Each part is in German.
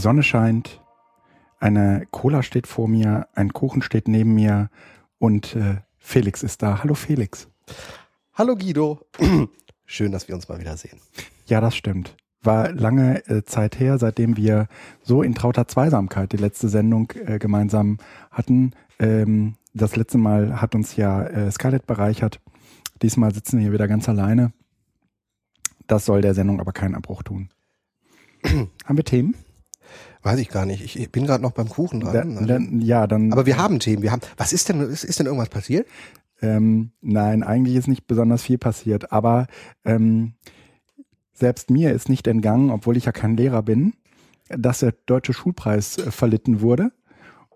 Die Sonne scheint, eine Cola steht vor mir, ein Kuchen steht neben mir und äh, Felix ist da. Hallo Felix. Hallo Guido. Schön, dass wir uns mal wieder sehen. Ja, das stimmt. War lange äh, Zeit her, seitdem wir so in trauter Zweisamkeit die letzte Sendung äh, gemeinsam hatten. Ähm, das letzte Mal hat uns ja äh, Scarlett bereichert. Diesmal sitzen wir hier wieder ganz alleine. Das soll der Sendung aber keinen Abbruch tun. Haben wir Themen? Weiß ich gar nicht. Ich bin gerade noch beim Kuchen dran. Da, dann, ja, dann. Aber wir haben Themen. Wir haben. Was ist denn? Ist, ist denn irgendwas passiert? Ähm, nein, eigentlich ist nicht besonders viel passiert. Aber ähm, selbst mir ist nicht entgangen, obwohl ich ja kein Lehrer bin, dass der deutsche Schulpreis äh, verlitten wurde.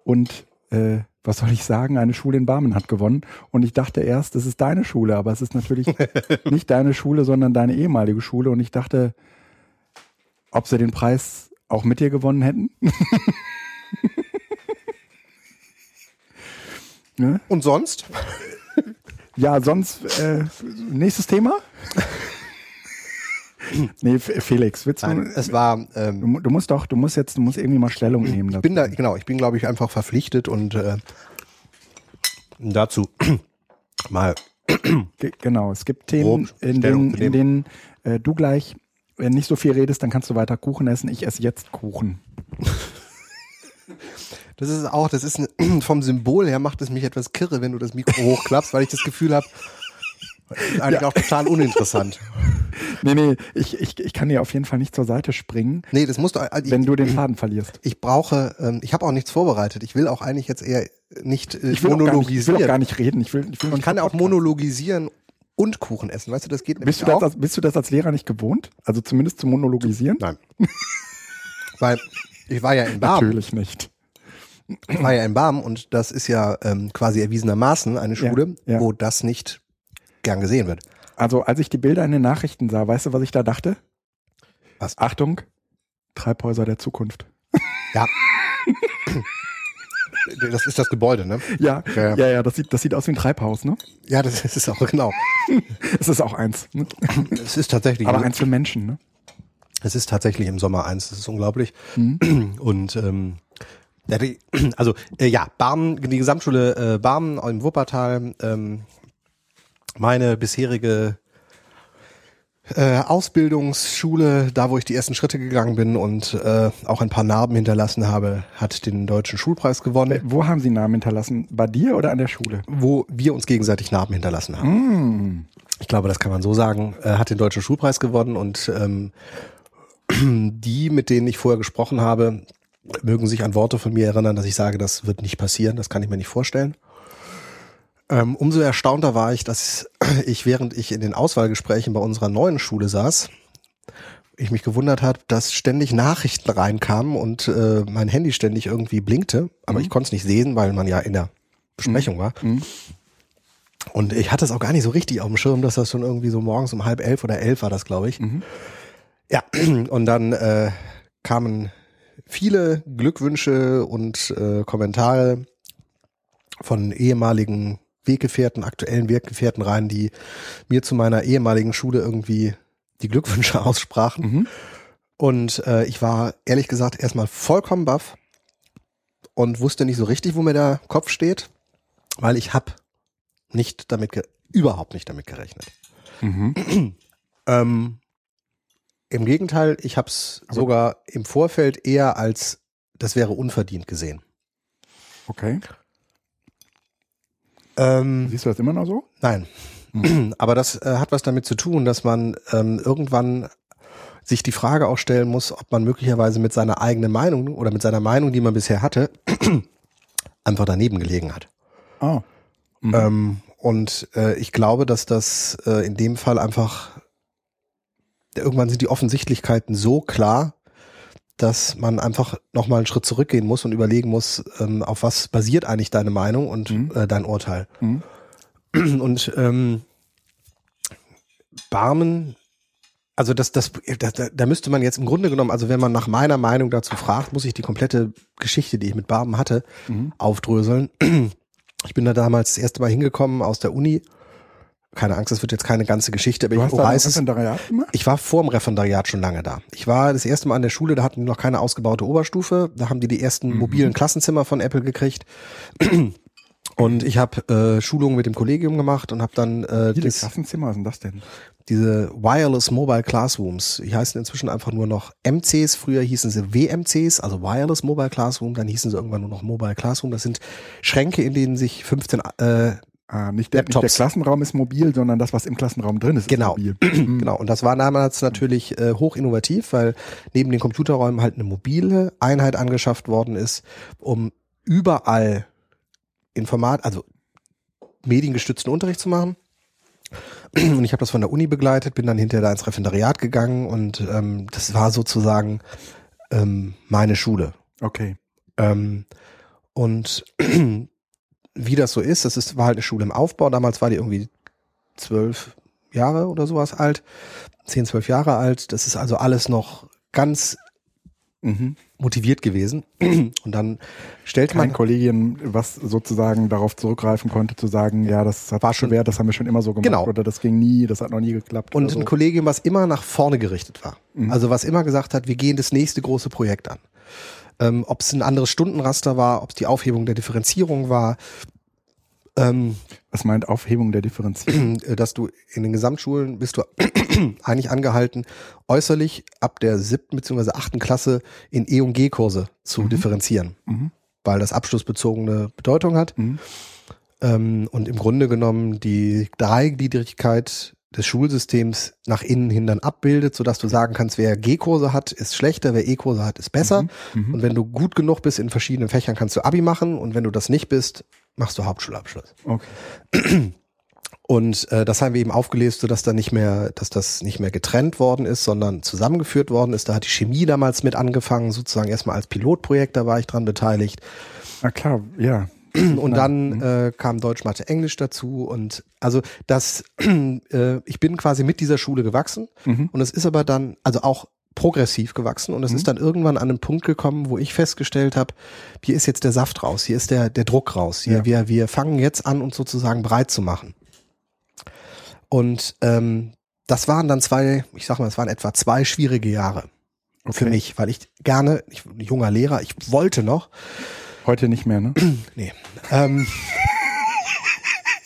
Und äh, was soll ich sagen, eine Schule in Barmen hat gewonnen. Und ich dachte erst, das ist deine Schule, aber es ist natürlich nicht deine Schule, sondern deine ehemalige Schule. Und ich dachte, ob sie den Preis auch mit dir gewonnen hätten. ne? Und sonst? Ja, sonst äh, nächstes Thema. nee, Felix, willst du? Nein, es war. Ähm, du, du, musst doch, du musst jetzt, du musst irgendwie mal Stellung nehmen. Ich bin da, genau. Ich bin, glaube ich, einfach verpflichtet und äh, dazu mal. genau, es gibt Themen, in denen, in denen äh, du gleich wenn nicht so viel redest, dann kannst du weiter Kuchen essen. Ich esse jetzt Kuchen. Das ist auch, das ist ein, vom Symbol her macht es mich etwas kirre, wenn du das Mikro hochklappst, weil ich das Gefühl habe, eigentlich ja. auch total uninteressant. Nee, nee, ich, ich, ich kann dir auf jeden Fall nicht zur Seite springen. Nee, das musst du, also wenn ich, du den Faden verlierst. Ich brauche, ähm, ich habe auch nichts vorbereitet. Ich will auch eigentlich jetzt eher nicht äh, ich will monologisieren. Nicht, ich will auch gar nicht reden. Ich will, ich will ich kann auch monologisieren und Kuchen essen. Weißt du, das geht bist du das, als, bist du das als Lehrer nicht gewohnt? Also zumindest zu monologisieren? Nein. Weil ich war ja in Barm. Natürlich nicht. Ich war ja in Barm und das ist ja ähm, quasi erwiesenermaßen eine Schule, ja, ja. wo das nicht gern gesehen wird. Also als ich die Bilder in den Nachrichten sah, weißt du, was ich da dachte? Was? Achtung, Treibhäuser der Zukunft. Ja. Das ist das Gebäude, ne? Ja, ja, ja, ja, das, sieht, das sieht aus wie ein Treibhaus, ne? Ja, das ist auch, genau. es ist auch eins. Ne? Es ist tatsächlich. Aber eins für Menschen, ne? Es ist tatsächlich im Sommer eins, das ist unglaublich. Mhm. Und ähm, also äh, ja, Barmen, die Gesamtschule äh, Barmen im Wuppertal, ähm, meine bisherige äh, Ausbildungsschule, da wo ich die ersten Schritte gegangen bin und äh, auch ein paar Narben hinterlassen habe, hat den deutschen Schulpreis gewonnen. Äh, wo haben Sie Narben hinterlassen? Bei dir oder an der Schule? Wo wir uns gegenseitig Narben hinterlassen haben. Mm. Ich glaube, das kann man so sagen. Er hat den deutschen Schulpreis gewonnen und ähm, die, mit denen ich vorher gesprochen habe, mögen sich an Worte von mir erinnern, dass ich sage, das wird nicht passieren, das kann ich mir nicht vorstellen. Ähm, umso erstaunter war ich, dass ich, während ich in den Auswahlgesprächen bei unserer neuen Schule saß, ich mich gewundert habe, dass ständig Nachrichten reinkamen und äh, mein Handy ständig irgendwie blinkte, aber mhm. ich konnte es nicht sehen, weil man ja in der Besprechung mhm. war. Mhm. Und ich hatte es auch gar nicht so richtig auf dem Schirm, dass das schon irgendwie so morgens um halb elf oder elf war das, glaube ich. Mhm. Ja, und dann äh, kamen viele Glückwünsche und äh, Kommentare von ehemaligen Weggefährten, aktuellen Weggefährten rein, die mir zu meiner ehemaligen Schule irgendwie die Glückwünsche aussprachen. Mhm. Und äh, ich war ehrlich gesagt erstmal vollkommen baff und wusste nicht so richtig, wo mir der Kopf steht, weil ich habe nicht damit, überhaupt nicht damit gerechnet. Mhm. ähm, Im Gegenteil, ich habe es sogar im Vorfeld eher als das wäre unverdient gesehen. Okay. Ähm, Siehst du das immer noch so? Nein. Mhm. Aber das äh, hat was damit zu tun, dass man ähm, irgendwann sich die Frage auch stellen muss, ob man möglicherweise mit seiner eigenen Meinung oder mit seiner Meinung, die man bisher hatte, einfach daneben gelegen hat. Oh. Mhm. Ähm, und äh, ich glaube, dass das äh, in dem Fall einfach irgendwann sind die Offensichtlichkeiten so klar, dass man einfach nochmal einen Schritt zurückgehen muss und überlegen muss, ähm, auf was basiert eigentlich deine Meinung und mhm. äh, dein Urteil. Mhm. Und ähm, Barmen, also das, das, das, da müsste man jetzt im Grunde genommen, also wenn man nach meiner Meinung dazu fragt, muss ich die komplette Geschichte, die ich mit Barmen hatte, mhm. aufdröseln. Ich bin da damals das erste Mal hingekommen aus der Uni keine Angst, das wird jetzt keine ganze Geschichte, aber Du ich, hast da ein Referendariat gemacht? ich war vor dem Referendariat schon lange da. Ich war das erste Mal an der Schule, da hatten die noch keine ausgebaute Oberstufe. Da haben die die ersten Mhm. mobilen Klassenzimmer von Apple gekriegt. Und ich habe äh, Schulungen mit dem Kollegium gemacht und habe dann äh, Viele das, Klassenzimmer, denn das denn? diese Wireless Mobile Classrooms, die heißen inzwischen einfach nur noch MCs. Früher hießen sie WMCs, also Wireless Mobile Classroom. Dann hießen sie irgendwann nur noch Mobile Classroom. Das sind Schränke, in denen sich 15 äh, Ah, nicht der, nicht der. Klassenraum ist mobil, sondern das, was im Klassenraum drin ist, Genau. ist mobil. Genau, und das war damals natürlich äh, hoch innovativ, weil neben den Computerräumen halt eine mobile Einheit angeschafft worden ist, um überall Informat, also mediengestützten Unterricht zu machen. Und ich habe das von der Uni begleitet, bin dann hinterher da ins Referendariat gegangen und ähm, das war sozusagen ähm, meine Schule. Okay. Ähm, und wie das so ist, das ist, war halt eine Schule im Aufbau. Damals war die irgendwie zwölf Jahre oder sowas alt, zehn, zwölf Jahre alt. Das ist also alles noch ganz Mhm. motiviert gewesen. Und dann stellte Kein man Kollegium, was sozusagen darauf zurückgreifen konnte, zu sagen, ja, das War schon- wert, das haben wir schon immer so gemacht Genau. oder das ging nie, das hat noch nie geklappt. und ein so. Kollegium, was immer nach vorne gerichtet war. Mhm. Also was immer gesagt hat, wir gehen das nächste große Projekt an. Ähm, ob es ein anderes Stundenraster war, ob es die Aufhebung der Differenzierung war, ähm, Was meint Aufhebung der Differenzierung? äh, dass du in den Gesamtschulen bist du eigentlich angehalten, äußerlich ab der siebten bzw. achten Klasse in E- und G-Kurse zu Mhm. differenzieren, Mhm. weil das abschlussbezogene Bedeutung hat Mhm. ähm, und im Grunde genommen die Dreigliedrigkeit des Schulsystems nach innen hin dann abbildet, sodass du sagen kannst, wer G-Kurse hat, ist schlechter, wer E-Kurse hat, ist besser. Mhm. Und wenn du gut genug bist in verschiedenen Fächern, kannst du Abi machen und wenn du das nicht bist, machst du Hauptschulabschluss. Okay. Und äh, das haben wir eben aufgelöst, sodass da nicht mehr, dass das nicht mehr getrennt worden ist, sondern zusammengeführt worden ist. Da hat die Chemie damals mit angefangen, sozusagen erstmal als Pilotprojekt, da war ich dran beteiligt. Na klar, ja. Und dann äh, kam Deutsch, Mathe, Englisch dazu. Und also das, äh, ich bin quasi mit dieser Schule gewachsen. Mhm. Und es ist aber dann, also auch progressiv gewachsen. Und es ist dann irgendwann an einen Punkt gekommen, wo ich festgestellt habe, hier ist jetzt der Saft raus, hier ist der, der Druck raus. Hier, Ja. wir, wir fangen jetzt an, uns sozusagen breit zu machen. Und ähm, das waren dann zwei, ich sag mal, es waren etwa zwei schwierige Jahre für Okay. mich, weil ich gerne, ich ein junger Lehrer, ich wollte noch, Heute nicht mehr, ne? Nee. Ähm,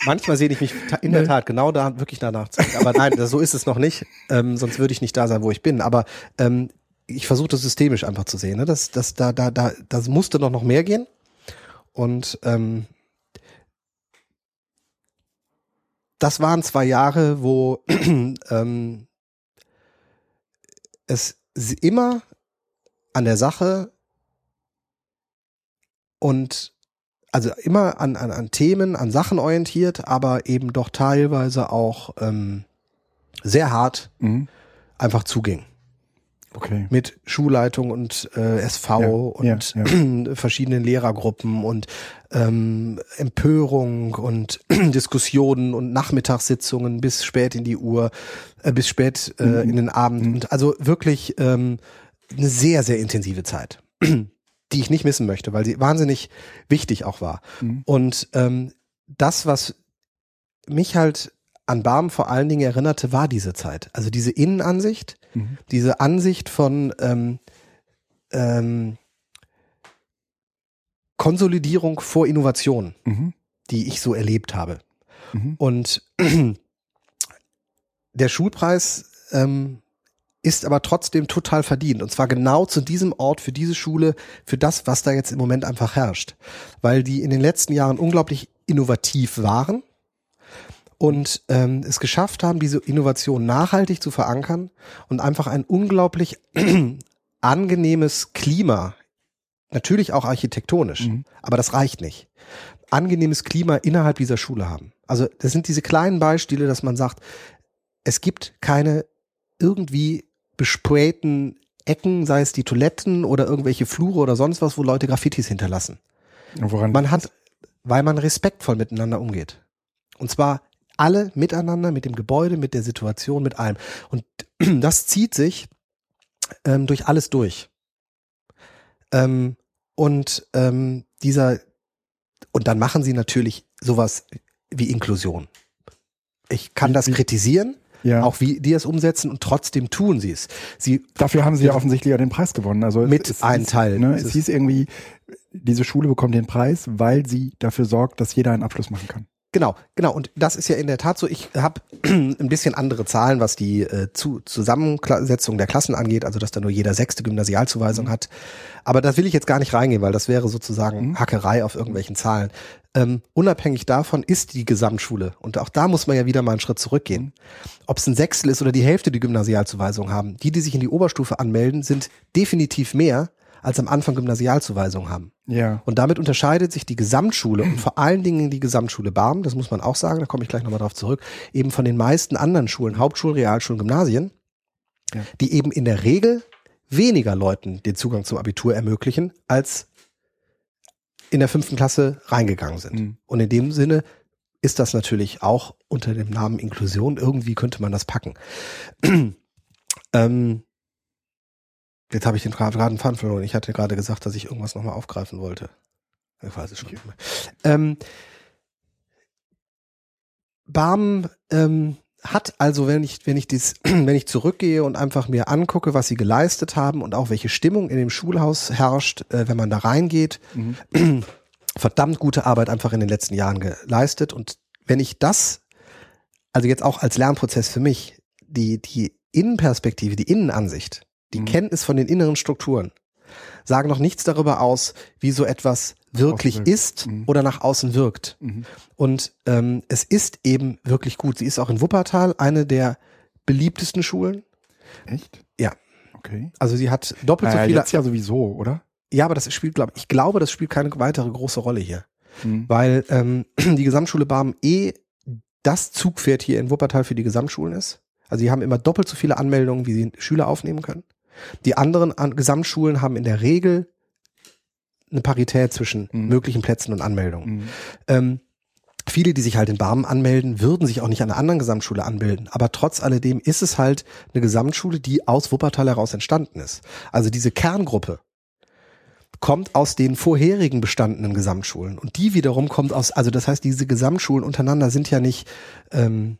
manchmal sehe ich mich in der Tat genau da wirklich danach. Aber nein, so ist es noch nicht. Ähm, sonst würde ich nicht da sein, wo ich bin. Aber ähm, ich versuche das systemisch einfach zu sehen. Ne? Das, das, da, da, da, das musste doch noch mehr gehen. Und ähm, das waren zwei Jahre, wo ähm, es immer an der Sache und also immer an, an, an Themen, an Sachen orientiert, aber eben doch teilweise auch ähm, sehr hart Mhm. einfach zuging. Okay. Mit Schulleitung und äh, SV Ja, und ja, verschiedenen Lehrergruppen und ähm, Empörung und Diskussionen und Nachmittagssitzungen bis spät in die Uhr, äh, bis spät äh, Mhm. in den Abend. Und also wirklich ähm, eine sehr, sehr intensive Zeit, die ich nicht missen möchte, weil sie wahnsinnig wichtig auch war. Mhm. Und ähm, das, was mich halt an Barm vor allen Dingen erinnerte, war diese Zeit. Also diese Innenansicht, Mhm. diese Ansicht von ähm, ähm, Konsolidierung vor Innovation, Mhm. die ich so erlebt habe. Mhm. Und der Schulpreis ähm, ist aber trotzdem total verdient. Und zwar genau zu diesem Ort, für diese Schule, für das, was da jetzt im Moment einfach herrscht. Weil die in den letzten Jahren unglaublich innovativ waren und ähm, es geschafft haben, diese Innovation nachhaltig zu verankern und einfach ein unglaublich angenehmes Klima, natürlich auch architektonisch, Mhm. aber das reicht nicht, angenehmes Klima innerhalb dieser Schule haben. Also das sind diese kleinen Beispiele, dass man sagt, es gibt keine irgendwie besprayten Ecken, sei es die Toiletten oder irgendwelche Flure oder sonst was, wo Leute Graffitis hinterlassen. Woran? Man hat, weil man respektvoll miteinander umgeht. Und zwar alle miteinander, mit dem Gebäude, mit der Situation, mit allem. Und das zieht sich ähm, durch alles durch. Ähm, und ähm, dieser, und dann machen sie natürlich sowas wie Inklusion. ich kann das kritisieren, Ja. auch wie die es umsetzen und trotzdem tun sie es. Sie Dafür haben sie ja offensichtlich auch den Preis gewonnen. Also Mit es, ein hieß, Teil. Ne, Es hieß irgendwie, diese Schule bekommt den Preis, weil sie dafür sorgt, dass jeder einen Abschluss machen kann. Genau, genau. Und das ist ja in der Tat so. Ich habe ein bisschen andere Zahlen, was die äh, zu Zusammensetzung der Klassen angeht, also dass da nur jeder sechste Gymnasialzuweisung Mhm. hat. Aber das will ich jetzt gar nicht reingehen, weil das wäre sozusagen Mhm. Hackerei auf irgendwelchen Zahlen. Ähm, unabhängig davon ist die Gesamtschule, und auch da muss man ja wieder mal einen Schritt zurückgehen. Mhm. Ob es ein Sechstel ist oder die Hälfte, die Gymnasialzuweisung haben, die, die sich in die Oberstufe anmelden, sind definitiv mehr, als am Anfang Gymnasialzuweisung haben. Ja. Und damit unterscheidet sich die Gesamtschule und vor allen Dingen die Gesamtschule Barm, das muss man auch sagen, da komme ich gleich nochmal drauf zurück, eben von den meisten anderen Schulen, Hauptschulen, Realschulen, Gymnasien, Ja. die eben in der Regel weniger Leuten den Zugang zum Abitur ermöglichen, als in der fünften Klasse reingegangen sind. Mhm. Und in dem Sinne ist das natürlich auch unter dem Namen Inklusion, irgendwie könnte man das packen. ähm, jetzt habe ich den gerade einen Faden verloren. Ich hatte gerade gesagt, dass ich irgendwas nochmal aufgreifen wollte. Ich weiß es schon nicht mehr. Ähm, Barm ähm, hat also, wenn ich, wenn ich dies, wenn ich zurückgehe und einfach mir angucke, was sie geleistet haben und auch welche Stimmung in dem Schulhaus herrscht, äh, wenn man da reingeht, Mhm. verdammt gute Arbeit einfach in den letzten Jahren geleistet. Und wenn ich das, also jetzt auch als Lernprozess für mich, die, die Innenperspektive, die Innenansicht, die Mhm. Kenntnis von den inneren Strukturen, sagen noch nichts darüber aus, wie so etwas wirklich ist Mhm. oder nach außen wirkt. Mhm. Und ähm, es ist eben wirklich gut. Sie ist auch in Wuppertal eine der beliebtesten Schulen. Echt? Ja. Okay. Also sie hat doppelt so Äh, viele. jetzt ja sowieso, oder? Ja, aber das spielt, glaube ich, glaube, das spielt keine weitere große Rolle hier. Mhm. weil ähm, die Gesamtschule Barmen eh das Zugpferd hier in Wuppertal für die Gesamtschulen ist. Also die haben immer doppelt so viele Anmeldungen, wie sie Schüler aufnehmen können. Die anderen An Gesamtschulen haben in der Regel eine Parität zwischen Mhm. möglichen Plätzen und Anmeldungen. Mhm. Ähm, viele, die sich halt in Barmen anmelden, würden sich auch nicht an einer anderen Gesamtschule anmelden. Aber trotz alledem ist es halt eine Gesamtschule, die aus Wuppertal heraus entstanden ist. Also diese Kerngruppe kommt aus den vorherigen bestandenen Gesamtschulen. Und die wiederum kommt aus, also das heißt, diese Gesamtschulen untereinander sind ja nicht ähm,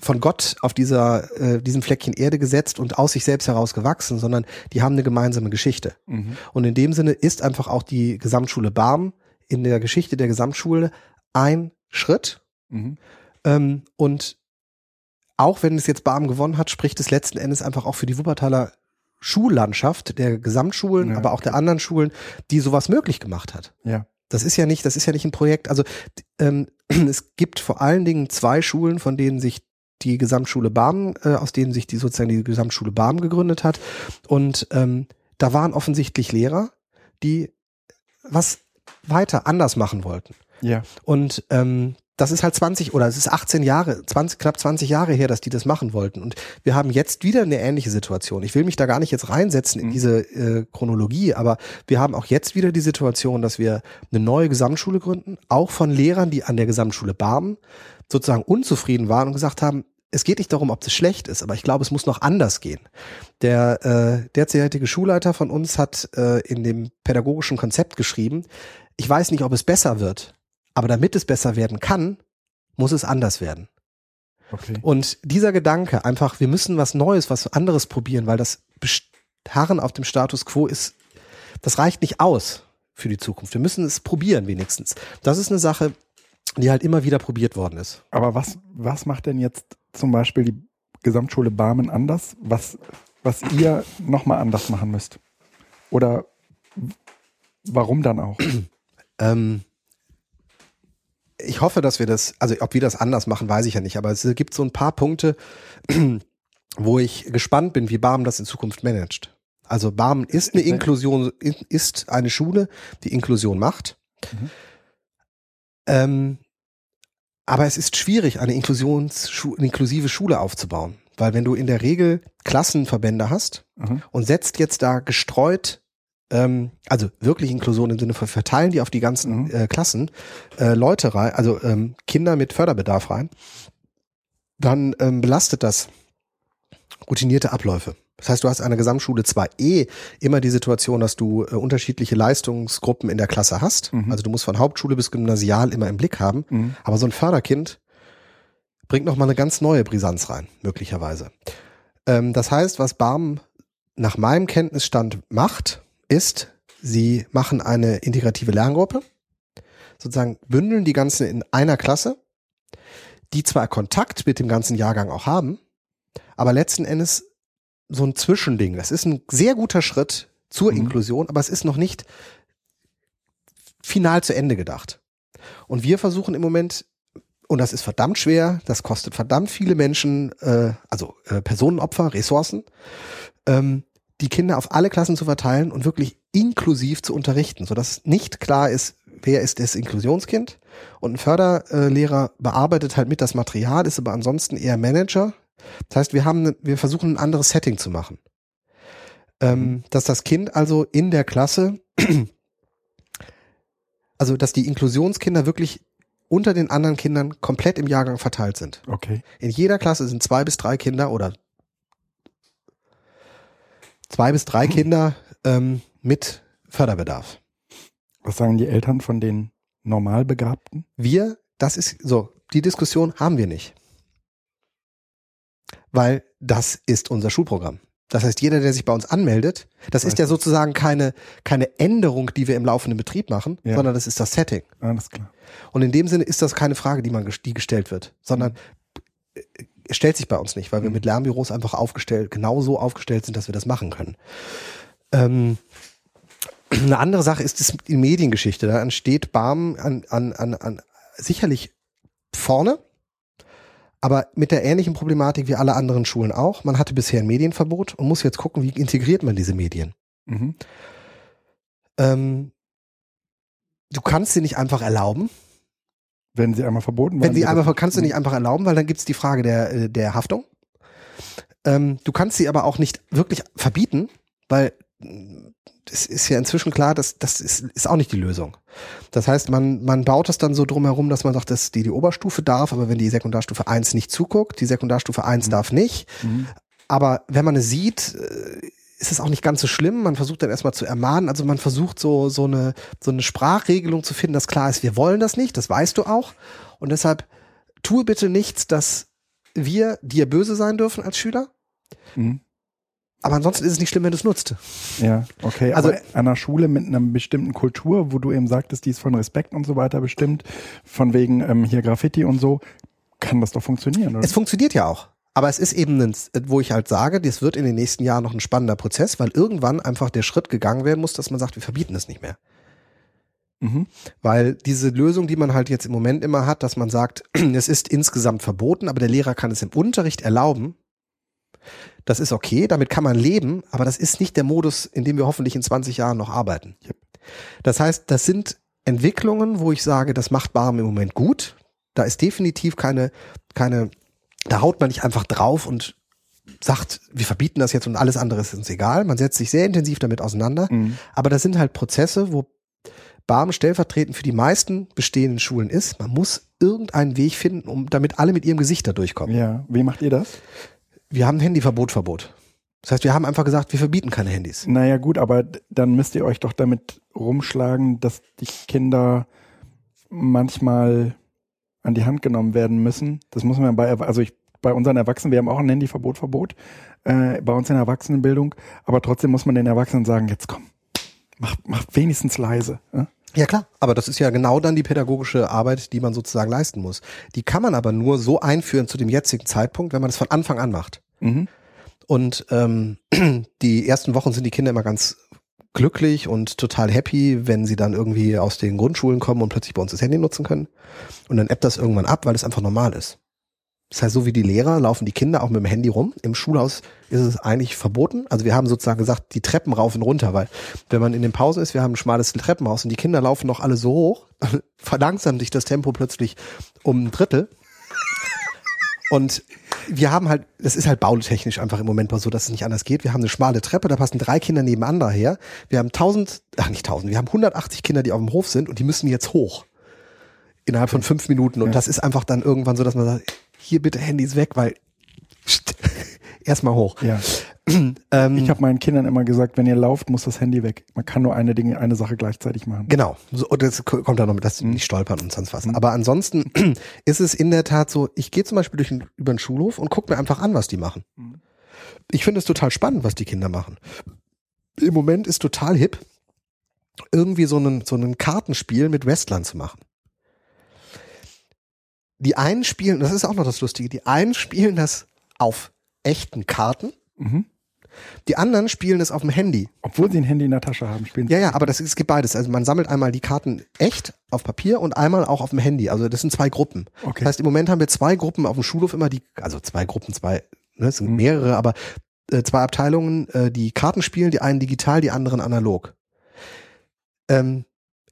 von Gott auf dieser, äh, diesem Fleckchen Erde gesetzt und aus sich selbst heraus gewachsen, sondern die haben eine gemeinsame Geschichte. Mhm. Und in dem Sinne ist einfach auch die Gesamtschule Barm in der Geschichte der Gesamtschule ein Schritt. Mhm. Ähm, und auch wenn es jetzt Barm gewonnen hat, spricht es letzten Endes einfach auch für die Wuppertaler Schullandschaft der Gesamtschulen, Ja. aber auch der anderen Schulen, die sowas möglich gemacht hat. Ja. Das ist ja nicht, das ist ja nicht ein Projekt. Also ähm, es gibt vor allen Dingen zwei Schulen, von denen sich die Gesamtschule Barm, äh, aus denen sich die sozusagen die Gesamtschule Barm gegründet hat. Und ähm, da waren offensichtlich Lehrer, die was weiter anders machen wollten. Ja. Und ähm, das ist halt 20 oder es ist 18 Jahre, 20, knapp 20 Jahre her, dass die das machen wollten. Und wir haben jetzt wieder eine ähnliche Situation. Ich will mich da gar nicht jetzt reinsetzen in Mhm. diese äh, Chronologie, aber wir haben auch jetzt wieder die Situation, dass wir eine neue Gesamtschule gründen, auch von Lehrern, die an der Gesamtschule Barmen sozusagen unzufrieden waren und gesagt haben, es geht nicht darum, ob es schlecht ist, aber ich glaube, es muss noch anders gehen. Der äh, derzeitige Schulleiter von uns hat äh, in dem pädagogischen Konzept geschrieben, ich weiß nicht, ob es besser wird, aber damit es besser werden kann, muss es anders werden. Okay. Und dieser Gedanke, einfach, wir müssen was Neues, was anderes probieren, weil das Beharren auf dem Status quo ist, das reicht nicht aus für die Zukunft. Wir müssen es probieren wenigstens. Das ist eine Sache, die halt immer wieder probiert worden ist. Aber was, was macht denn jetzt zum Beispiel die Gesamtschule Barmen anders, was, was ihr nochmal anders machen müsst? Oder warum dann auch? Ähm, ich hoffe, dass wir das, also ob wir das anders machen, weiß ich ja nicht, aber es gibt so ein paar Punkte, wo ich gespannt bin, wie Barmen das in Zukunft managt. Also Barmen ist eine. Inklusion, ist eine Schule, die Inklusion macht. Mhm. Ähm, aber es ist schwierig, eine Inklusions eine inklusive Schule aufzubauen. Weil wenn du in der Regel Klassenverbände hast Mhm. und setzt jetzt da gestreut, ähm, also wirklich Inklusion im Sinne von verteilen die auf die ganzen Mhm. äh, Klassen, äh, Leute rein, also ähm, Kinder mit Förderbedarf rein, dann ähm, belastet das routinierte Abläufe. Das heißt, du hast an der Gesamtschule zwar eh immer die Situation, dass du äh, unterschiedliche Leistungsgruppen in der Klasse hast. Mhm. Also du musst von Hauptschule bis Gymnasial immer im Blick haben. Mhm. Aber so ein Förderkind bringt noch mal eine ganz neue Brisanz rein, möglicherweise. Ähm, das heißt, was BARM nach meinem Kenntnisstand macht, ist, sie machen eine integrative Lerngruppe, sozusagen bündeln die ganzen in einer Klasse, die zwar Kontakt mit dem ganzen Jahrgang auch haben, aber letzten Endes so ein Zwischending. Das ist ein sehr guter Schritt zur mhm. Inklusion, aber es ist noch nicht final zu Ende gedacht. Und wir versuchen im Moment, und das ist verdammt schwer, das kostet verdammt viele Menschen, äh, also äh, Personenopfer, Ressourcen, ähm, die Kinder auf alle Klassen zu verteilen und wirklich inklusiv zu unterrichten, sodass nicht klar ist, wer ist das Inklusionskind. Und ein Förderlehrer bearbeitet halt mit das Material, ist aber ansonsten eher Manager. Das heißt, wir haben, wir versuchen ein anderes Setting zu machen. Ähm, mhm. dass das Kind also in der Klasse, also dass die Inklusionskinder wirklich unter den anderen Kindern komplett im Jahrgang verteilt sind. Okay. In jeder Klasse sind zwei bis drei Kinder oder zwei bis drei. Kinder ähm, mit Förderbedarf. Was sagen die Eltern von den Normalbegabten? Wir, das ist so, die Diskussion haben wir nicht. Weil das ist unser Schulprogramm. Das heißt, jeder, der sich bei uns anmeldet, das ist ja sozusagen keine, keine Änderung, die wir im laufenden Betrieb machen, ja. sondern das ist das Setting. Alles klar. Und in dem Sinne ist das keine Frage, die man, die gestellt wird, sondern mhm. stellt sich bei uns nicht, weil wir mhm. mit Lernbüros einfach aufgestellt, genau so aufgestellt sind, dass wir das machen können. Ähm, eine andere Sache ist die Mediengeschichte. Da entsteht BAM an, an, an, an sicherlich vorne, aber mit der ähnlichen Problematik wie alle anderen Schulen auch. Man hatte bisher ein Medienverbot und muss jetzt gucken, wie integriert man diese Medien. Mhm. Ähm, du kannst sie nicht einfach erlauben. Wenn sie einmal verboten werden. Wenn sie einmal kannst du nicht einfach erlauben, weil dann gibt es die Frage der, äh, der Haftung. Ähm, du kannst sie aber auch nicht wirklich verbieten, weil es ist ja inzwischen klar, dass das ist, ist auch nicht die Lösung. Das heißt, man, man baut es dann so drumherum, dass man sagt, dass die, die Oberstufe darf, aber wenn die Sekundarstufe 1 nicht zuguckt, die Sekundarstufe 1 mhm. darf nicht. Mhm. Aber wenn man es sieht, äh, ist es auch nicht ganz so schlimm. Man versucht dann erstmal zu ermahnen. Also man versucht so, so eine, so eine Sprachregelung zu finden, dass klar ist, wir wollen das nicht. Das weißt du auch. Und deshalb tue bitte nichts, dass wir dir böse sein dürfen als Schüler. Mhm. Aber ansonsten ist es nicht schlimm, wenn du es nutzt. Ja, okay. Also an einer Schule mit einer bestimmten Kultur, wo du eben sagtest, die ist von Respekt und so weiter bestimmt, von wegen ähm, hier Graffiti und so, kann das doch funktionieren, oder? Es funktioniert ja auch. Aber es ist eben, ein, wo ich halt sage, das wird in den nächsten Jahren noch ein spannender Prozess, weil irgendwann einfach der Schritt gegangen werden muss, dass man sagt, wir verbieten es nicht mehr. Mhm. Weil diese Lösung, die man halt jetzt im Moment immer hat, dass man sagt, es ist insgesamt verboten, aber der Lehrer kann es im Unterricht erlauben, das ist okay, damit kann man leben, aber das ist nicht der Modus, in dem wir hoffentlich in 20 Jahren noch arbeiten. Das heißt, das sind Entwicklungen, wo ich sage, das macht Barm im Moment gut. Da ist definitiv keine, keine, da haut man nicht einfach drauf und sagt, wir verbieten das jetzt und alles andere ist uns egal. Man setzt sich sehr intensiv damit auseinander. Mhm. Aber das sind halt Prozesse, wo BAM stellvertretend für die meisten bestehenden Schulen ist. Man muss irgendeinen Weg finden, um damit alle mit ihrem Gesicht da durchkommen. Ja, wie macht ihr das? Wir haben ein Handyverbot, Verbot. Das heißt, wir haben einfach gesagt, wir verbieten keine Handys. Naja, gut, aber dann müsst ihr euch doch damit rumschlagen, dass die Kinder manchmal an die Hand genommen werden müssen. Das muss man bei, also ich, bei unseren Erwachsenen, wir haben auch ein Handyverbot, Verbot, äh, bei uns in der Erwachsenenbildung, aber trotzdem muss man den Erwachsenen sagen, jetzt komm, mach, mach wenigstens leise. Ja? Ja klar, aber das ist ja genau dann die pädagogische Arbeit, die man sozusagen leisten muss. Die kann man aber nur so einführen zu dem jetzigen Zeitpunkt, wenn man es von Anfang an macht. Mhm. Und ähm, die ersten Wochen sind die Kinder immer ganz glücklich und total happy, wenn sie dann irgendwie aus den Grundschulen kommen und plötzlich bei uns das Handy nutzen können. Und dann ebbt das irgendwann ab, weil es einfach normal ist. Das heißt, so wie die Lehrer laufen die Kinder auch mit dem Handy rum. Im Schulhaus ist es eigentlich verboten. Also wir haben sozusagen gesagt, die Treppen rauf und runter, weil wenn man in den Pausen ist, wir haben ein schmales Treppenhaus und die Kinder laufen noch alle so hoch, verlangsamt sich das Tempo plötzlich um ein Drittel. Und wir haben halt, das ist halt bautechnisch einfach im Moment mal so, dass es nicht anders geht. Wir haben eine schmale Treppe, da passen drei Kinder nebeneinander her. Wir haben tausend, ach nicht tausend, wir haben 180 Kinder, die auf dem Hof sind und die müssen jetzt hoch. Innerhalb von fünf Minuten. Und das ist einfach dann irgendwann so, dass man sagt, hier bitte Handys weg, weil erstmal hoch. Ja. ähm, Ich habe meinen Kindern immer gesagt, wenn ihr lauft, muss das Handy weg. Man kann nur eine Dinge, eine Sache gleichzeitig machen. Genau, so, und das ko- kommt da noch mit, dass sie Mhm. nicht stolpern und sonst was. Aber ansonsten ist es in der Tat so, ich gehe zum Beispiel durch den, über den Schulhof und gucke mir einfach an, was die machen. Mhm. Ich finde es total spannend, was die Kinder machen. Im Moment ist total hip, irgendwie so einen, so einen Kartenspiel mit Wrestlern zu machen. Die einen spielen, das ist auch noch das Lustige, die einen spielen das auf echten Karten, Mhm. die anderen spielen es auf dem Handy. Obwohl sie ein Handy in der Tasche haben, spielen sie. Ja, ja, aber das, es gibt beides. Also man sammelt einmal die Karten echt auf Papier und einmal auch auf dem Handy. Also das sind zwei Gruppen. Okay. Das heißt, im Moment haben wir zwei Gruppen auf dem Schulhof immer die, also zwei Gruppen, zwei, ne, es sind Mhm. mehrere, aber äh, zwei Abteilungen, äh, die Karten spielen, die einen digital, die anderen analog. Ähm,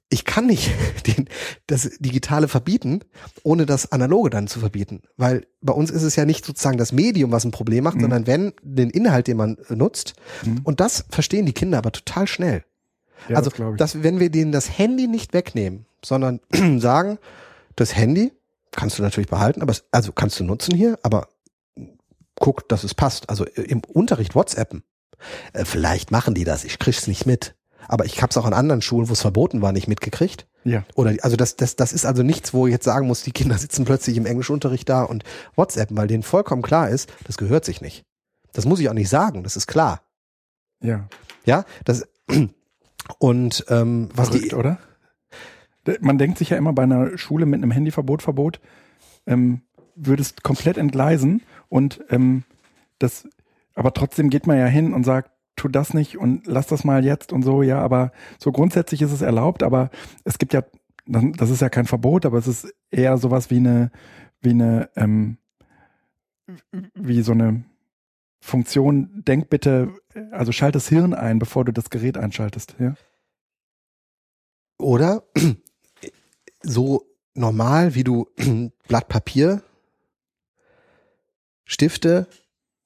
ich kann nicht den, das Digitale verbieten, ohne das Analoge dann zu verbieten. Weil bei uns ist es ja nicht sozusagen das Medium, was ein Problem macht, Mhm. sondern wenn den Inhalt, den man äh, nutzt. Mhm. Und das verstehen die Kinder aber total schnell. Ja, also, das dass, wenn wir denen das Handy nicht wegnehmen, sondern sagen, das Handy kannst du natürlich behalten, aber es, also kannst du nutzen hier, aber guck, dass es passt. Also äh, im Unterricht WhatsAppen. Äh, vielleicht machen die das, ich krieg's nicht mit. Aber ich habe es auch an anderen Schulen, wo es verboten war, nicht mitgekriegt. ja. Oder also das, das, das ist also nichts, wo ich jetzt sagen muss, die Kinder sitzen plötzlich im Englischunterricht da und WhatsAppen, weil denen vollkommen klar ist, das gehört sich nicht. Das muss ich auch nicht sagen, das ist klar. Ja. Ja, das und ähm, was Verrückt, die oder? Man denkt sich ja immer bei einer Schule mit einem Handyverbot, Verbot, ähm, würde es komplett entgleisen und ähm, das, aber trotzdem geht man ja hin und sagt, tu das nicht und lass das mal jetzt und so, ja, aber so grundsätzlich ist es erlaubt, aber es gibt ja, das ist ja kein Verbot, aber es ist eher sowas wie eine, wie eine, ähm, wie so eine Funktion, denk bitte, also schalt das Hirn ein, bevor du das Gerät einschaltest, ja? oder so normal wie du Blatt Papier, Stifte,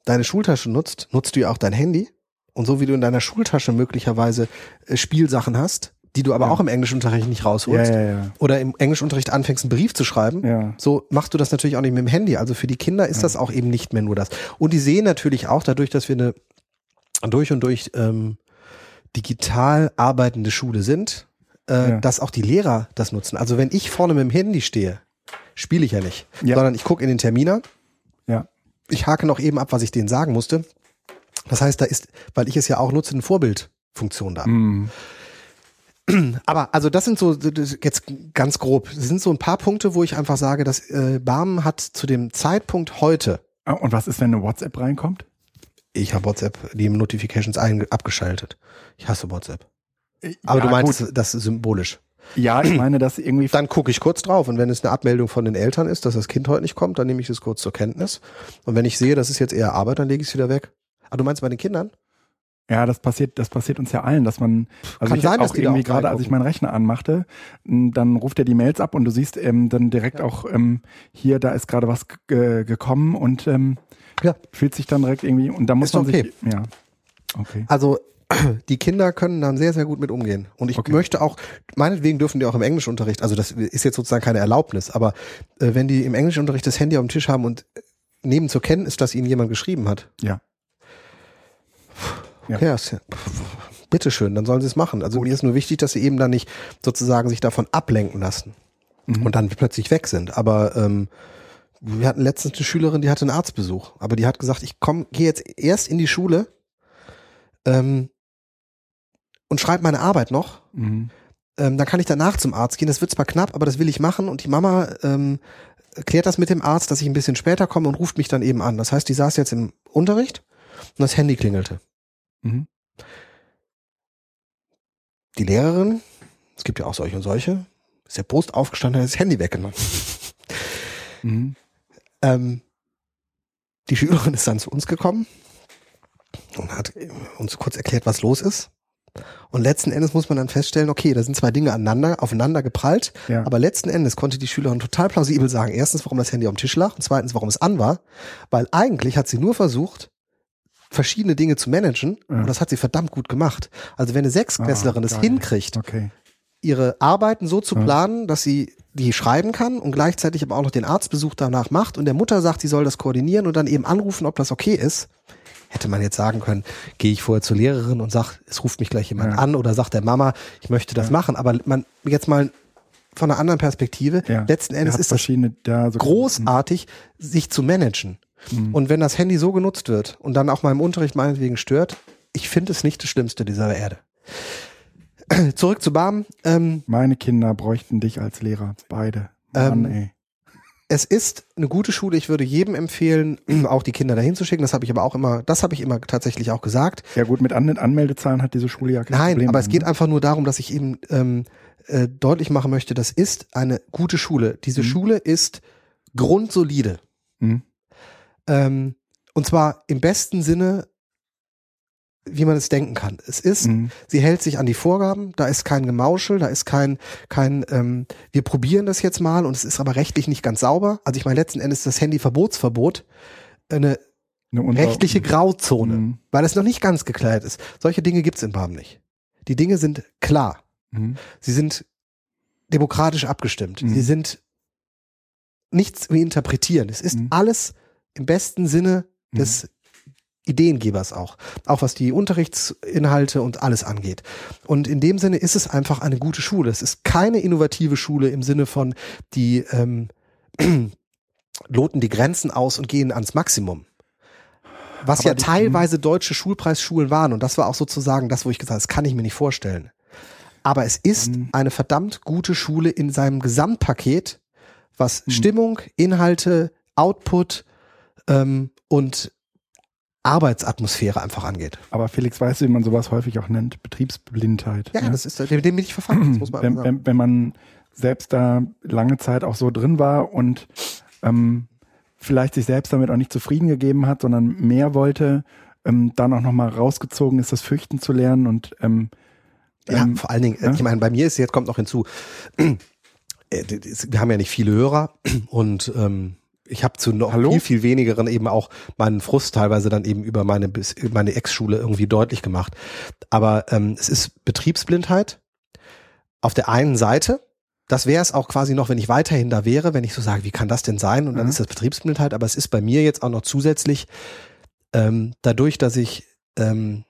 deine Schultasche nutzt, nutzt du ja auch dein Handy. Und so wie du in deiner Schultasche möglicherweise äh, Spielsachen hast, die du aber Ja. auch im Englischunterricht nicht rausholst, ja, ja. oder im Englischunterricht anfängst, einen Brief zu schreiben, so machst du das natürlich auch nicht mit dem Handy. Also für die Kinder ist das auch eben nicht mehr nur das. Und die sehen natürlich auch dadurch, dass wir eine durch und durch ähm, digital arbeitende Schule sind, äh, dass auch die Lehrer das nutzen. Also wenn ich vorne mit dem Handy stehe, spiele ich ja nicht, Ja. sondern ich gucke in den Terminer, Ja. ich hake noch eben ab, was ich denen sagen musste. Das heißt, da ist, weil ich es ja auch nutze, eine Vorbildfunktion da. Mm. Aber also das sind so jetzt ganz grob. Das sind so ein paar Punkte, wo ich einfach sage, dass äh, Barmen hat zu dem Zeitpunkt heute, Ah, Und was ist, wenn eine WhatsApp reinkommt? ich habe WhatsApp die Notifications ein, abgeschaltet. Ich hasse WhatsApp. Aber ja, du meinst gut. das ist symbolisch. Ja, ich meine, dass irgendwie. Dann gucke ich kurz drauf und wenn es eine Abmeldung von den Eltern ist, dass das Kind heute nicht kommt, dann nehme ich das kurz zur Kenntnis. Und wenn ich sehe, das ist jetzt eher Arbeit, dann lege ich es wieder weg. Ah, du meinst bei den Kindern? Ja, das passiert, das passiert uns ja allen, dass man, also Kann ich sein, auch irgendwie gerade, als ich meinen Rechner anmachte, dann ruft er die Mails ab und du siehst ähm, dann direkt auch ähm, hier, da ist gerade was ge gekommen und ähm, Ja. fühlt sich dann direkt irgendwie und da muss Ist man okay. sich, ja, okay, Also die Kinder können dann sehr, sehr gut mit umgehen. Und ich Okay. möchte auch, meinetwegen dürfen die auch im Englischunterricht, also das ist jetzt sozusagen keine Erlaubnis, aber äh, wenn die im Englischunterricht das Handy auf dem Tisch haben und äh, nehmen zur Kenntnis, dass ihnen jemand geschrieben hat. Ja. Ja. Ja. bitteschön, dann sollen sie es machen. Also mir ist nur wichtig, dass sie eben dann nicht sozusagen sich davon ablenken lassen Mhm. und dann plötzlich weg sind. Aber ähm, wir hatten letztens eine Schülerin, die hatte einen Arztbesuch, aber die hat gesagt, ich komm, gehe jetzt erst in die Schule ähm, und schreibe meine Arbeit noch. Mhm. Ähm, dann kann ich danach zum Arzt gehen. Das wird zwar knapp, aber das will ich machen. Und die Mama ähm, klärt das mit dem Arzt, dass ich ein bisschen später komme und ruft mich dann eben an. Das heißt, die saß jetzt im Unterricht und das Handy klingelte. Mhm. Die Lehrerin, es gibt ja auch solche und solche, ist der Brust aufgestanden, hat das Handy weggenommen. Mhm. Ähm, die Schülerin ist dann zu uns gekommen und hat uns kurz erklärt, was los ist. Und letzten Endes muss man dann feststellen, okay, da sind zwei Dinge aneinander, aufeinander geprallt, Ja. aber letzten Endes konnte die Schülerin total plausibel sagen, erstens, warum das Handy auf dem Tisch lag und zweitens, warum es an war, weil eigentlich hat sie nur versucht, verschiedene Dinge zu managen Ja. und das hat sie verdammt gut gemacht. Also wenn eine Sechsklässlerin Ah, es hinkriegt, Okay. ihre Arbeiten so zu planen, dass sie die schreiben kann und gleichzeitig aber auch noch den Arztbesuch danach macht und der Mutter sagt, sie soll das koordinieren und dann eben anrufen, ob das okay ist. hätte man jetzt sagen können, gehe ich vorher zur Lehrerin und sag, es ruft mich gleich jemand Ja. an oder sagt der Mama, ich möchte das Ja. machen. Aber man jetzt mal von einer anderen Perspektive, Ja. letzten Endes ist das großartig, sich zu managen. Mhm. Und wenn das Handy so genutzt wird und dann auch mal im Unterricht meinetwegen stört, ich finde es nicht das Schlimmste dieser Erde. Zurück zu Barm. Ähm, Meine Kinder bräuchten dich als Lehrer. Beide. Mann, Ähm, ey. es ist eine gute Schule. Ich würde jedem empfehlen, auch die Kinder dahin zu schicken. Das habe ich aber auch immer, das habe ich immer tatsächlich auch gesagt. Ja gut, mit An Anmeldezahlen hat diese Schule ja kein Nein, Problem. aber es geht ne? einfach nur darum, dass ich eben ähm, äh, deutlich machen möchte, das ist eine gute Schule. Diese Mhm. Schule ist grundsolide. Mhm. Ähm, und zwar im besten Sinne, wie man es denken kann. Es ist, Mhm. sie hält sich an die Vorgaben, da ist kein Gemauschel, da ist kein, kein, ähm, wir probieren das jetzt mal und es ist aber rechtlich nicht ganz sauber. Also ich meine, letzten Endes ist das Handy-Verbotsverbot eine Eine rechtliche Grauzone, Mhm. weil es noch nicht ganz geklärt ist. Solche Dinge gibt's in Barm nicht. Die Dinge sind klar. Mhm. Sie sind demokratisch abgestimmt. Mhm. Sie sind nichts wie interpretieren. Es ist Mhm. alles im besten Sinne des Ideengebers auch. Auch was die Unterrichtsinhalte und alles angeht. Und in dem Sinne ist es einfach eine gute Schule. Es ist keine innovative Schule im Sinne von, die ähm, loten die Grenzen aus und gehen ans Maximum. Was Aber ja die- teilweise deutsche Schulpreisschulen waren. Und das war auch sozusagen das, wo ich gesagt habe, das kann ich mir nicht vorstellen. Aber es ist Mhm. eine verdammt gute Schule in seinem Gesamtpaket, was Mhm. Stimmung, Inhalte, Output ähm, und Arbeitsatmosphäre einfach angeht. Aber Felix, weißt du, wie man sowas häufig auch nennt? Betriebsblindheit. Ja, ne? das ist, dem, dem bin ich verfangen, das muss man wenn, wenn, wenn man selbst da lange Zeit auch so drin war und ähm, vielleicht sich selbst damit auch nicht zufrieden gegeben hat, sondern mehr wollte, ähm, dann auch nochmal rausgezogen ist, das Fürchten zu lernen und ähm, Ja, ähm, vor allen Dingen, ja? ich meine, bei mir ist jetzt kommt noch hinzu, äh, wir haben ja nicht viele Hörer und ähm, ich habe zu noch Hallo? viel, viel wenigeren eben auch meinen Frust teilweise dann eben über meine, meine Ex-Schule irgendwie deutlich gemacht. Aber ähm, es ist Betriebsblindheit auf der einen Seite. Das wäre es auch quasi noch, wenn ich weiterhin da wäre, wenn ich so sage, wie kann das denn sein? Und dann Mhm. ist das Betriebsblindheit. Aber es ist bei mir jetzt auch noch zusätzlich ähm, dadurch, dass ich ähm,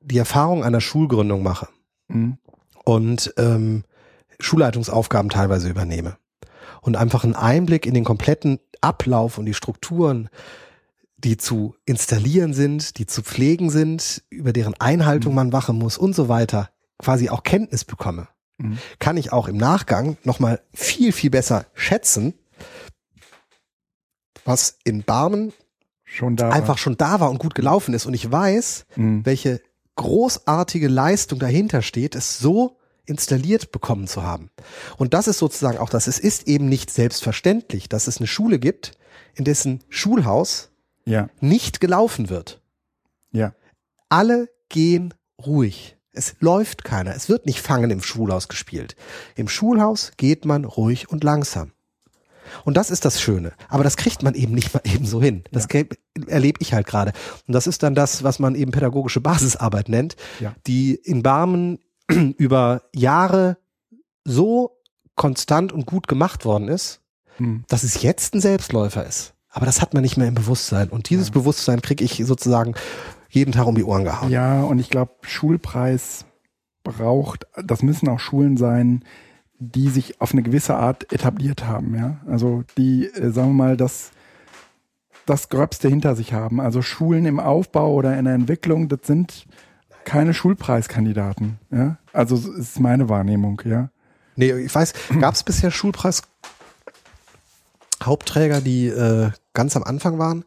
die Erfahrung einer Schulgründung mache mh, und ähm, Schulleitungsaufgaben teilweise übernehme und einfach einen Einblick in den kompletten Ablauf und die Strukturen, die zu installieren sind, die zu pflegen sind, über deren Einhaltung Mhm. man wachen muss und so weiter, quasi auch Kenntnis bekomme, mh. kann ich auch im Nachgang nochmal viel, viel besser schätzen, was in Barmen schon da einfach schon da war und gut gelaufen ist. Und ich weiß, war. Mh. welche großartige Leistung dahinter steht, es so installiert bekommen zu haben. Und das ist sozusagen auch das. Es ist eben nicht selbstverständlich, dass es eine Schule gibt, in dessen Schulhaus Ja, nicht gelaufen wird. ja. Alle gehen ruhig. Es läuft keiner. Es wird nicht Fangen im Schulhaus gespielt. Im Schulhaus geht man ruhig und langsam. Und das ist das Schöne. Aber das kriegt man eben nicht mal eben so hin. Das ge- erlebe ich halt gerade. Und das ist dann das, was man eben pädagogische Basisarbeit nennt, Ja. die in Barmen über Jahre so konstant und gut gemacht worden ist, Mh. dass es jetzt ein Selbstläufer ist. Aber das hat man nicht mehr im Bewusstsein. Und dieses Bewusstsein kriege ich sozusagen jeden Tag um die Ohren gehauen. Ja, und ich glaube, Schulpreis braucht, das müssen auch Schulen sein, die sich auf eine gewisse Art etabliert haben, ja. Also die, äh, sagen wir mal, das, das Gröbste hinter sich haben. Also Schulen im Aufbau oder in der Entwicklung, das sind keine Schulpreiskandidaten, ja. Also ist meine Wahrnehmung, ja. Nee, ich weiß, gab es bisher Schulpreis Hauptträger, die äh, ganz am Anfang waren?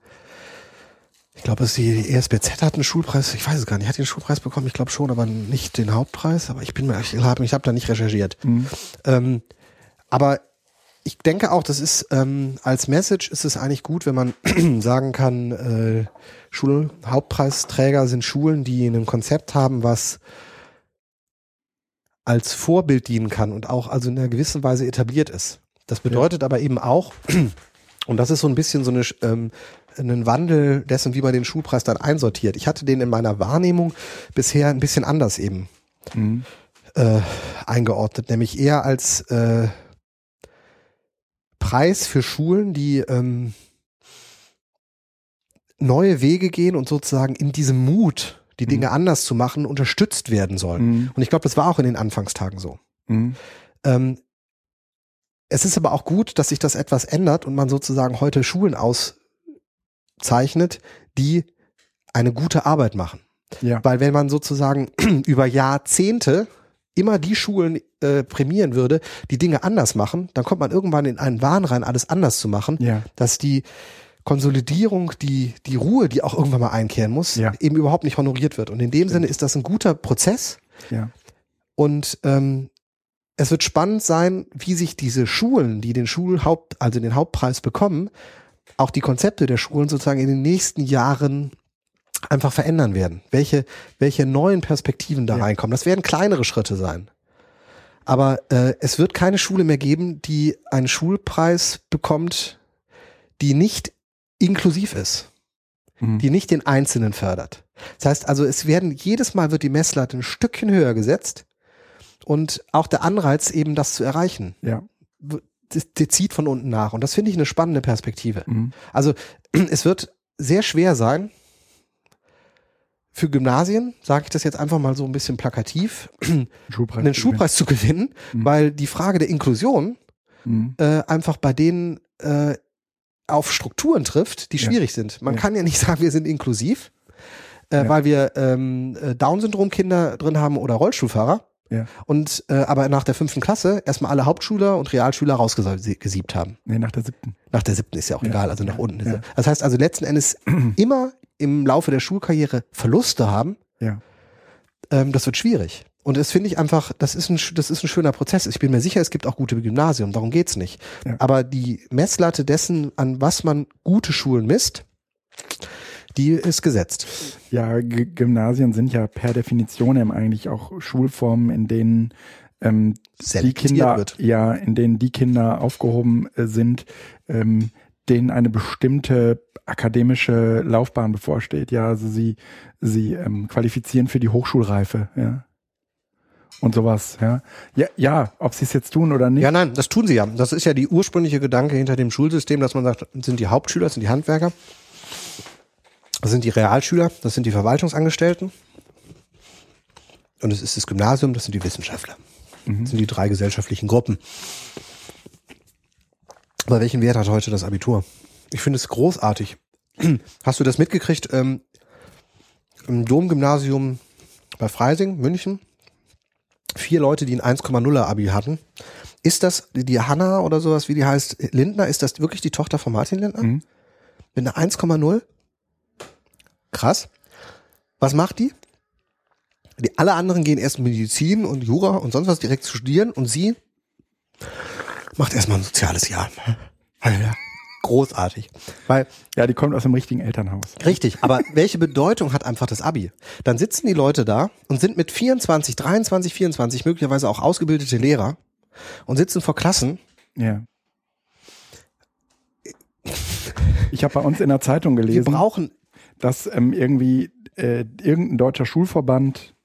Ich glaube, es die, ESBZ hat einen Schulpreis, ich weiß es gar nicht, hat einen Schulpreis bekommen? Ich glaube schon, aber nicht den Hauptpreis, aber ich bin mir, ich habe ich hab da nicht recherchiert. Mhm. Ähm, aber ich denke auch, das ist ähm, als Message ist es eigentlich gut, wenn man sagen kann, äh, Schulhauptpreisträger sind Schulen, die ein Konzept haben, was als Vorbild dienen kann und auch also in einer gewissen Weise etabliert ist. Das bedeutet aber eben auch, und das ist so ein bisschen so eine, ähm, ein Wandel dessen, wie man den Schulpreis dann einsortiert. Ich hatte den in meiner Wahrnehmung bisher ein bisschen anders eben Mhm. äh, eingeordnet, nämlich eher als äh, Preis für Schulen, die ähm, neue Wege gehen und sozusagen in diesem Mut, die mhm. Dinge anders zu machen, unterstützt werden sollen. Mhm. Und ich glaube, das war auch in den Anfangstagen so. Mhm. Ähm, es ist aber auch gut, dass sich das etwas ändert und man sozusagen heute Schulen auszeichnet, die eine gute Arbeit machen. Ja. Weil wenn man sozusagen über Jahrzehnte immer die Schulen äh, prämieren würde, die Dinge anders machen, dann kommt man irgendwann in einen Wahn rein, alles anders zu machen, ja. dass die Konsolidierung, die, die Ruhe, die auch irgendwann mal einkehren muss, ja. eben überhaupt nicht honoriert wird. Und in dem Stimmt. Sinne ist das ein guter Prozess. Ja. Und ähm, es wird spannend sein, wie sich diese Schulen, die den Schulhaupt, also den Hauptpreis bekommen, auch die Konzepte der Schulen sozusagen in den nächsten Jahren einfach verändern werden. Welche, welche neuen Perspektiven da ja. reinkommen. Das werden kleinere Schritte sein. Aber äh, es wird keine Schule mehr geben, die einen Schulpreis bekommt, die nicht inklusiv ist, mhm. die nicht den Einzelnen fördert. Das heißt also, es werden jedes Mal wird die Messlatte ein Stückchen höher gesetzt und auch der Anreiz eben das zu erreichen. Ja. Der zieht von unten nach und das finde ich eine spannende Perspektive. Mhm. Also es wird sehr schwer sein, für Gymnasien, sage ich das jetzt einfach mal so ein bisschen plakativ, Schulpreis einen Schulpreis zu gewinnen, mhm. weil die Frage der Inklusion mhm. äh, einfach bei denen äh, auf Strukturen trifft, die schwierig ja. sind. Man ja. kann ja nicht sagen, wir sind inklusiv, äh, ja. weil wir ähm, äh, Down-Syndrom-Kinder drin haben oder Rollstuhlfahrer. Ja. Und äh, aber nach der fünften Klasse erstmal alle Hauptschüler und Realschüler rausgesiebt haben. Nee, nach der siebten. Nach der siebten ist ja auch egal, also nach unten. Ja. Das heißt also letzten Endes immer im Laufe der Schulkarriere Verluste haben, ja. ähm, das wird schwierig. Und das finde ich einfach, das ist, ein, das ist ein schöner Prozess. Ich bin mir sicher, es gibt auch gute Gymnasien, darum geht's nicht. Ja. Aber die Messlatte dessen, an was man gute Schulen misst, die ist gesetzt. Ja, G Gymnasien sind ja per Definition eben eigentlich auch Schulformen, in denen ähm, die Kinder, wird. ja, in denen die Kinder aufgehoben äh, sind, ähm, denen eine bestimmte akademische Laufbahn bevorsteht. Ja, also sie, sie ähm, qualifizieren für die Hochschulreife, ja. Und sowas, ja. Ja, ja ob sie es jetzt tun oder nicht. Ja, nein, das tun sie ja. Das ist ja die ursprüngliche Gedanke hinter dem Schulsystem, dass man sagt, sind die Hauptschüler, sind die Handwerker, das sind die Realschüler, das sind die Verwaltungsangestellten. Und es ist das Gymnasium, das sind die Wissenschaftler. Mhm. Das sind die drei gesellschaftlichen Gruppen. Aber welchen Wert hat heute das Abitur? Ich finde es großartig. Hast du das mitgekriegt? Ähm, Im Domgymnasium bei Freising, München, vier Leute, die ein 1,0er Abi hatten. Ist das die Hanna oder sowas, wie die heißt, Lindner? Ist das wirklich die Tochter von Martin Lindner? Mhm. Mit einer 1,0? Krass. Was macht die? Die alle anderen gehen erst Medizin und Jura und sonst was direkt zu studieren und sie macht erstmal ein soziales Jahr. Ja großartig. Weil, ja, die kommt aus dem richtigen Elternhaus. Richtig, aber welche Bedeutung hat einfach das Abi? Dann sitzen die Leute da und sind mit 24, 23, 24 möglicherweise auch ausgebildete Lehrer und sitzen vor Klassen. Ja. Ich habe bei uns in der Zeitung gelesen, Wir brauchen dass ähm, irgendwie äh, irgendein deutscher Schulverband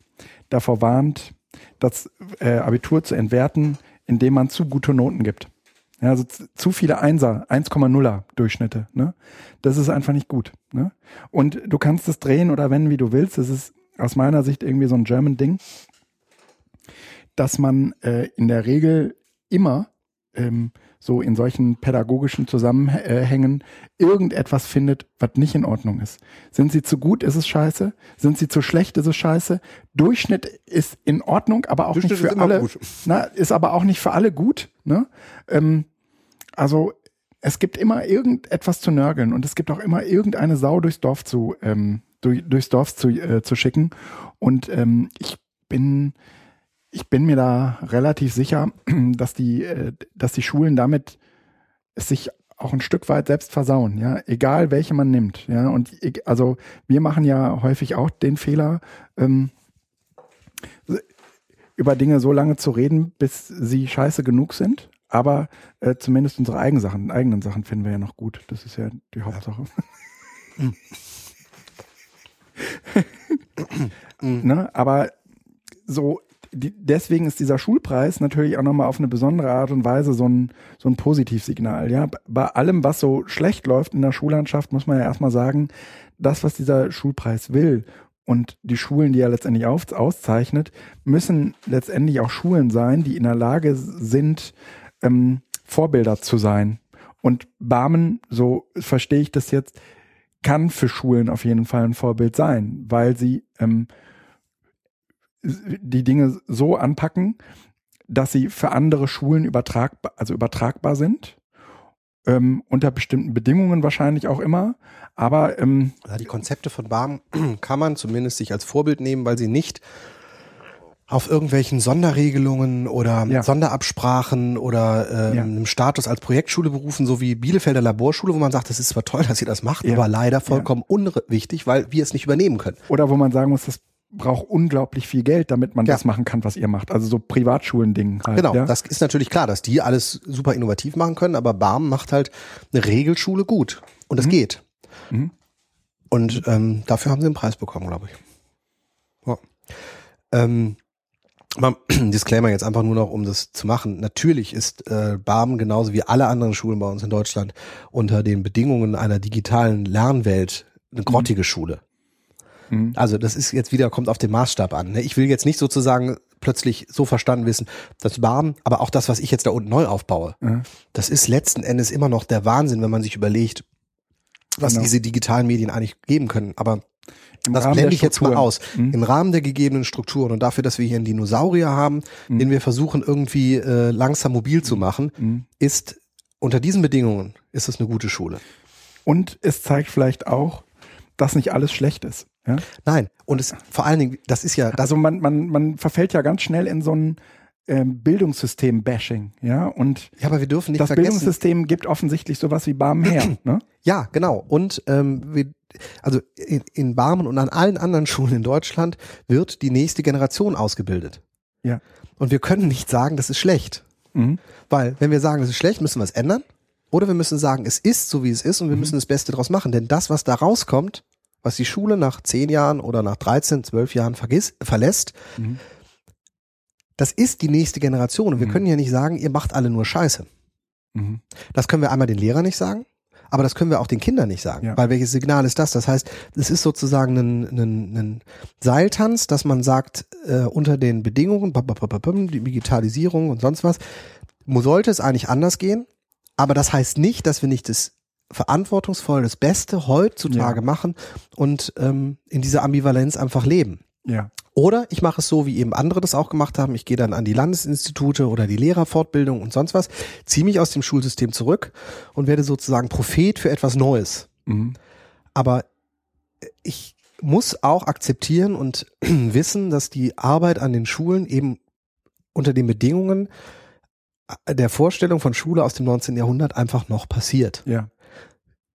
davor warnt, das äh, Abitur zu entwerten, indem man zu gute Noten gibt. Ja, also zu viele Einser, 1,0er Durchschnitte. Ne? Das ist einfach nicht gut. Ne? Und du kannst es drehen oder wenden, wie du willst. Das ist aus meiner Sicht irgendwie so ein German-Ding, dass man äh, in der Regel immer ähm, so in solchen pädagogischen Zusammenhängen irgendetwas findet, was nicht in Ordnung ist. Sind sie zu gut, ist es scheiße. Sind sie zu schlecht, ist es scheiße. Durchschnitt ist in Ordnung, aber auch Durchschnitt nicht für alle. Na, ist aber auch nicht für alle gut. Ne? Ähm, also es gibt immer irgendetwas zu nörgeln und es gibt auch immer irgendeine Sau durchs Dorf zu, ähm, durch, durchs Dorf zu, äh, zu schicken. Und ähm, ich bin, ich bin mir da relativ sicher, dass die, äh, dass die Schulen damit es sich auch ein Stück weit selbst versauen, ja, egal welche man nimmt, ja. Und also wir machen ja häufig auch den Fehler, ähm, über Dinge so lange zu reden, bis sie scheiße genug sind. Aber äh, zumindest unsere eigenen Sachen, eigenen Sachen finden wir ja noch gut. Das ist ja die Hauptsache. Ja. ne? Aber so die, deswegen ist dieser Schulpreis natürlich auch nochmal auf eine besondere Art und Weise so ein, so ein Positivsignal. Ja, bei allem, was so schlecht läuft in der Schullandschaft, muss man ja erstmal sagen, das, was dieser Schulpreis will und die Schulen, die er letztendlich auf, auszeichnet, müssen letztendlich auch Schulen sein, die in der Lage sind, ähm, Vorbilder zu sein. Und Barmen, so verstehe ich das jetzt, kann für Schulen auf jeden Fall ein Vorbild sein, weil sie ähm, die Dinge so anpacken, dass sie für andere Schulen übertragbar, also übertragbar sind. Ähm, unter bestimmten Bedingungen wahrscheinlich auch immer. Aber ähm, ja, die Konzepte von BAM kann man zumindest sich als Vorbild nehmen, weil sie nicht auf irgendwelchen Sonderregelungen oder ja. Sonderabsprachen oder ähm, ja. einem Status als Projektschule berufen, so wie Bielefelder Laborschule, wo man sagt, das ist zwar toll, dass ihr das macht, ja. aber leider vollkommen unwichtig, weil wir es nicht übernehmen können. Oder wo man sagen muss, das braucht unglaublich viel Geld, damit man das machen kann, was ihr macht. Also so Privatschulen-Ding. Halt, genau, das ist natürlich klar, dass die alles super innovativ machen können, aber BAM macht halt eine Regelschule gut. Und es mhm. geht. Mhm. Und ähm, dafür haben sie einen Preis bekommen, glaube ich. Ja. Ähm, mal, Disclaimer jetzt einfach nur noch, um das zu machen. Natürlich ist äh, BAM genauso wie alle anderen Schulen bei uns in Deutschland unter den Bedingungen einer digitalen Lernwelt eine grottige mhm. Schule. Mhm. Also das ist jetzt wieder, kommt auf den Maßstab an. Ne? Ich will jetzt nicht sozusagen plötzlich so verstanden wissen, das Barm, aber auch das, was ich jetzt da unten neu aufbaue, mhm. das ist letzten Endes immer noch der Wahnsinn, wenn man sich überlegt, was genau. diese digitalen Medien eigentlich geben können. Aber Im das blende ich jetzt mal aus. Mhm. Im Rahmen der gegebenen Strukturen und dafür, dass wir hier einen Dinosaurier haben, mhm. den wir versuchen irgendwie äh, langsam mobil zu machen, mhm. ist unter diesen Bedingungen ist es eine gute Schule. Und es zeigt vielleicht auch, dass nicht alles schlecht ist. Ja? Nein, und es vor allen Dingen, das ist ja. Das also man, man, man verfällt ja ganz schnell in so ein ähm, Bildungssystem-Bashing, ja. Und ja, aber wir dürfen nicht das vergessen, Bildungssystem gibt offensichtlich sowas wie Barmen her. ne? Ja, genau. Und ähm, wir, also in, in Barmen und an allen anderen Schulen in Deutschland wird die nächste Generation ausgebildet. Ja. Und wir können nicht sagen, das ist schlecht. Mhm. Weil, wenn wir sagen, das ist schlecht, müssen wir es ändern. Oder wir müssen sagen, es ist so, wie es ist und wir mhm. müssen das Beste daraus machen. Denn das, was da rauskommt, was die Schule nach zehn Jahren oder nach 13, 12 Jahren vergiss, verlässt, mhm. das ist die nächste Generation. Und wir mhm. können ja nicht sagen, ihr macht alle nur Scheiße. Mhm. Das können wir einmal den Lehrern nicht sagen, aber das können wir auch den Kindern nicht sagen. Ja. Weil welches Signal ist das? Das heißt, es ist sozusagen ein, ein, ein Seiltanz, dass man sagt, äh, unter den Bedingungen, die Digitalisierung und sonst was, sollte es eigentlich anders gehen. Aber das heißt nicht, dass wir nicht das verantwortungsvoll das Beste heutzutage ja. machen und ähm, in dieser Ambivalenz einfach leben. Ja. Oder ich mache es so, wie eben andere das auch gemacht haben. Ich gehe dann an die Landesinstitute oder die Lehrerfortbildung und sonst was, ziehe mich aus dem Schulsystem zurück und werde sozusagen Prophet für etwas Neues. Mhm. Aber ich muss auch akzeptieren und wissen, dass die Arbeit an den Schulen eben unter den Bedingungen der Vorstellung von Schule aus dem 19. Jahrhundert einfach noch passiert. Ja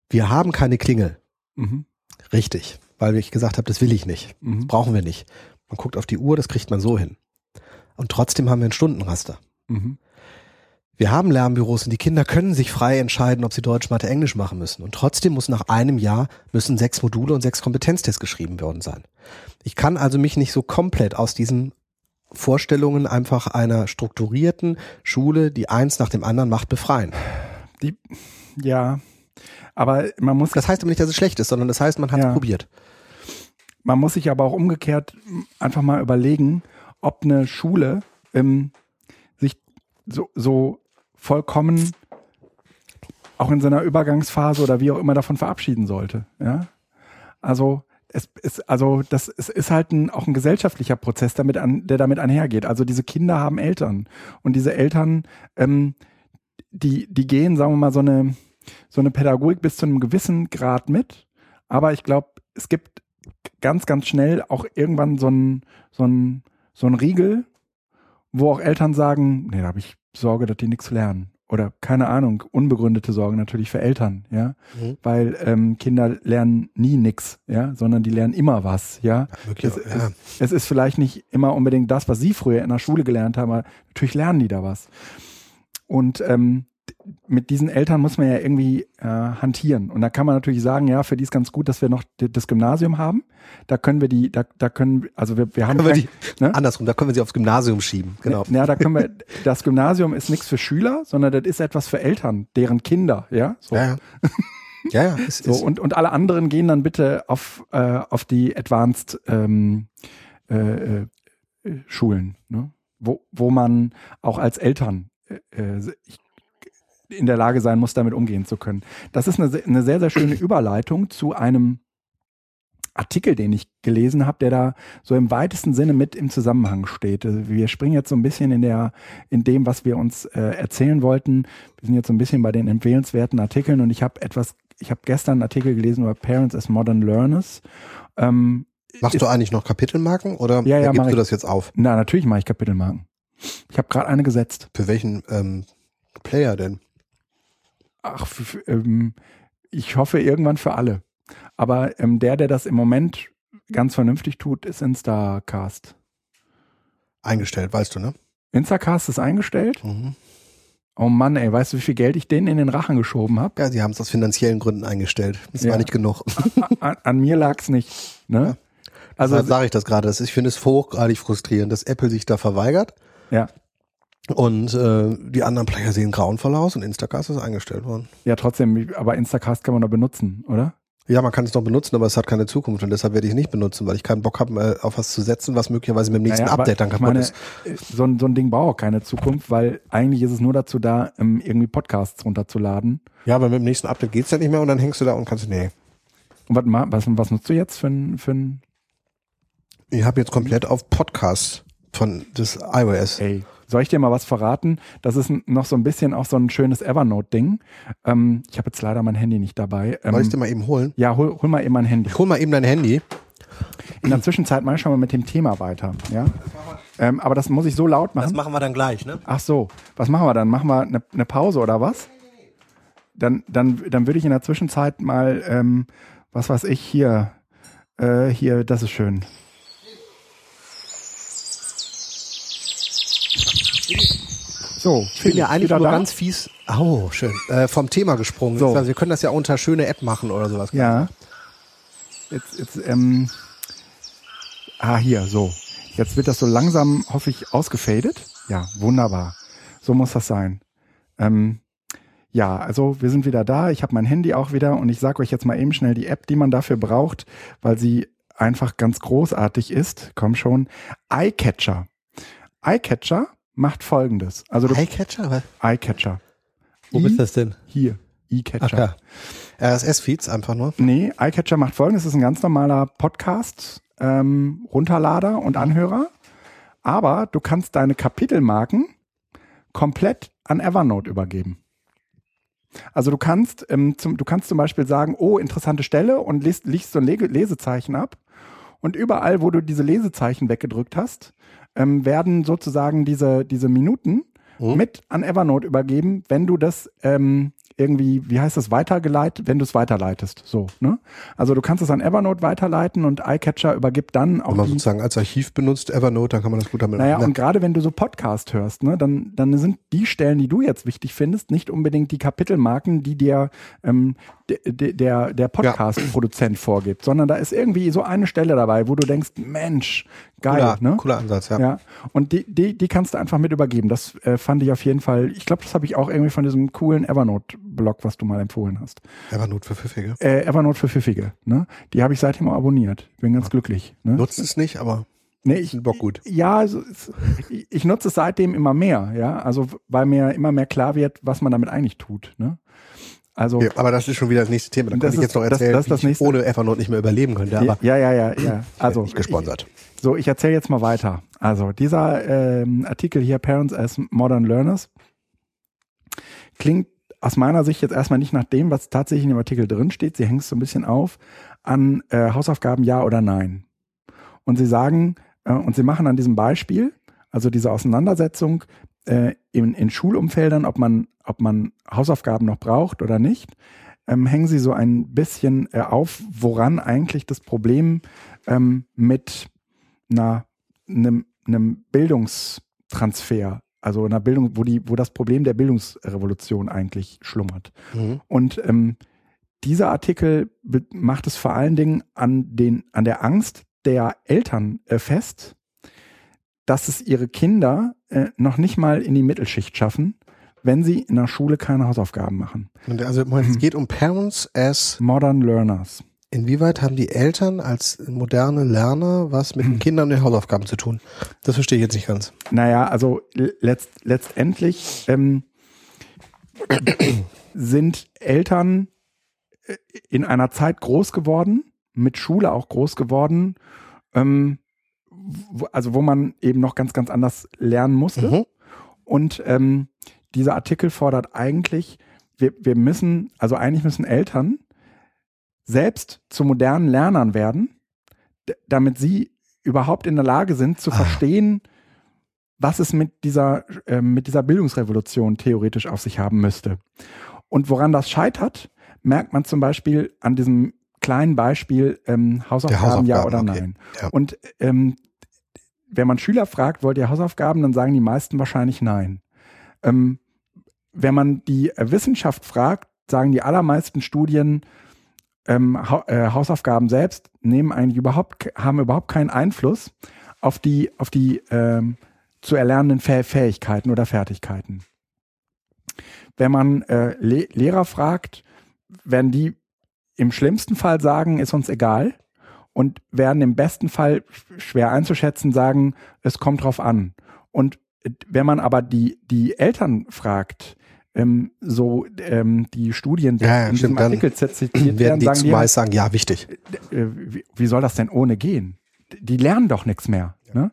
wir haben keine Klingel. Mhm. Richtig, weil ich gesagt habe, das will ich nicht. Mhm. Das brauchen wir nicht. Man guckt auf die Uhr, das kriegt man so hin. Und trotzdem haben wir ein Stundenraster. Mhm. Wir haben Lernbüros und die Kinder können sich frei entscheiden, ob sie Deutsch, Mathe, Englisch machen müssen. Und trotzdem muss nach einem Jahr müssen sechs Module und sechs Kompetenztests geschrieben worden sein. Ich kann also mich nicht so komplett aus diesen Vorstellungen einfach einer strukturierten Schule, die eins nach dem anderen macht, befreien. Die, ja, aber man muss. Das heißt aber nicht, dass es schlecht ist, sondern das heißt, man hat es ja. probiert. Man muss sich aber auch umgekehrt einfach mal überlegen, ob eine Schule ähm, sich so, so vollkommen auch in seiner Übergangsphase oder wie auch immer davon verabschieden sollte. Ja, also es ist also das ist, ist halt ein, auch ein gesellschaftlicher Prozess, damit an, der damit einhergeht. Also diese Kinder haben Eltern und diese Eltern, ähm, die die gehen, sagen wir mal so eine so eine Pädagogik bis zu einem gewissen Grad mit. Aber ich glaube, es gibt ganz, ganz schnell auch irgendwann so ein, so ein, so ein Riegel, wo auch Eltern sagen, nee, da habe ich Sorge, dass die nichts lernen. Oder keine Ahnung, unbegründete Sorgen natürlich für Eltern, ja. Mhm. Weil ähm, Kinder lernen nie nix, ja, sondern die lernen immer was, ja. ja, wirklich, es, ja. Es, es, ist vielleicht nicht immer unbedingt das, was sie früher in der Schule gelernt haben, aber natürlich lernen die da was. Und ähm, mit diesen Eltern muss man ja irgendwie äh, hantieren. Und da kann man natürlich sagen, ja, für die ist ganz gut, dass wir noch das Gymnasium haben. Da können wir die, da, da können, also wir, wir haben wir die, ne? andersrum, da können wir sie aufs Gymnasium schieben. Genau. Ja, da können wir. Das Gymnasium ist nichts für Schüler, sondern das ist etwas für Eltern, deren Kinder, ja. So. Ja, ja. Ja, ja. Ist, so, und, und alle anderen gehen dann bitte auf, äh, auf die Advanced ähm, äh, äh, Schulen, ne? wo, wo man auch als Eltern äh, in der Lage sein muss, damit umgehen zu können. Das ist eine, eine sehr, sehr schöne Überleitung zu einem Artikel, den ich gelesen habe, der da so im weitesten Sinne mit im Zusammenhang steht. Also wir springen jetzt so ein bisschen in der, in dem, was wir uns äh, erzählen wollten. Wir sind jetzt so ein bisschen bei den empfehlenswerten Artikeln und ich habe etwas, ich habe gestern einen Artikel gelesen über Parents as Modern Learners. Ähm, Machst ist, du eigentlich noch Kapitelmarken oder ja, ja, gibst du das jetzt auf? Na, natürlich mache ich Kapitelmarken. Ich habe gerade eine gesetzt. Für welchen ähm, Player denn? Ach, ähm, ich hoffe irgendwann für alle. Aber ähm, der, der das im Moment ganz vernünftig tut, ist Instacast. Eingestellt, weißt du, ne? Instacast ist eingestellt? Mhm. Oh Mann, ey, weißt du, wie viel Geld ich denen in den Rachen geschoben habe? Ja, sie haben es aus finanziellen Gründen eingestellt. Das ja. war nicht genug. An, an, an mir lag's nicht. Ne? Ja. Also sage ich das gerade. Ich finde es hochgradig frustrierend, dass Apple sich da verweigert. Ja. Und äh, die anderen Player sehen grauenvoll aus und Instacast ist eingestellt worden. Ja, trotzdem, aber Instacast kann man doch benutzen, oder? Ja, man kann es noch benutzen, aber es hat keine Zukunft und deshalb werde ich es nicht benutzen, weil ich keinen Bock habe, äh, auf was zu setzen, was möglicherweise mit dem nächsten naja, Update dann kaputt meine, ist. So ein, so ein Ding braucht auch keine Zukunft, weil eigentlich ist es nur dazu da, um irgendwie Podcasts runterzuladen. Ja, aber mit dem nächsten Update geht's ja nicht mehr und dann hängst du da und kannst, nee. Und was, was, was nutzt du jetzt für ein, für ein Ich habe jetzt komplett auf Podcasts von des iOS. Ey, soll ich dir mal was verraten? Das ist noch so ein bisschen auch so ein schönes Evernote-Ding. Ähm, ich habe jetzt leider mein Handy nicht dabei. Ähm, Soll ich dir mal eben holen? Ja, hol, hol mal eben mein Handy. Ich hol mal eben dein Handy. In der Zwischenzeit mal schauen wir mit dem Thema weiter. Ja? Ähm, aber das muss ich so laut machen. Das machen wir dann gleich, ne? Ach so. Was machen wir dann? Machen wir eine, eine Pause oder was? Dann, dann, dann würde ich in der Zwischenzeit mal, ähm, was weiß ich, hier, äh, hier, das ist schön. So, ich bin ja eigentlich nur da? ganz fies. Oh, schön. Äh, vom Thema gesprungen. So. Also wir können das ja unter schöne App machen oder sowas. Ja. Jetzt, jetzt, ähm, ah, hier, so. Jetzt wird das so langsam, hoffe ich, ausgefadet. Ja, wunderbar. So muss das sein. Ähm, ja, also wir sind wieder da. Ich habe mein Handy auch wieder und ich sage euch jetzt mal eben schnell die App, die man dafür braucht, weil sie einfach ganz großartig ist. Komm schon. Eyecatcher. Eyecatcher macht folgendes. Also Eyecatcher? Was? Eyecatcher. Wo I, ist das denn? Hier. E-Catcher. RSS-Feeds einfach nur? Nee, iCatcher macht folgendes. Das ist ein ganz normaler Podcast, ähm, Runterlader und Anhörer. Aber du kannst deine Kapitelmarken komplett an Evernote übergeben. Also du kannst, ähm, zum, du kannst zum Beispiel sagen, oh, interessante Stelle und liest, liest so ein Lesezeichen ab. Und überall, wo du diese Lesezeichen weggedrückt hast, ähm, werden sozusagen diese, diese Minuten mhm. mit an Evernote übergeben, wenn du das ähm, irgendwie, wie heißt das, weitergeleitet, wenn du es weiterleitest. So, ne? Also du kannst es an Evernote weiterleiten und iCatcher übergibt dann auch. Wenn man sozusagen als Archiv benutzt Evernote, dann kann man das gut damit Naja, machen. und gerade wenn du so Podcast hörst, ne, dann, dann sind die Stellen, die du jetzt wichtig findest, nicht unbedingt die Kapitelmarken, die dir ähm, der, der Podcast-Produzent ja. vorgibt, sondern da ist irgendwie so eine Stelle dabei, wo du denkst, Mensch, geil, cooler, ne? Cooler Ansatz, ja. ja. Und die, die, die kannst du einfach mit übergeben. Das äh, fand ich auf jeden Fall, ich glaube, das habe ich auch irgendwie von diesem coolen Evernote-Blog, was du mal empfohlen hast. Evernote für Pfiffige? Äh, Evernote für Pfiffige, ne? Die habe ich seitdem auch abonniert. Bin ganz ja. glücklich. Ne? Nutzt es nicht, aber Nee, ich, Bock gut. Ja, also, ich, ich nutze es seitdem immer mehr, ja. Also, weil mir immer mehr klar wird, was man damit eigentlich tut. Ne? Also, ja, aber das ist schon wieder das nächste Thema. Da kann ich jetzt noch erzählen, das, das, das ich ohne Evernote nicht mehr überleben könnte. Aber ja, ja, ja, ja. Also nicht gesponsert. Ich, so, ich erzähle jetzt mal weiter. Also dieser ähm, Artikel hier, Parents as Modern Learners, klingt aus meiner Sicht jetzt erstmal nicht nach dem, was tatsächlich in dem Artikel drin steht. Sie hängt so ein bisschen auf an äh, Hausaufgaben ja oder nein. Und sie sagen, äh, und sie machen an diesem Beispiel, also diese Auseinandersetzung äh, in, in Schulumfeldern, ob man, ob man Hausaufgaben noch braucht oder nicht, ähm, hängen sie so ein bisschen äh, auf, woran eigentlich das Problem ähm, mit einer, einem, einem Bildungstransfer also einer Bildung, wo die, wo das Problem der Bildungsrevolution eigentlich schlummert. Mhm. Und ähm, dieser Artikel macht es vor allen Dingen an den, an der Angst der Eltern äh, fest, dass es ihre Kinder äh, noch nicht mal in die Mittelschicht schaffen, wenn sie in der Schule keine Hausaufgaben machen. Und also es hm. geht um Parents as Modern Learners. Inwieweit haben die Eltern als moderne Lerner was mit den. Kindern und den Hausaufgaben zu tun? Das verstehe ich jetzt nicht ganz. Naja, also letzt, letztendlich ähm, sind Eltern äh, in einer Zeit groß geworden, mit Schule auch groß geworden, ähm, wo, also wo man eben noch ganz, ganz anders lernen musste. Mhm. Und ähm, dieser Artikel fordert eigentlich, wir, wir müssen, also eigentlich müssen Eltern selbst zu modernen Lernern werden, damit sie überhaupt in der Lage sind zu ah. verstehen, was es mit dieser, äh, mit dieser Bildungsrevolution theoretisch auf sich haben müsste. Und woran das scheitert, merkt man zum Beispiel an diesem kleinen Beispiel ähm, Hausaufgaben, Hausaufgaben, ja oder okay. nein. Ja. Und ähm, wenn man Schüler fragt, wollt ihr Hausaufgaben, dann sagen die meisten wahrscheinlich nein. Ähm, wenn man die Wissenschaft fragt, sagen die allermeisten Studien, ähm, ha äh, Hausaufgaben selbst nehmen eigentlich überhaupt, haben überhaupt keinen Einfluss auf die, auf die ähm, zu erlernenden Fäh Fähigkeiten oder Fertigkeiten. Wenn man äh, Le Lehrer fragt, werden die im schlimmsten Fall sagen, ist uns egal und werden im besten Fall schwer einzuschätzen sagen, es kommt drauf an. Und wenn man aber die, die Eltern fragt, ähm, so ähm, die Studien, die ja, ja, in diesem Artikel zitiert werden, werden die sagen die meist sagen, ja, wichtig. Äh, wie, wie, soll das denn ohne gehen? Die lernen doch nichts mehr. Ja. Ne?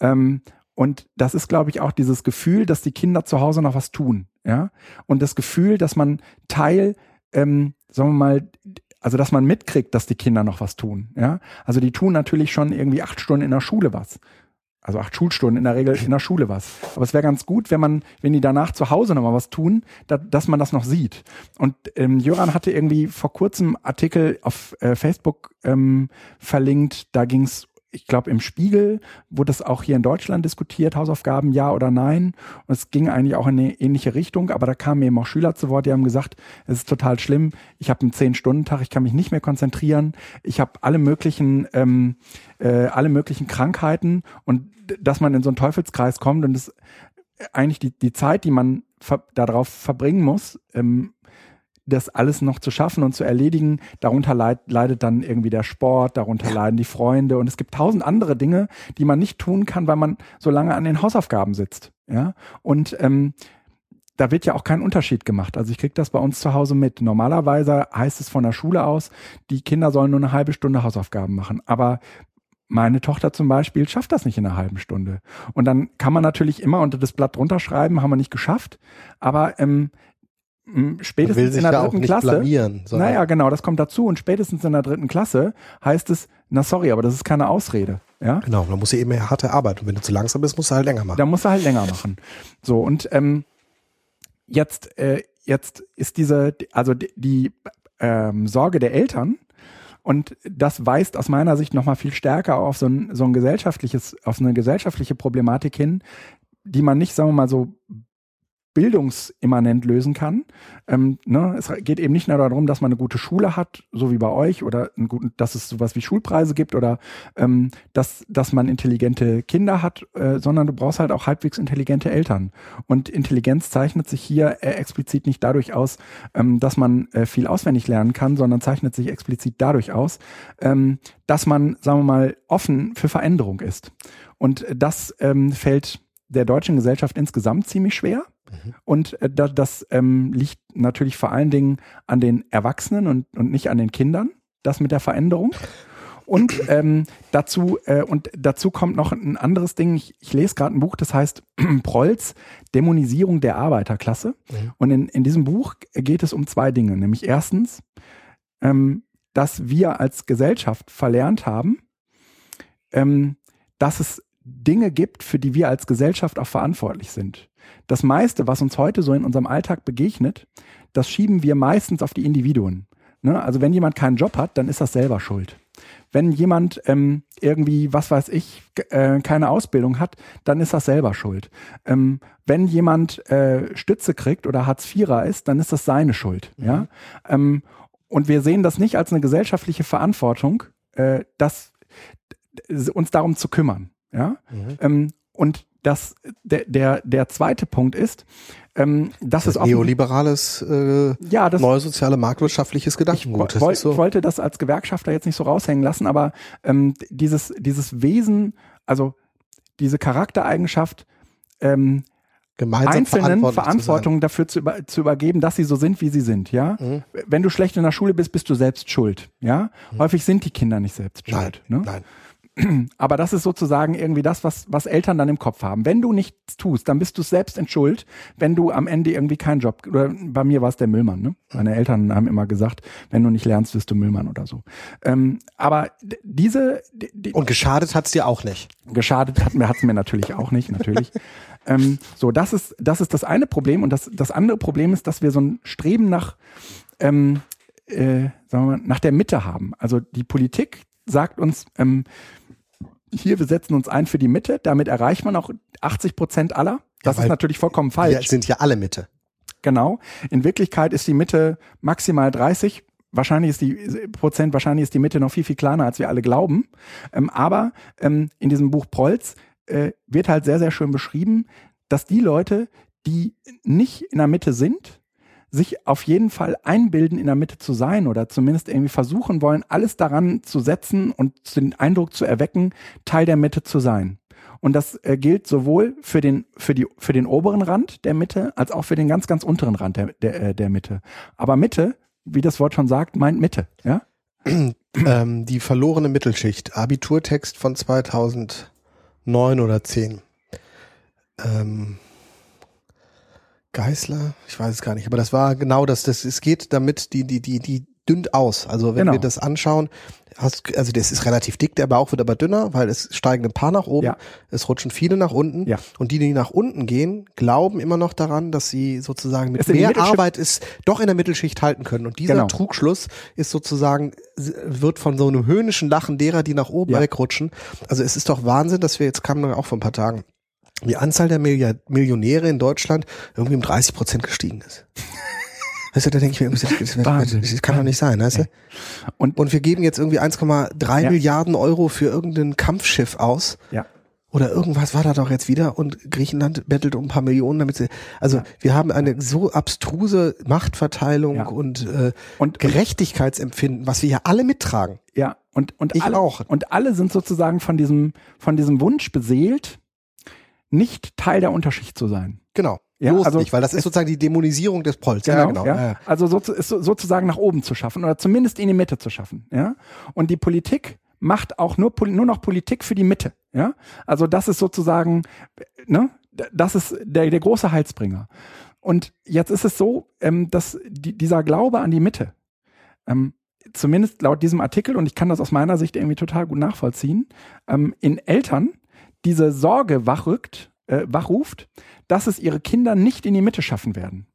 Ähm, und das ist, glaube ich, auch dieses Gefühl, dass die Kinder zu Hause noch was tun. Ja? Und das Gefühl, dass man Teil, ähm, sagen wir mal, also dass man mitkriegt, dass die Kinder noch was tun. Ja? Also die tun natürlich schon irgendwie acht Stunden in der Schule was. Also acht Schulstunden in der Regel in der Schule was. Aber es wäre ganz gut, wenn man, wenn die danach zu Hause nochmal was tun, da, dass man das noch sieht. Und ähm, Jöran hatte irgendwie vor kurzem Artikel auf äh, Facebook ähm, verlinkt, da ging es ich glaube, im Spiegel wurde das auch hier in Deutschland diskutiert, Hausaufgaben ja oder nein. Und es ging eigentlich auch in eine ähnliche Richtung, aber da kamen eben auch Schüler zu Wort, die haben gesagt, es ist total schlimm, ich habe einen Zehn-Stunden-Tag, ich kann mich nicht mehr konzentrieren, ich habe alle möglichen, ähm, äh, alle möglichen Krankheiten und dass man in so einen Teufelskreis kommt und es eigentlich die, die Zeit, die man ver darauf verbringen muss, ähm, das alles noch zu schaffen und zu erledigen, darunter leid, leidet dann irgendwie der Sport, darunter leiden die Freunde und es gibt tausend andere Dinge, die man nicht tun kann, weil man so lange an den Hausaufgaben sitzt. Ja, und ähm, da wird ja auch kein Unterschied gemacht. Also ich kriege das bei uns zu Hause mit. Normalerweise heißt es von der Schule aus, die Kinder sollen nur eine halbe Stunde Hausaufgaben machen. Aber meine Tochter zum Beispiel schafft das nicht in einer halben Stunde. Und dann kann man natürlich immer unter das Blatt drunter schreiben, haben wir nicht geschafft. Aber ähm, spätestens in der dritten Klasse. Blamieren, naja, genau, das kommt dazu. Und spätestens in der dritten Klasse heißt es, na sorry, aber das ist keine Ausrede. Ja? Genau, da muss du eben mehr harte Arbeit. Und wenn du zu langsam bist, musst du halt länger machen. Da musst du halt länger machen. So, und ähm, jetzt, äh, jetzt ist diese, also die, die ähm, Sorge der Eltern, und das weist aus meiner Sicht nochmal viel stärker auf so ein, so ein gesellschaftliches, auf so eine gesellschaftliche Problematik hin, die man nicht, sagen wir mal, so bildungsimmanent lösen kann. Ähm, ne? Es geht eben nicht nur darum, dass man eine gute Schule hat, so wie bei euch, oder einen guten, dass es sowas wie Schulpreise gibt oder ähm, dass, dass man intelligente Kinder hat, äh, sondern du brauchst halt auch halbwegs intelligente Eltern. Und Intelligenz zeichnet sich hier äh, explizit nicht dadurch aus, ähm, dass man äh, viel auswendig lernen kann, sondern zeichnet sich explizit dadurch aus, ähm, dass man, sagen wir mal, offen für Veränderung ist. Und das ähm, fällt der deutschen Gesellschaft insgesamt ziemlich schwer. Mhm. Und äh, das, das ähm, liegt natürlich vor allen Dingen an den Erwachsenen und, und nicht an den Kindern, das mit der Veränderung. Und ähm, dazu äh, und dazu kommt noch ein anderes Ding. Ich, ich lese gerade ein Buch, das heißt Prolls Dämonisierung der Arbeiterklasse. Mhm. Und in, in diesem Buch geht es um zwei Dinge. Nämlich erstens, ähm, dass wir als Gesellschaft verlernt haben, ähm, dass es Dinge gibt, für die wir als Gesellschaft auch verantwortlich sind. Das meiste, was uns heute so in unserem Alltag begegnet, das schieben wir meistens auf die Individuen. Ne? Also wenn jemand keinen Job hat, dann ist das selber schuld. Wenn jemand ähm, irgendwie, was weiß ich, äh, keine Ausbildung hat, dann ist das selber schuld. Ähm, wenn jemand äh, Stütze kriegt oder Hartz-Vierer ist, dann ist das seine Schuld. Mhm. Ja? Ähm, und wir sehen das nicht als eine gesellschaftliche Verantwortung, äh, das, uns darum zu kümmern. Ja? Mhm. Ähm, und das, der, der, der zweite Punkt ist, ähm, das, das ist neoliberales, äh, ja, das, neues soziale marktwirtschaftliches Gedankengut. Ich, woll, so. ich wollte das als Gewerkschafter jetzt nicht so raushängen lassen, aber ähm, dieses, dieses Wesen, also diese Charaktereigenschaft, ähm, Gemeinsam Einzelnen Verantwortung dafür zu, über, zu übergeben, dass sie so sind, wie sie sind, ja. Mhm. Wenn du schlecht in der Schule bist, bist du selbst schuld, ja. Mhm. Häufig sind die Kinder nicht selbst schuld. Nein, ne? nein. Aber das ist sozusagen irgendwie das, was, was Eltern dann im Kopf haben. Wenn du nichts tust, dann bist du selbst in Schuld, wenn du am Ende irgendwie keinen Job, oder bei mir war es der Müllmann, ne? Meine Eltern haben immer gesagt, wenn du nicht lernst, wirst du Müllmann oder so. Ähm, aber diese. Die, Und geschadet hat's dir auch nicht. Geschadet hat mir, hat's mir natürlich auch nicht, natürlich. ähm, so, das ist, das ist das eine Problem. Und das, das andere Problem ist, dass wir so ein Streben nach, ähm, äh, sagen wir mal, nach der Mitte haben. Also die Politik sagt uns, ähm, hier, wir setzen uns ein für die Mitte, damit erreicht man auch 80 Prozent aller. Das ja, ist natürlich vollkommen falsch. Wir sind ja alle Mitte. Genau. In Wirklichkeit ist die Mitte maximal 30. Wahrscheinlich ist die Prozent, wahrscheinlich ist die Mitte noch viel, viel kleiner, als wir alle glauben. Ähm, aber ähm, in diesem Buch Prolz äh, wird halt sehr, sehr schön beschrieben, dass die Leute, die nicht in der Mitte sind, sich auf jeden Fall einbilden, in der Mitte zu sein oder zumindest irgendwie versuchen wollen, alles daran zu setzen und den Eindruck zu erwecken, Teil der Mitte zu sein. Und das äh, gilt sowohl für den, für, die, für den oberen Rand der Mitte als auch für den ganz, ganz unteren Rand der, der, äh, der Mitte. Aber Mitte, wie das Wort schon sagt, meint Mitte, ja? ähm, die verlorene Mittelschicht, Abiturtext von 2009 oder 10. Ähm, Geißler, ich weiß es gar nicht, aber das war genau das, das es geht damit, die, die, die, die dünnt aus. Also wenn genau. wir das anschauen, hast, also das ist relativ dick, der Bauch wird aber dünner, weil es steigen ein paar nach oben, ja. es rutschen viele nach unten ja. und die, die nach unten gehen, glauben immer noch daran, dass sie sozusagen mit mehr Arbeit ist, doch in der Mittelschicht halten können. Und dieser genau. Trugschluss ist sozusagen, wird von so einem höhnischen Lachen derer, die nach oben ja. wegrutschen. Also es ist doch Wahnsinn, dass wir, jetzt kamen auch vor ein paar Tagen, die Anzahl der Millionäre in Deutschland irgendwie um 30 Prozent gestiegen ist. Weißt du, da denke ich mir, das, das kann doch nicht sein, weißt du? Und, und wir geben jetzt irgendwie 1,3 ja. Milliarden Euro für irgendein Kampfschiff aus. Ja. Oder irgendwas war da doch jetzt wieder und Griechenland bettelt um ein paar Millionen, damit sie. Also ja. wir haben eine so abstruse Machtverteilung ja. und, äh, und Gerechtigkeitsempfinden, was wir ja alle mittragen. Ja, und, und ich alle, auch. Und alle sind sozusagen von diesem, von diesem Wunsch beseelt, nicht Teil der Unterschicht zu sein. Genau. Ja, Bloß also nicht, weil das ist sozusagen die Dämonisierung des Pols. Genau, ja, genau. Ja. Ja. Also so, ist sozusagen nach oben zu schaffen oder zumindest in die Mitte zu schaffen. Ja? Und die Politik macht auch nur, nur noch Politik für die Mitte. Ja? Also das ist sozusagen, ne, das ist der, der große Heilsbringer. Und jetzt ist es so, ähm, dass die, dieser Glaube an die Mitte, ähm, zumindest laut diesem Artikel, und ich kann das aus meiner Sicht irgendwie total gut nachvollziehen, ähm, in Eltern diese Sorge wachrückt, äh, wachruft, dass es ihre Kinder nicht in die Mitte schaffen werden.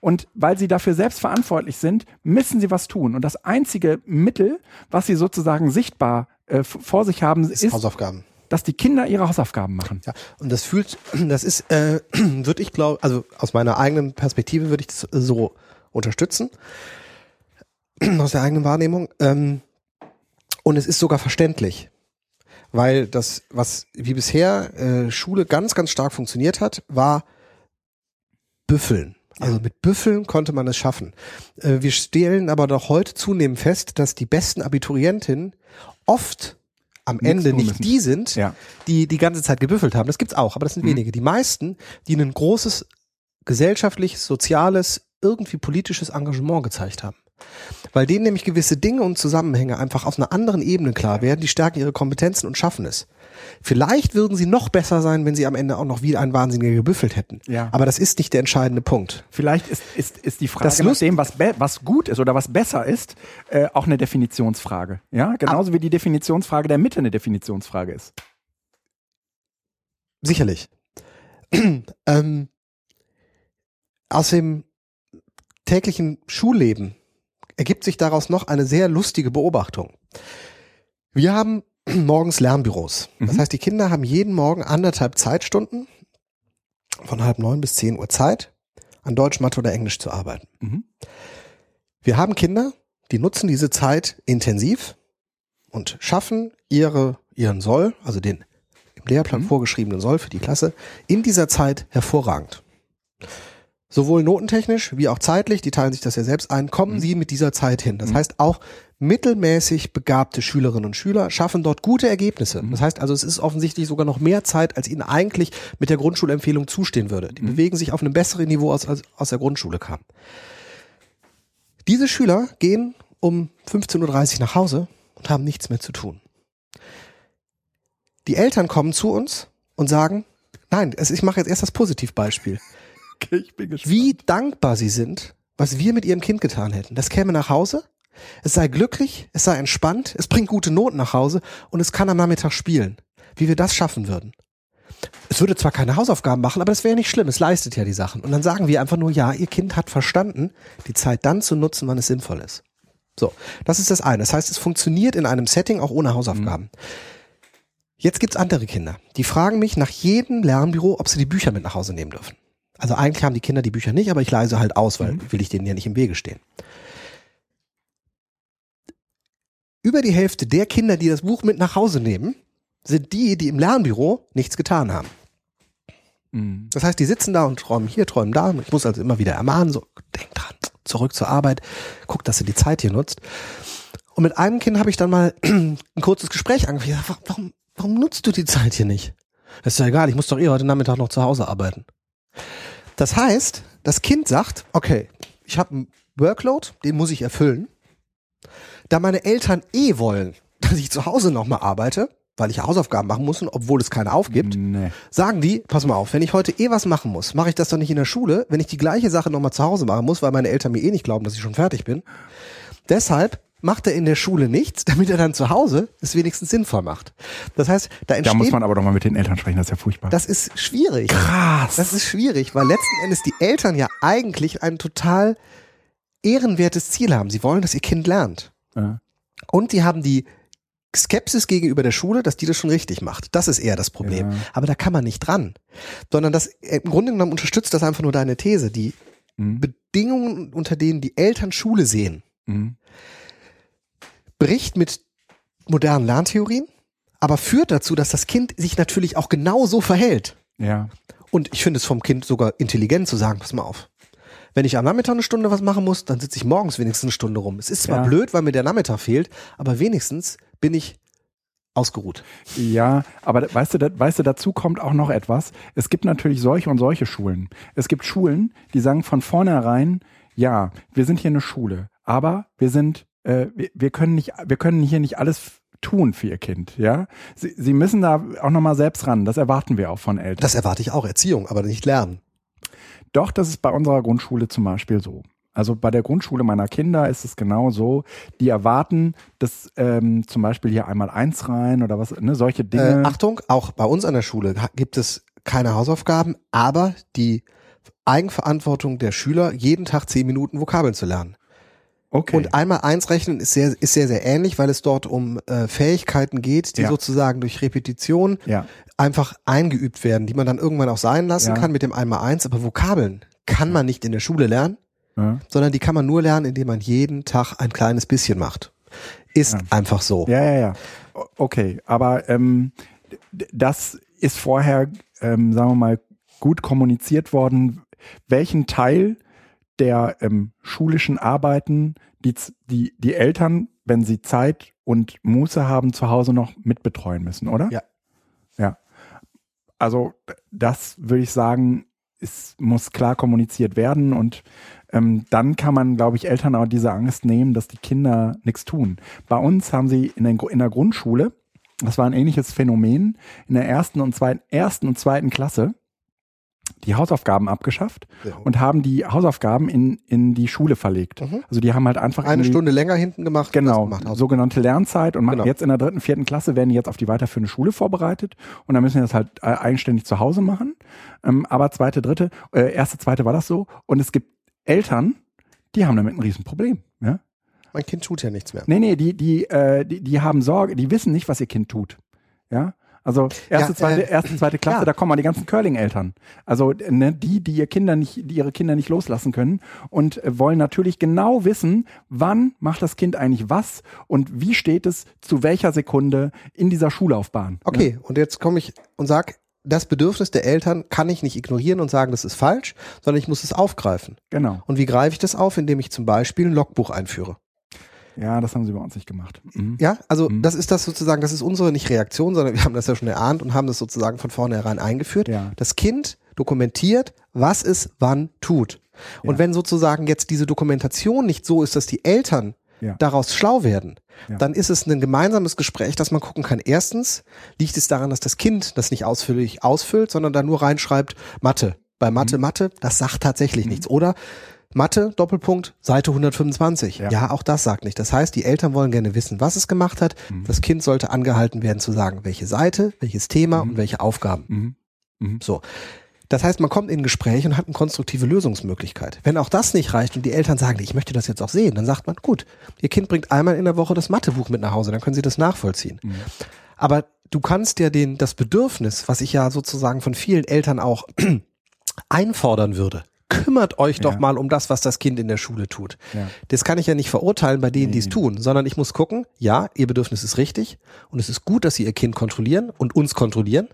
Und weil sie dafür selbst verantwortlich sind, müssen sie was tun. Und das einzige Mittel, was sie sozusagen sichtbar äh, vor sich haben, ist, ist Hausaufgaben dass die Kinder ihre Hausaufgaben machen. Ja, und das fühlt, das ist, äh, würde ich glaube, also aus meiner eigenen Perspektive würde ich das so unterstützen, aus der eigenen Wahrnehmung. Ähm, und es ist sogar verständlich weil das, was wie bisher äh, Schule ganz, ganz stark funktioniert hat, war Büffeln. Also mit Büffeln konnte man es schaffen. Äh, wir stellen aber doch heute zunehmend fest, dass die besten Abiturientinnen oft am Nichts Ende nicht müssen. die sind, ja. die die ganze Zeit gebüffelt haben. Das gibt's auch, aber das sind mhm. wenige. Die meisten, die ein großes gesellschaftliches, soziales, irgendwie politisches Engagement gezeigt haben. Weil denen nämlich gewisse Dinge und Zusammenhänge einfach auf einer anderen Ebene klar werden, die stärken ihre Kompetenzen und schaffen es. Vielleicht würden sie noch besser sein, wenn sie am Ende auch noch wie ein Wahnsinniger gebüffelt hätten. Ja. Aber das ist nicht der entscheidende Punkt. Vielleicht ist, ist, ist die Frage das nach dem, was, was gut ist oder was besser ist, äh, auch eine Definitionsfrage. Ja, genauso wie die Definitionsfrage der Mitte eine Definitionsfrage ist. Sicherlich. ähm, aus dem täglichen Schulleben ergibt sich daraus noch eine sehr lustige Beobachtung. Wir haben morgens Lernbüros. Das Mhm. heißt, die Kinder haben jeden Morgen anderthalb Zeitstunden von halb neun bis zehn Uhr Zeit, an Deutsch, Mathe oder Englisch zu arbeiten. Mhm. Wir haben Kinder, die nutzen diese Zeit intensiv und schaffen ihre, ihren Soll, also den im Lehrplan Mhm. vorgeschriebenen Soll für die Klasse, in dieser Zeit hervorragend. Sowohl notentechnisch wie auch zeitlich, die teilen sich das ja selbst ein, kommen Mhm. sie mit dieser Zeit hin. Das Mhm. heißt, auch mittelmäßig begabte Schülerinnen und Schüler schaffen dort gute Ergebnisse. Mhm. Das heißt also, es ist offensichtlich sogar noch mehr Zeit, als ihnen eigentlich mit der Grundschulempfehlung zustehen würde. Die Mhm. bewegen sich auf einem besseren Niveau, als, als aus der Grundschule kam. Diese Schüler gehen um 15.30 Uhr nach Hause und haben nichts mehr zu tun. Die Eltern kommen zu uns und sagen, nein, ich mache jetzt erst das Positivbeispiel Okay, ich bin gespannt. wie dankbar sie sind, was wir mit ihrem Kind getan hätten. Das käme nach Hause, es sei glücklich, es sei entspannt, es bringt gute Noten nach Hause und es kann am Nachmittag spielen. Wie wir das schaffen würden. Es würde zwar keine Hausaufgaben machen, aber das wäre nicht schlimm, es leistet ja die Sachen. Und dann sagen wir einfach nur, ja, ihr Kind hat verstanden, die Zeit dann zu nutzen, wann es sinnvoll ist. So, das ist das eine. Das heißt, es funktioniert in einem Setting auch ohne Hausaufgaben. Jetzt gibt's andere Kinder, die fragen mich nach jedem Lernbüro, ob sie die Bücher mit nach Hause nehmen dürfen. Also eigentlich haben die Kinder die Bücher nicht, aber ich leise halt aus, weil will ich denen ja nicht im Wege stehen. Über die Hälfte der Kinder, die das Buch mit nach Hause nehmen, sind die, die im Lernbüro nichts getan haben. Mhm. Das heißt, die sitzen da und träumen hier, träumen da. Ich muss also immer wieder ermahnen, so, denk dran, zurück zur Arbeit, guck, dass du die Zeit hier nutzt. Und mit einem Kind habe ich dann mal ein kurzes Gespräch angefangen. Warum, warum nutzt du die Zeit hier nicht? Das ist ja egal, ich muss doch eh heute Nachmittag noch zu Hause arbeiten. Das heißt, das Kind sagt, okay, ich habe einen Workload, den muss ich erfüllen. Da meine Eltern eh wollen, dass ich zu Hause nochmal arbeite, weil ich Hausaufgaben machen muss, und obwohl es keine aufgibt, Nee. sagen die, pass mal auf, wenn ich heute eh was machen muss, mache ich das doch nicht in der Schule, wenn ich die gleiche Sache nochmal zu Hause machen muss, weil meine Eltern mir eh nicht glauben, dass ich schon fertig bin. Deshalb macht er in der Schule nichts, damit er dann zu Hause es wenigstens sinnvoll macht. Das heißt, da Da entsteht, muss man aber doch mal mit den Eltern sprechen, das ist ja furchtbar. das ist schwierig. krass. Das ist schwierig, weil letzten Endes die Eltern ja eigentlich ein total ehrenwertes Ziel haben. Sie wollen, dass ihr Kind lernt. ja. Und die haben die Skepsis gegenüber der Schule, dass die das schon richtig macht. Das ist eher das Problem. Ja. Aber da kann man nicht dran. Sondern das, im Grunde genommen unterstützt das einfach nur deine These. Die Mhm. Bedingungen, unter denen die Eltern Schule sehen, Mhm. Bricht mit modernen Lerntheorien, aber führt dazu, dass das Kind sich natürlich auch genau so verhält. Ja. Und ich finde es vom Kind sogar intelligent zu sagen, pass mal auf. Wenn ich am Nachmittag eine Stunde was machen muss, dann sitze ich morgens wenigstens eine Stunde rum. Es ist zwar Ja. blöd, weil mir der Nachmittag fehlt, aber wenigstens bin ich ausgeruht. Ja, aber weißt du, weißt du, dazu kommt auch noch etwas. Es gibt natürlich solche und solche Schulen. Es gibt Schulen, die sagen von vornherein, ja, wir sind hier eine Schule, aber wir sind, äh, wir, wir können nicht, wir können hier nicht alles tun für ihr Kind, ja. Sie, sie müssen da auch nochmal selbst ran. Das erwarten wir auch von Eltern. Das erwarte ich auch, Erziehung, aber nicht Lernen. Doch, das ist bei unserer Grundschule zum Beispiel so. Also bei der Grundschule meiner Kinder ist es genau so. Die erwarten, dass ähm, zum Beispiel hier einmal eins rein oder was, ne, solche Äh, Dinge. Achtung, auch bei uns an der Schule gibt es keine Hausaufgaben, aber die Eigenverantwortung der Schüler, jeden Tag zehn Minuten Vokabeln zu lernen. Okay. Und einmal eins rechnen ist sehr, ist sehr, sehr ähnlich, weil es dort um äh, Fähigkeiten geht, die Ja. sozusagen durch Repetition ja. einfach eingeübt werden, die man dann irgendwann auch sein lassen Ja. kann mit dem einmal eins. Aber Vokabeln kann man nicht in der Schule lernen, sondern die kann man nur lernen, indem man jeden Tag ein kleines bisschen macht. Ist einfach so. Ja, ja, ja. Okay, aber ähm, das ist vorher, ähm, sagen wir mal, gut kommuniziert worden, welchen Teil der ähm, schulischen Arbeiten die, die, die Eltern, wenn sie Zeit und Muße haben, zu Hause noch mitbetreuen müssen, oder? Ja. Ja. Also das würde ich sagen, es muss klar kommuniziert werden und ähm, dann kann man, glaube ich, Eltern auch diese Angst nehmen, dass die Kinder nichts tun. Bei uns haben sie in der, Gru- in der Grundschule, das war ein ähnliches Phänomen, in der ersten und zweiten, ersten und zweiten Klasse die Hausaufgaben abgeschafft Ja. und haben die Hausaufgaben in, in die Schule verlegt. Mhm. Also die haben halt einfach Eine in die, Stunde länger hinten gemacht. Genau, gemacht. sogenannte Lernzeit und machen Genau. jetzt in der dritten, vierten Klasse werden die jetzt auf die weiterführende Schule vorbereitet und dann müssen wir das halt äh, eigenständig zu Hause machen. Ähm, aber zweite, dritte, äh, erste, zweite war das so und es gibt Eltern, die haben damit ein Riesenproblem. Ja? Mein Kind tut ja nichts mehr. Nee, nee, die, die, äh, die, die haben Sorge, die wissen nicht, was ihr Kind tut. Ja. Also erste, Ja, zweite, äh, erste, zweite Klasse, ja. da kommen mal die ganzen Curling-Eltern. Also ne, die, die ihr Kinder nicht, die ihre Kinder nicht loslassen können und äh, wollen natürlich genau wissen, wann macht das Kind eigentlich was und wie steht es zu welcher Sekunde in dieser Schullaufbahn. Okay, und jetzt komme ich und sag, das Bedürfnis der Eltern kann ich nicht ignorieren und sagen, das ist falsch, sondern ich muss es aufgreifen. Genau. Und wie greife ich das auf? Indem ich zum Beispiel ein Logbuch einführe. Ja, das haben sie bei uns nicht gemacht. Mhm. Ja, also Mhm. das ist das sozusagen, das ist unsere nicht Reaktion, sondern wir haben das ja schon erahnt und haben das sozusagen von vornherein eingeführt. Ja. Das Kind dokumentiert, was es wann tut. Und Ja. wenn sozusagen jetzt diese Dokumentation nicht so ist, dass die Eltern Ja. daraus schlau werden, Ja. dann ist es ein gemeinsames Gespräch, dass man gucken kann. Erstens liegt es daran, dass das Kind das nicht ausführlich ausfüllt, sondern da nur reinschreibt Mathe. Bei Mathe, Mhm. Mathe, das sagt tatsächlich nichts. Oder Mathe, Doppelpunkt, Seite 125. Ja. Ja. auch das sagt nicht. Das heißt, die Eltern wollen gerne wissen, was es gemacht hat. Mhm. Das Kind sollte angehalten werden zu sagen, welche Seite, welches Thema Mhm. und welche Aufgaben. Mhm. Mhm. So. Das heißt, man kommt in ein Gespräch und hat eine konstruktive Lösungsmöglichkeit. Wenn auch das nicht reicht und die Eltern sagen, ich möchte das jetzt auch sehen, dann sagt man, gut, Ihr Kind bringt einmal in der Woche das Mathebuch mit nach Hause, dann können Sie das nachvollziehen. Mhm. Aber du kannst ja den, das Bedürfnis, was ich ja sozusagen von vielen Eltern auch einfordern würde, kümmert euch doch Ja. mal um das, was das Kind in der Schule tut. Ja. Das kann ich ja nicht verurteilen bei denen, die es tun, sondern ich muss gucken, ja, ihr Bedürfnis ist richtig und es ist gut, dass sie ihr Kind kontrollieren und uns kontrollieren.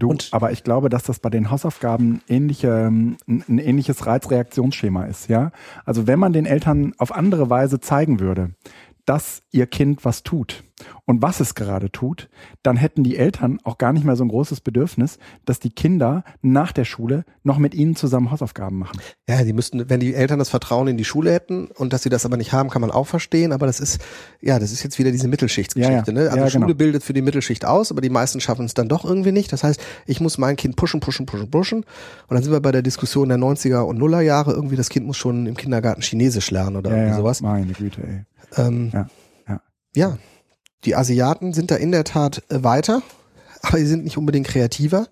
Du, Und- aber ich glaube, dass das bei den Hausaufgaben ähnliche, ähm, ein, ein ähnliches Reizreaktionsschema ist, ja. Also wenn man den Eltern auf andere Weise zeigen würde, dass ihr Kind was tut und was es gerade tut, dann hätten die Eltern auch gar nicht mehr so ein großes Bedürfnis, dass die Kinder nach der Schule noch mit ihnen zusammen Hausaufgaben machen. Ja, die müssten, wenn die Eltern das Vertrauen in die Schule hätten und dass sie das aber nicht haben, kann man auch verstehen, aber das ist, ja, das ist jetzt wieder diese Mittelschichtsgeschichte, Ja, ja. ne? Also Ja, Schule genau. bildet für die Mittelschicht aus, aber die meisten schaffen es dann doch irgendwie nicht. Das heißt, ich muss mein Kind pushen, pushen, pushen, pushen. Und dann sind wir bei der Diskussion der 90er und Nuller Jahre. Irgendwie, das Kind muss schon im Kindergarten Chinesisch lernen oder Ja, sowas. meine Güte, ey. Ähm, Ja, ja. ja, die Asiaten sind da in der Tat äh, weiter, aber sie sind nicht unbedingt kreativer.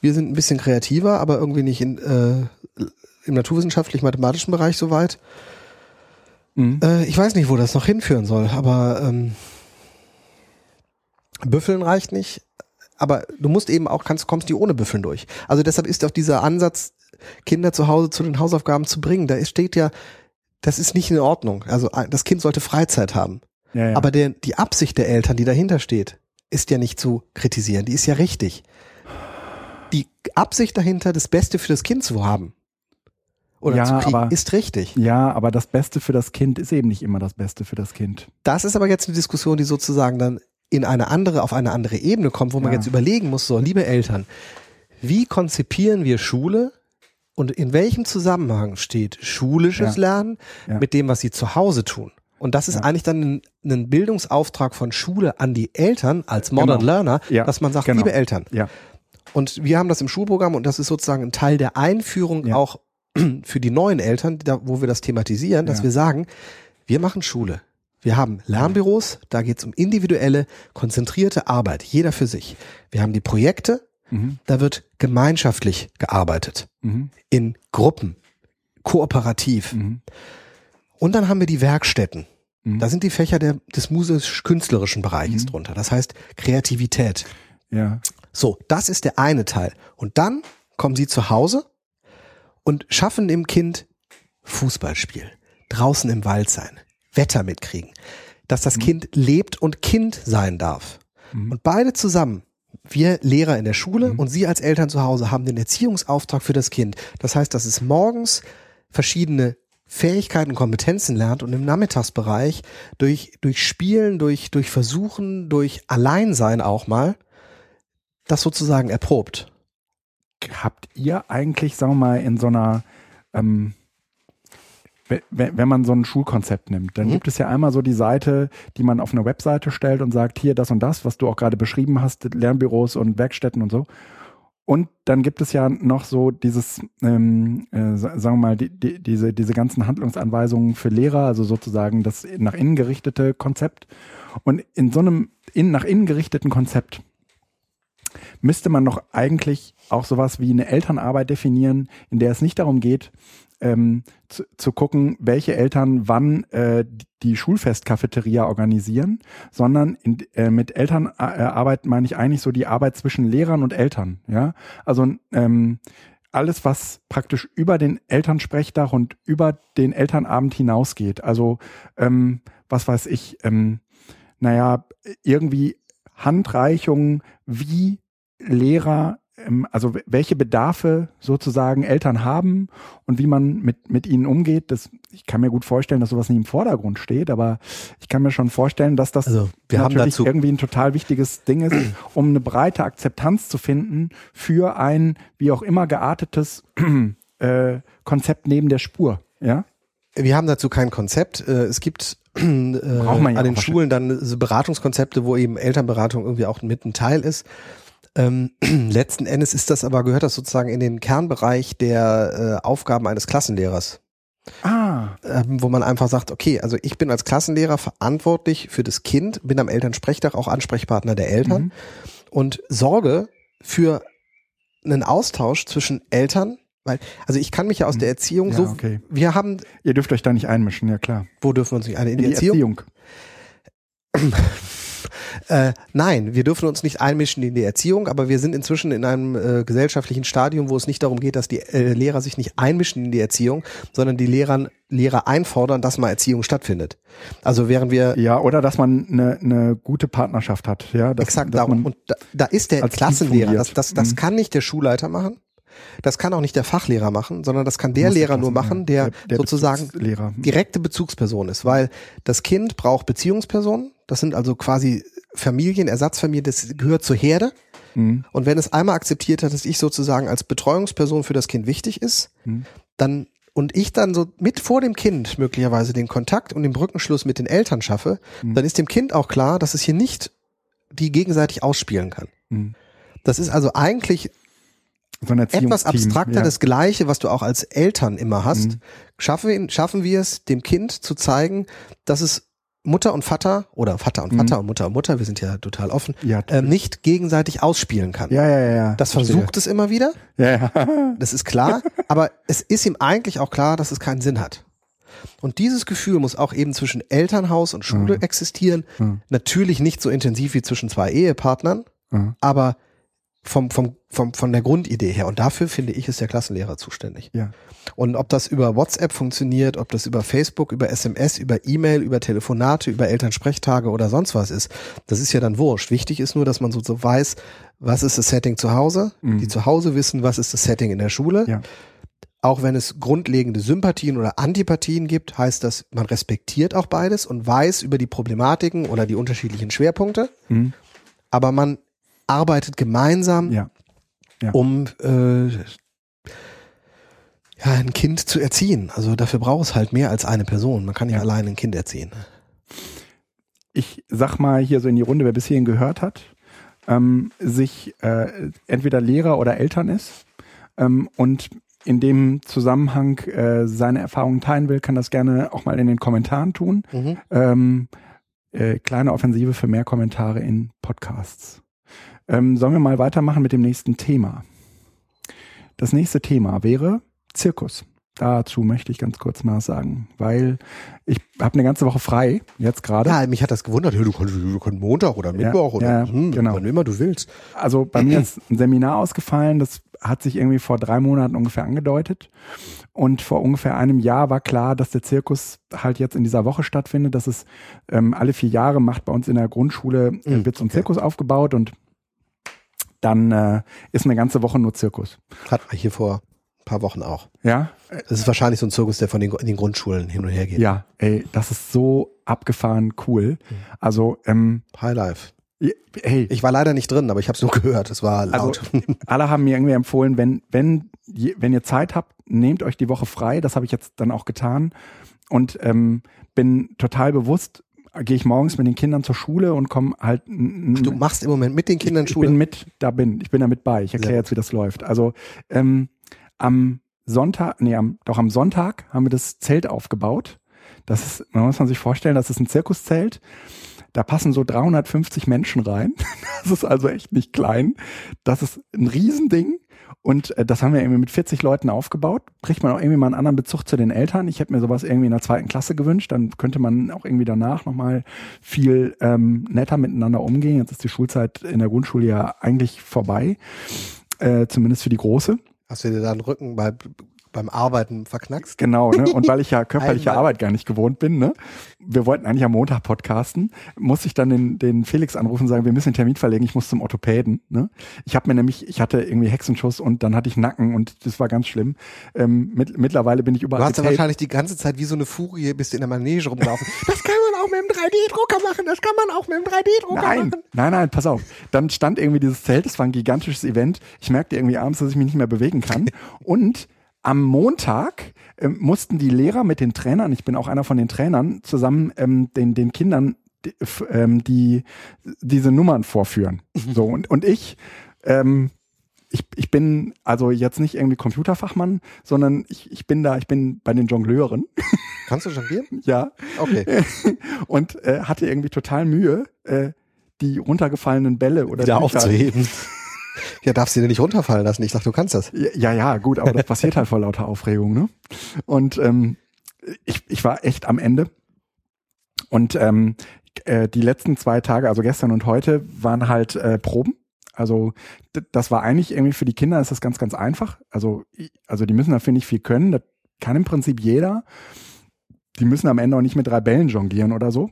Wir sind ein bisschen kreativer, aber irgendwie nicht in, äh, im naturwissenschaftlich-mathematischen Bereich so weit. Mhm. Äh, ich weiß nicht, wo das noch hinführen soll, aber ähm, Büffeln reicht nicht. Aber du musst eben auch, kannst, kommst die ohne Büffeln durch. Also deshalb ist auch dieser Ansatz, Kinder zu Hause zu den Hausaufgaben zu bringen, da steht ja, das ist nicht in Ordnung. Also das Kind sollte Freizeit haben. Ja, ja. Aber der, die Absicht der Eltern, die dahinter steht, ist ja nicht zu kritisieren. Die ist ja richtig. Die Absicht dahinter, das Beste für das Kind zu haben oder Ja, zu kriegen, aber- ist richtig. ja, aber das Beste für das Kind ist eben nicht immer das Beste für das Kind. Das ist aber jetzt eine Diskussion, die sozusagen dann in eine andere, auf eine andere Ebene kommt, wo man jetzt überlegen muss, so, liebe Eltern, wie konzipieren wir Schule und in welchem Zusammenhang steht schulisches Ja. Lernen Ja. mit dem, was sie zu Hause tun? Und das ist Ja. eigentlich dann ein, ein Bildungsauftrag von Schule an die Eltern als Modern Genau. Learner, dass man sagt, genau. liebe Eltern, und wir haben das im Schulprogramm und das ist sozusagen ein Teil der Einführung auch für die neuen Eltern, da, wo wir das thematisieren, dass wir sagen, wir machen Schule. Wir haben Lernbüros, da geht es um individuelle, konzentrierte Arbeit, jeder für sich. Wir haben die Projekte, Mhm. da wird gemeinschaftlich gearbeitet, Mhm. in Gruppen, kooperativ. Mhm. Und dann haben wir die Werkstätten. Mhm. Da sind die Fächer der, des musisch-künstlerischen Bereiches Mhm. drunter. Das heißt Kreativität. Ja. So, das ist der eine Teil. Und dann kommen sie zu Hause und schaffen dem Kind Fußballspiel, draußen im Wald sein, Wetter mitkriegen, dass das Kind lebt und Kind sein darf. Mhm. Und beide zusammen, wir Lehrer in der Schule Mhm. und Sie als Eltern zu Hause haben den Erziehungsauftrag für das Kind. Das heißt, dass es morgens verschiedene Fähigkeiten und Kompetenzen lernt und im Nachmittagsbereich durch, durch Spielen, durch, durch Versuchen, durch Alleinsein auch mal, das sozusagen erprobt. Habt ihr eigentlich, sagen wir mal, in so einer, ähm, wenn man so ein Schulkonzept nimmt, dann Mhm. gibt es ja einmal so die Seite, die man auf eine Webseite stellt und sagt, hier das und das, was du auch gerade beschrieben hast, Lernbüros und Werkstätten und so. Und dann gibt es ja noch so dieses, ähm, äh, sa- sagen wir mal, die, die, diese, diese ganzen Handlungsanweisungen für Lehrer, also sozusagen das nach innen gerichtete Konzept. Und in so einem in, nach innen gerichteten Konzept müsste man doch eigentlich auch sowas wie eine Elternarbeit definieren, in der es nicht darum geht, ähm, zu, zu gucken, welche Eltern wann äh, die Schulfestcafeteria organisieren, sondern in, äh, mit Elternarbeit meine ich eigentlich so die Arbeit zwischen Lehrern und Eltern. Ja, also ähm, alles, was praktisch über den Elternsprechtag und über den Elternabend hinausgeht. Also ähm, was weiß ich, ähm, naja, irgendwie Handreichungen, wie Lehrer also welche Bedarfe sozusagen Eltern haben und wie man mit, mit ihnen umgeht, das, ich kann mir gut vorstellen, dass sowas nicht im Vordergrund steht, aber ich kann mir schon vorstellen, dass das also, natürlich irgendwie ein total wichtiges Ding ist, um eine breite Akzeptanz zu finden für ein wie auch immer geartetes äh, Konzept neben der Spur. Ja? Wir haben dazu kein Konzept. Äh, es gibt äh, an den Schulen dann Beratungskonzepte, wo eben Elternberatung irgendwie auch mit ein Teil ist. Ähm, letzten Endes ist das aber, gehört das sozusagen in den Kernbereich der äh, Aufgaben eines Klassenlehrers. Ah. Ähm, wo man einfach sagt, okay, also ich bin als Klassenlehrer verantwortlich für das Kind, bin am Elternsprechtag auch Ansprechpartner der Eltern mhm. und sorge für einen Austausch zwischen Eltern, weil, also ich kann mich ja aus mhm. der Erziehung ja, so, okay. wir haben. Ihr dürft euch da nicht einmischen, ja klar. Wo dürfen wir uns nicht ein? In, in die, die Erziehung. Erziehung. Äh, nein, wir dürfen uns nicht einmischen in die Erziehung, aber wir sind inzwischen in einem äh, gesellschaftlichen Stadium, wo es nicht darum geht, dass die äh, Lehrer sich nicht einmischen in die Erziehung, sondern die Lehrern, Lehrer einfordern, dass mal Erziehung stattfindet. Also während wir ja oder dass man eine, eine gute Partnerschaft hat, ja. Dass, exakt dass darum. Und da, da ist der Klassenlehrer. Das, das, das mhm. kann nicht der Schulleiter machen. Das kann auch nicht der Fachlehrer machen, sondern das kann der Lehrer nur machen, der, der, der sozusagen direkte Bezugsperson ist, weil das Kind braucht Beziehungspersonen. Das sind also quasi Familien, Ersatzfamilien, das gehört zur Herde. Mhm. Und wenn es einmal akzeptiert hat, dass ich sozusagen als Betreuungsperson für das Kind wichtig ist, mhm. dann und ich dann so mit vor dem Kind möglicherweise den Kontakt und den Brückenschluss mit den Eltern schaffe, mhm. dann ist dem Kind auch klar, dass es hier nicht die gegenseitig ausspielen kann. Mhm. Das ist also eigentlich so etwas abstrakter, ja. das Gleiche, was du auch als Eltern immer hast. Mhm. Schaffen, schaffen wir es, dem Kind zu zeigen, dass es Mutter und Vater oder Vater und Vater mhm. und Mutter und Mutter, wir sind ja total offen, ja, äh, nicht gegenseitig ausspielen kann. Ja, ja, ja. Das versucht es immer wieder. Ja, ja. Das ist klar. aber es ist ihm eigentlich auch klar, dass es keinen Sinn hat. Und dieses Gefühl muss auch eben zwischen Elternhaus und Schule mhm. existieren. Mhm. Natürlich nicht so intensiv wie zwischen zwei Ehepartnern, mhm. aber vom, vom, vom, von der Grundidee her. Und dafür finde ich, ist der Klassenlehrer zuständig. Ja. Und ob das über WhatsApp funktioniert, ob das über Facebook, über SMS, über E-Mail, über Telefonate, über Elternsprechtage oder sonst was ist, das ist ja dann wurscht. Wichtig ist nur, dass man so, so weiß, was ist das Setting zu Hause, mhm. die zu Hause wissen, was ist das Setting in der Schule. Ja. Auch wenn es grundlegende Sympathien oder Antipathien gibt, heißt das, man respektiert auch beides und weiß über die Problematiken oder die unterschiedlichen Schwerpunkte. Mhm. Aber man arbeitet gemeinsam, ja. Ja. um äh, ja, ein Kind zu erziehen. Also dafür braucht es halt mehr als eine Person. Man kann ja, ja. allein ein Kind erziehen. Ich sag mal hier so in die Runde, wer bis hierhin gehört hat, ähm, sich äh, entweder Lehrer oder Eltern ist ähm, und in dem Zusammenhang äh, seine Erfahrungen teilen will, kann das gerne auch mal in den Kommentaren tun. Mhm. Ähm, äh, kleine Offensive für mehr Kommentare in Podcasts. Ähm, sollen wir mal weitermachen mit dem nächsten Thema? Das nächste Thema wäre Zirkus. Dazu möchte ich ganz kurz mal sagen, weil ich habe eine ganze Woche frei, jetzt gerade. Ja, mich hat das gewundert, du kannst, du kannst Montag oder Mittwoch ja, oder ja, hm, genau. wann immer du willst. Also bei mir ist ein Seminar ausgefallen, das hat sich irgendwie vor drei Monaten ungefähr angedeutet. Und vor ungefähr einem Jahr war klar, dass der Zirkus halt jetzt in dieser Woche stattfindet. Dass es ähm, alle vier Jahre macht bei uns in der Grundschule, äh, wird so ein okay. Zirkus aufgebaut und dann äh, ist eine ganze Woche nur Zirkus. Hat man hier vor ein paar Wochen auch. Ja. Das ist wahrscheinlich so ein Zirkus, der von den, den Grundschulen hin und her geht. Ja, ey, das ist so abgefahren cool. Also ähm, High Life. Hey. Ich war leider nicht drin, aber ich habe es nur gehört. Es war laut. Also, alle haben mir irgendwie empfohlen, wenn, wenn, wenn ihr Zeit habt, nehmt euch die Woche frei. Das habe ich jetzt dann auch getan und ähm, bin total bewusst gehe ich morgens mit den Kindern zur Schule und komme halt. Ach, du machst im Moment mit den Kindern Schule? Ich bin mit, da bin, ich bin da mit bei. Ich erkläre jetzt, wie das läuft. Also ähm, am Sonntag, nee, am, doch am Sonntag haben wir das Zelt aufgebaut. Das ist, man muss man sich vorstellen, das ist ein Zirkuszelt. Da passen so 350 Menschen rein. Das ist also echt nicht klein. Das ist ein Riesending. Und äh, das haben wir irgendwie mit 40 Leuten aufgebaut. Kriegt man auch irgendwie mal einen anderen Bezug zu den Eltern. Ich hätte mir sowas irgendwie in der zweiten Klasse gewünscht. Dann könnte man auch irgendwie danach nochmal viel ähm, netter miteinander umgehen. Jetzt ist die Schulzeit in der Grundschule ja eigentlich vorbei. Äh, zumindest für die Große. Hast du dir da einen Rücken bei beim Arbeiten verknackst. Genau, ne? Und weil ich ja körperliche Arbeit gar nicht gewohnt bin, ne? Wir wollten eigentlich am Montag podcasten, musste ich dann den, den Felix anrufen und sagen, wir müssen den Termin verlegen, ich muss zum Orthopäden. Ne? Ich habe mir nämlich, ich hatte irgendwie Hexenschuss und dann hatte ich Nacken und das war ganz schlimm. Ähm, mit, mittlerweile bin ich überall. Du hast ja wahrscheinlich die ganze Zeit wie so eine Furie bist du in der Manege rumlaufen. das kann man auch mit dem 3D-Drucker machen, das kann man auch mit dem 3D-Drucker machen. Nein, nein, pass auf. Dann stand irgendwie dieses Zelt, das war ein gigantisches Event. Ich merkte irgendwie abends, dass ich mich nicht mehr bewegen kann. Und am Montag äh, mussten die Lehrer mit den Trainern, ich bin auch einer von den Trainern, zusammen ähm, den, den Kindern die, ähm, die diese Nummern vorführen. Mhm. So und, und ich ähm, ich, ich bin also jetzt nicht irgendwie Computerfachmann, sondern ich, ich bin da, ich bin bei den Jongleuren. Kannst du jonglieren? ja. Okay. Und äh, hatte irgendwie total Mühe, äh, die runtergefallenen Bälle oder wieder aufzuheben. Ja, darfst du dir nicht runterfallen lassen. Ich dachte, du kannst das. Ja, ja, gut, aber das passiert halt vor lauter Aufregung, ne? Und ähm, ich, ich war echt am Ende. Und ähm, äh, die letzten zwei Tage, also gestern und heute, waren halt äh, Proben. Also das war eigentlich irgendwie für die Kinder ist das ganz, ganz einfach. Also, also die müssen dafür nicht viel können. Das kann im Prinzip jeder. Die müssen am Ende auch nicht mit drei Bällen jonglieren oder so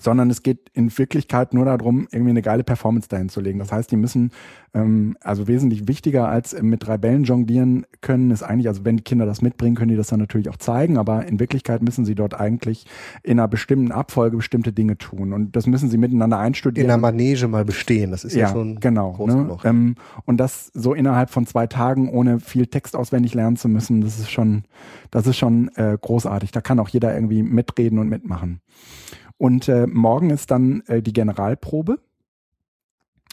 sondern es geht in Wirklichkeit nur darum, irgendwie eine geile Performance dahin zu legen. Das heißt, die müssen, ähm, also wesentlich wichtiger als mit drei Bällen jonglieren können, ist eigentlich, also wenn die Kinder das mitbringen, können die das dann natürlich auch zeigen, aber in Wirklichkeit müssen sie dort eigentlich in einer bestimmten Abfolge bestimmte Dinge tun und das müssen sie miteinander einstudieren. In der Manege mal bestehen, das ist ja, ja schon genau, groß ne? ähm, und das so innerhalb von zwei Tagen, ohne viel Text auswendig lernen zu müssen, das ist schon, das ist schon äh, großartig. Da kann auch jeder irgendwie mitreden und mitmachen. Und äh, morgen ist dann äh, die Generalprobe.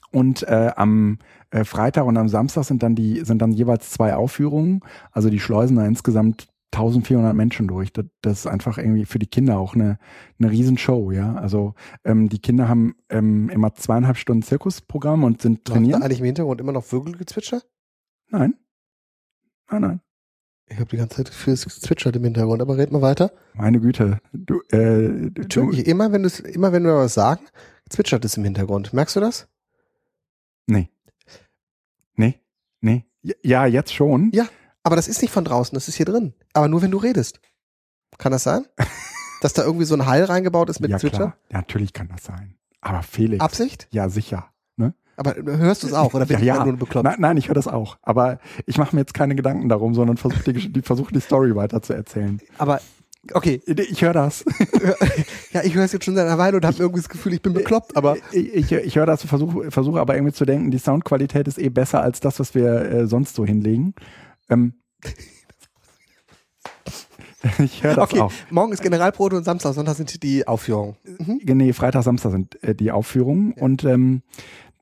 Und äh, am äh, Freitag und am Samstag sind dann die sind dann jeweils zwei Aufführungen. Also die schleusen da insgesamt 1400 Menschen durch. Das, das ist einfach irgendwie für die Kinder auch eine, eine Riesenshow, ja. Also ähm, die Kinder haben ähm, immer zweieinhalb Stunden Zirkusprogramm und sind trainiert. Läuft da eigentlich im Hintergrund immer noch Vögelgezwitscher? Nein. Nein, nein. Ich habe die ganze Zeit fürs Zwitschert im Hintergrund, aber red mal weiter. Meine Güte. Du, äh, du, immer wenn du immer wenn wir was sagen, zwitschert es im Hintergrund. Merkst du das? Nee. Nee. Nee. Ja, jetzt schon. Ja, aber das ist nicht von draußen, das ist hier drin. Aber nur wenn du redest. Kann das sein? Dass da irgendwie so ein Heil reingebaut ist mit ja, Zwitschern? Ja, natürlich kann das sein. Aber Felix. Absicht? Ja, sicher. Aber hörst du es auch oder bin ja, ich ja. nur bekloppt? Nein, nein ich höre das auch. Aber ich mache mir jetzt keine Gedanken darum, sondern versuche die, versuch die Story weiter zu erzählen. Aber okay, ich höre das. ja, ich höre es jetzt schon seit einer Weile und habe irgendwie das Gefühl, ich bin bekloppt. Aber ich, ich, ich höre das, versuche versuch aber irgendwie zu denken, die Soundqualität ist eh besser als das, was wir äh, sonst so hinlegen. Ähm, ich höre das okay. auch. Morgen ist Generalprobe und Samstag, Sonntag sind die Aufführungen. Mhm. Nee, Freitag, Samstag sind äh, die Aufführungen. Ja. Und ähm,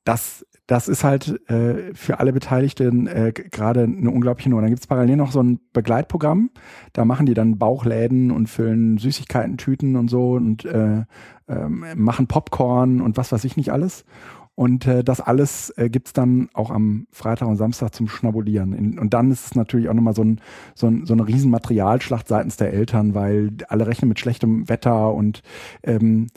das, das ist halt äh, für alle Beteiligten äh, gerade eine unglaubliche Nummer. Dann gibt's parallel noch so ein Begleitprogramm. Da machen die dann Bauchläden und füllen Süßigkeiten-Tüten und so und äh, äh, machen Popcorn und was weiß ich nicht alles. Und äh, das alles äh, gibt's dann auch am Freitag und Samstag zum Schnabulieren. In, und dann ist es natürlich auch nochmal so, ein, so, ein, so eine riesen Materialschlacht seitens der Eltern, weil alle rechnen mit schlechtem Wetter und ähm,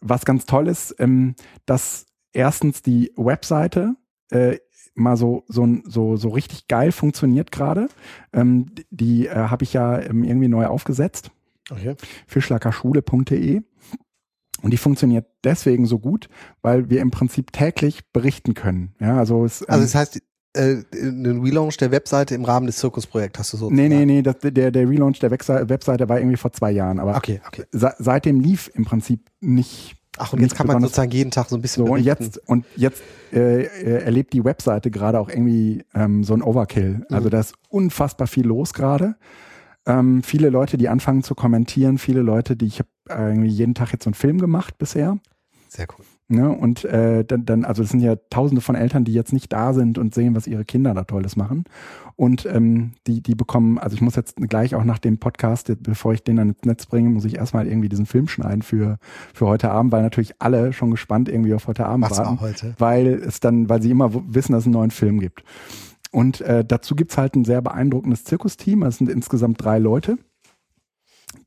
was ganz toll ist, ähm, dass erstens die Webseite äh, mal so so so so richtig geil funktioniert gerade. Ähm, die äh, habe ich ja ähm, irgendwie neu aufgesetzt. Okay. Fischlackerschule.de. Und die funktioniert deswegen so gut, weil wir im Prinzip täglich berichten können. Ja, also es, ähm, also das heißt, äh, einen Relaunch der Webseite im Rahmen des Zirkusprojekts hast du so. Nee, nee, nee, das, der, der Relaunch der Webseite war irgendwie vor zwei Jahren. Aber okay, okay. seitdem lief im Prinzip nicht Ach, und jetzt kann man sozusagen jeden Tag so ein bisschen. So, und jetzt, und jetzt äh, äh, erlebt die Webseite gerade auch irgendwie ähm, so ein Overkill. Mhm. Also da ist unfassbar viel los gerade. Ähm, viele Leute, die anfangen zu kommentieren, viele Leute, die ich habe äh, irgendwie jeden Tag jetzt so einen Film gemacht bisher. Sehr cool. Ne? Und äh, dann, dann, also es sind ja tausende von Eltern, die jetzt nicht da sind und sehen, was ihre Kinder da Tolles machen. Und ähm, die, die bekommen, also ich muss jetzt gleich auch nach dem Podcast, bevor ich den dann ins Netz bringe, muss ich erstmal irgendwie diesen Film schneiden für, für heute Abend, weil natürlich alle schon gespannt irgendwie auf heute Abend was warten. War heute? Weil es dann, weil sie immer wissen, dass es einen neuen Film gibt. Und äh, dazu gibt's halt ein sehr beeindruckendes Zirkusteam. Es sind insgesamt drei Leute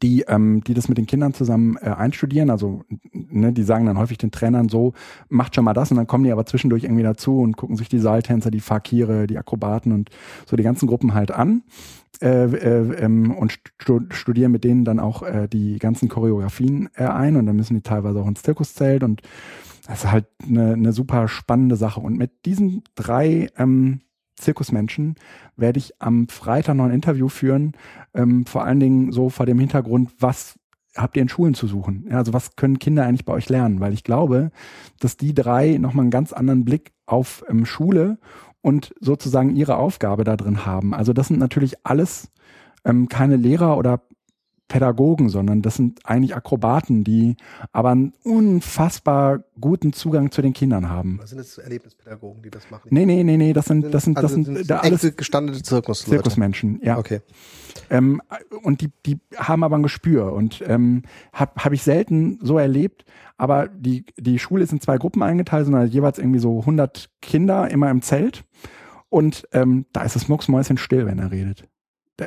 die, ähm, die das mit den Kindern zusammen äh, einstudieren. Also, ne, die sagen dann häufig den Trainern so, macht schon mal das und dann kommen die aber zwischendurch irgendwie dazu und gucken sich die Seiltänzer, die Fakire, die Akrobaten und so die ganzen Gruppen halt an. Äh, äh, ähm, und stu studieren mit denen dann auch äh, die ganzen Choreografien äh, ein und dann müssen die teilweise auch ins Zirkuszelt und das ist halt eine, eine super spannende Sache. Und mit diesen drei ähm, Zirkusmenschen werde ich am Freitag noch ein Interview führen, ähm, vor allen Dingen so vor dem Hintergrund, was habt ihr in Schulen zu suchen? Ja, also was können Kinder eigentlich bei euch lernen? Weil ich glaube, dass die drei nochmal einen ganz anderen Blick auf ähm, Schule und sozusagen ihre Aufgabe da drin haben. Also das sind natürlich alles ähm, keine Lehrer oder Pädagogen, sondern das sind eigentlich Akrobaten, die aber einen unfassbar guten Zugang zu den Kindern haben. Was sind das Erlebnispädagogen, die das machen? Nee, nee, nee, nee, das sind, das sind, das also sind, sind da alles gestandene Zirkus Zirkusmenschen, ja. Okay. Ähm, und die, die haben aber ein Gespür und ähm, habe hab ich selten so erlebt. Aber die, die Schule ist in zwei Gruppen eingeteilt, sondern jeweils irgendwie so 100 Kinder immer im Zelt. Und ähm, da ist es mucksmäuschen still, wenn er redet.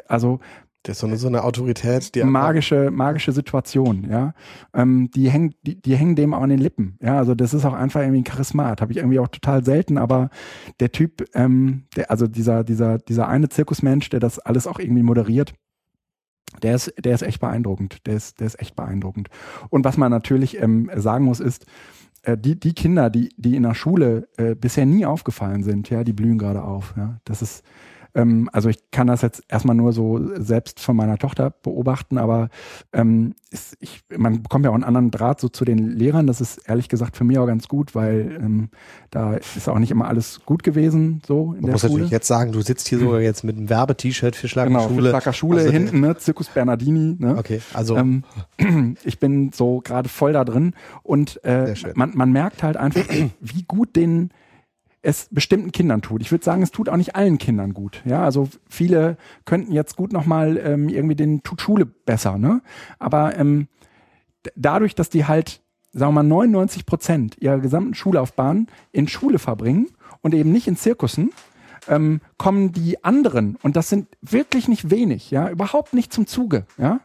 Also das ist so eine, so eine Autorität, die magische, magische Situation, ja. Ähm, die hängen, die, die hängen dem auch an den Lippen. Ja, also das ist auch einfach irgendwie ein Charismat. Habe ich irgendwie auch total selten, aber der Typ, ähm, der, also dieser, dieser, dieser eine Zirkusmensch, der das alles auch irgendwie moderiert, der ist, der ist echt beeindruckend. Der ist, der ist echt beeindruckend. Und was man natürlich ähm, sagen muss, ist, äh, die, die Kinder, die, die in der Schule äh, bisher nie aufgefallen sind, ja, die blühen gerade auf. Ja. Das ist, ähm, also ich kann das jetzt erstmal nur so selbst von meiner Tochter beobachten, aber ähm, ist, ich, man bekommt ja auch einen anderen Draht so zu den Lehrern. Das ist ehrlich gesagt für mich auch ganz gut, weil ähm, da ist auch nicht immer alles gut gewesen so in Man der muss Schule. natürlich jetzt sagen, du sitzt hier sogar jetzt mit einem Werbe-T-Shirt für Schlager Genau, Schule. Schlager Schule Also, hinten, ne? Zirkus Bernardini. Ne? Okay, also Ähm, ich bin so gerade voll da drin und äh, man, man merkt halt einfach, wie gut den es bestimmten Kindern tut. Ich würde sagen, es tut auch nicht allen Kindern gut. Ja, also viele könnten jetzt gut nochmal ähm, irgendwie den tut Schule besser, ne? Aber ähm, dadurch, dass die halt, sagen wir mal, 99 Prozent ihrer gesamten Schullaufbahn in Schule verbringen und eben nicht in Zirkussen, ähm, kommen die anderen, und das sind wirklich nicht wenig, ja, überhaupt nicht zum Zuge, ja.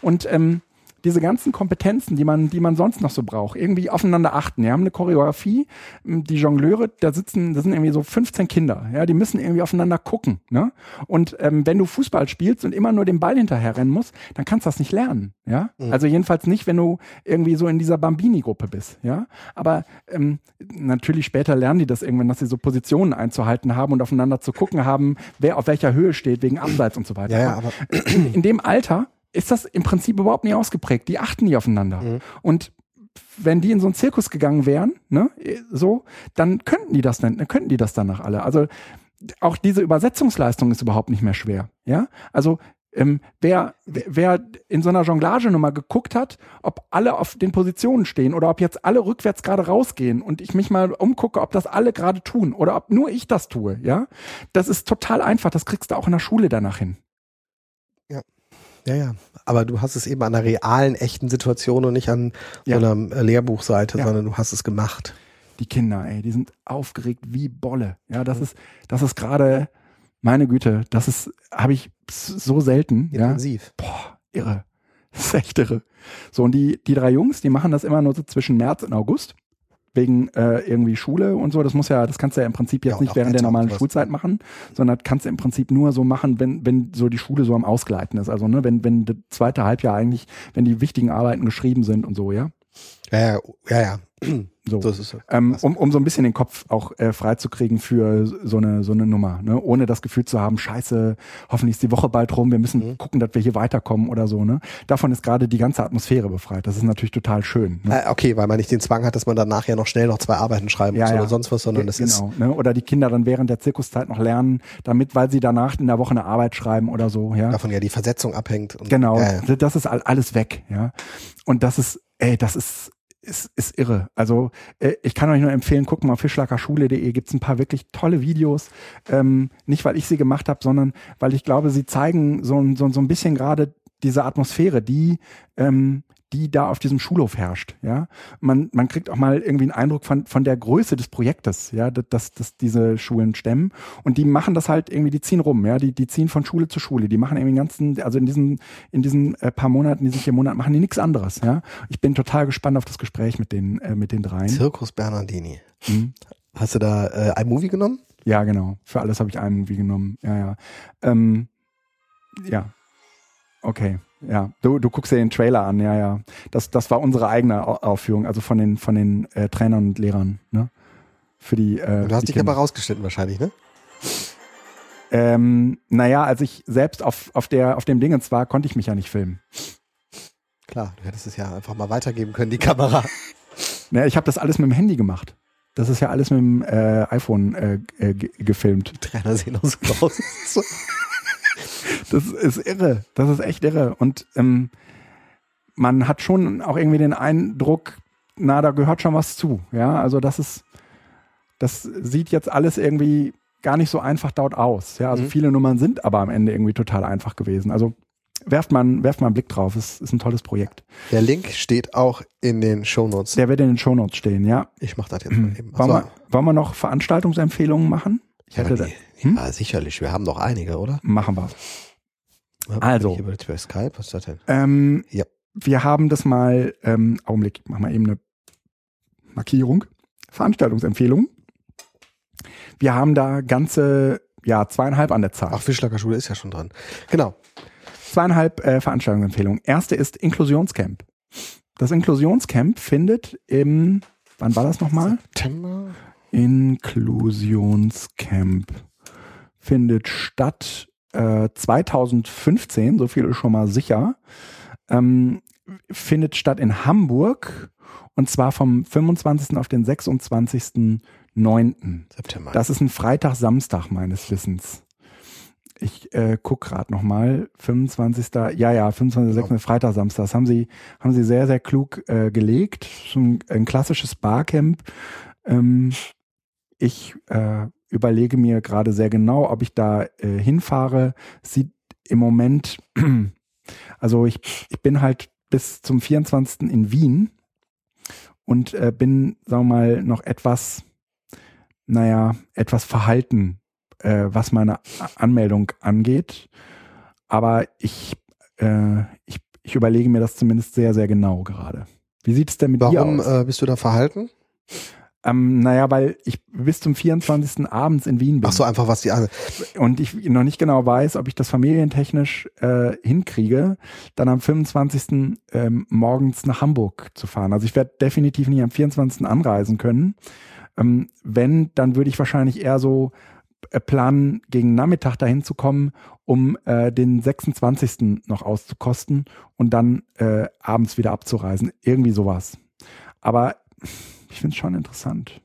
Und ähm, diese ganzen Kompetenzen, die man, die man sonst noch so braucht, irgendwie aufeinander achten. Wir haben eine Choreografie, m, die Jongleure, da sitzen, da sind irgendwie so 15 Kinder, ja, die müssen irgendwie aufeinander gucken, ne? Und ähm, wenn du Fußball spielst und immer nur den Ball hinterher rennen musst, dann kannst du das nicht lernen, ja? Also jedenfalls nicht, wenn du irgendwie so in dieser Bambini-Gruppe bist, ja? Aber ähm, natürlich später lernen die das irgendwann, dass sie so Positionen einzuhalten haben und aufeinander zu gucken haben, wer auf welcher Höhe steht, wegen Abseits und so weiter. ja, ja, aber in dem Alter ist das im Prinzip überhaupt nicht ausgeprägt. Die achten nie aufeinander. Mhm. Und wenn die in so einen Zirkus gegangen wären, ne, so, dann könnten die das dann, dann könnten die das danach alle. Also auch diese Übersetzungsleistung ist überhaupt nicht mehr schwer. Ja, also ähm, wer, wer- wer in so einer Jonglagenummer geguckt hat, ob alle auf den Positionen stehen oder ob jetzt alle rückwärts gerade rausgehen und ich mich mal umgucke, ob das alle gerade tun oder ob nur ich das tue, ja, das ist total einfach. Das kriegst du auch in der Schule danach hin. ja, ja. Aber du hast es eben an einer realen, echten Situation und nicht an Ja. so einer Lehrbuchseite, Ja. sondern du hast es gemacht. die Kinder, ey, die sind aufgeregt wie Bolle. Ja, das ist, das ist gerade, meine Güte, das ist, habe ich so selten. Ja, Intensiv. boah, irre. Das ist echt irre. So, und die, die drei Jungs, die machen das immer nur so zwischen März und August. Wegen äh, irgendwie Schule und so. Das muss ja, das kannst du ja im Prinzip jetzt Ja, nicht während der normalen. Schulzeit machen, sondern das kannst du im Prinzip nur so machen, wenn, wenn so die Schule so am Ausgleiten ist. Also, ne, wenn, wenn das zweite Halbjahr eigentlich, wenn die wichtigen Arbeiten geschrieben sind und so, ja. Ja, ja, ja, ja. So. Das ist so. Ähm, um, um so ein bisschen den Kopf auch äh, freizukriegen für so eine, so eine Nummer, ne? ohne das Gefühl zu haben, scheiße, hoffentlich ist die Woche bald rum, wir müssen Mhm. gucken, dass wir hier weiterkommen oder so. Ne? Davon ist gerade die ganze Atmosphäre befreit. Das ist natürlich total schön. Ne? Äh, okay, weil man nicht den Zwang hat, dass man dann nachher noch schnell noch zwei Arbeiten schreiben Ja, muss ja. oder sonst was, sondern das ist genau, ne? Oder die Kinder dann während der Zirkuszeit noch lernen, damit, weil sie danach in der Woche eine Arbeit schreiben oder so. Ja? davon ja die Versetzung abhängt. Und, Genau, Ja, ja. das ist all- alles weg, ja. Und das ist, ey, das ist, ist, ist irre. Also äh, ich kann euch nur empfehlen, guckt mal auf fischlackerschule.de, gibt's ein paar wirklich tolle Videos. Ähm, nicht, weil ich sie gemacht habe, sondern weil ich glaube, sie zeigen so, ein- so, so ein bisschen gerade diese Atmosphäre, die, ähm, die da auf diesem Schulhof herrscht. Ja, man, man kriegt auch mal irgendwie einen Eindruck von, von der Größe des Projektes, ja, dass, dass diese Schulen stemmen. Und die machen das halt irgendwie, die ziehen rum, ja, die, die ziehen von Schule zu Schule. Die machen irgendwie den ganzen, also in diesen, in diesen äh, paar Monaten, diesen vier Monaten machen die nichts anderes. Ja, ich bin total gespannt auf das Gespräch mit den, äh, mit den dreien. Zirkus Bernardini. Mhm. Hast du da äh, ein Movie genommen? Ja, genau. Für alles habe ich ein Movie genommen. Ja, ja. Ähm, ja. Okay. Ja, du, du guckst dir den Trailer an, ja, ja. Das, das war unsere eigene Aufführung, also von den, von den äh, Trainern und Lehrern, ne? Für die. Äh, du hast dich aber rausgeschnitten wahrscheinlich, ne? Ähm, naja, als ich selbst auf, auf, der, auf dem Dingens war, konnte ich mich ja nicht filmen. Klar, du hättest es ja einfach mal weitergeben können, die Kamera. Naja, ich habe das alles mit dem Handy gemacht. Das ist ja alles mit dem äh, iPhone äh, äh, gefilmt. Die Trainer sehen auch so aus. das ist irre. Das ist echt irre. Und ähm, man hat schon auch irgendwie den Eindruck, na, da gehört schon was zu. Ja, also das ist, das sieht jetzt alles irgendwie gar nicht so einfach dort aus. Ja, also mhm. viele Nummern sind aber am Ende irgendwie total einfach gewesen. Also werft mal, werft mal einen Blick drauf. Es ist ein tolles Projekt. Der Link steht auch in den Shownotes. Der wird in den Shownotes stehen, ja. Ich mach das jetzt mal eben. Wollen, wir, wollen wir noch Veranstaltungsempfehlungen machen? Ich hätte ja, hm? ja, sicherlich. Wir haben doch einige, oder? Machen wir. Also. Hier bei Skype, was ist das denn? Ähm, ja. Wir haben das mal, ähm, Augenblick, ich mach mal eben eine Markierung. Veranstaltungsempfehlungen. Wir haben da ganze, ja, zweieinhalb an der Zahl. Ach, Fischlacker Schule ist ja schon dran. Genau. Zweieinhalb äh, Veranstaltungsempfehlungen. Erste ist Inklusionscamp. Das Inklusionscamp findet im, wann war das nochmal? September. Inklusionscamp findet statt äh, 2015, so viel ist schon mal sicher, ähm, findet statt in Hamburg und zwar vom 25. auf den 26.09. September. Das ist ein Freitag, Samstag meines Wissens. Ich äh, guck gerade noch mal. 25. Ja, ja, 25. Genau. Freitag, Samstag. Das haben sie, haben sie sehr, sehr klug äh, gelegt. Ein, ein klassisches Barcamp. Ähm, ich äh, überlege mir gerade sehr genau, ob ich da äh, hinfahre. Sieht im Moment, also ich, ich bin halt bis zum 24. in Wien und äh, bin, sagen wir mal, noch etwas, naja, etwas verhalten, äh, was meine Anmeldung angeht. Aber ich, äh, ich, ich überlege mir das zumindest sehr, sehr genau gerade. Wie sieht es denn mit Warum, dir aus? Warum äh, bist du da verhalten? Ähm, naja, weil ich bis zum 24. abends in Wien bin. Ach so, einfach was die andere. Und ich noch nicht genau weiß, ob ich das familientechnisch äh, hinkriege, dann am 25. Ähm, morgens nach Hamburg zu fahren. Also ich werde definitiv nicht am 24. anreisen können. Ähm, wenn, dann würde ich wahrscheinlich eher so äh, planen, gegen Nachmittag dahin zu kommen, um äh, den 26. noch auszukosten und dann äh, abends wieder abzureisen. Irgendwie sowas. Aber ich finde es schon interessant.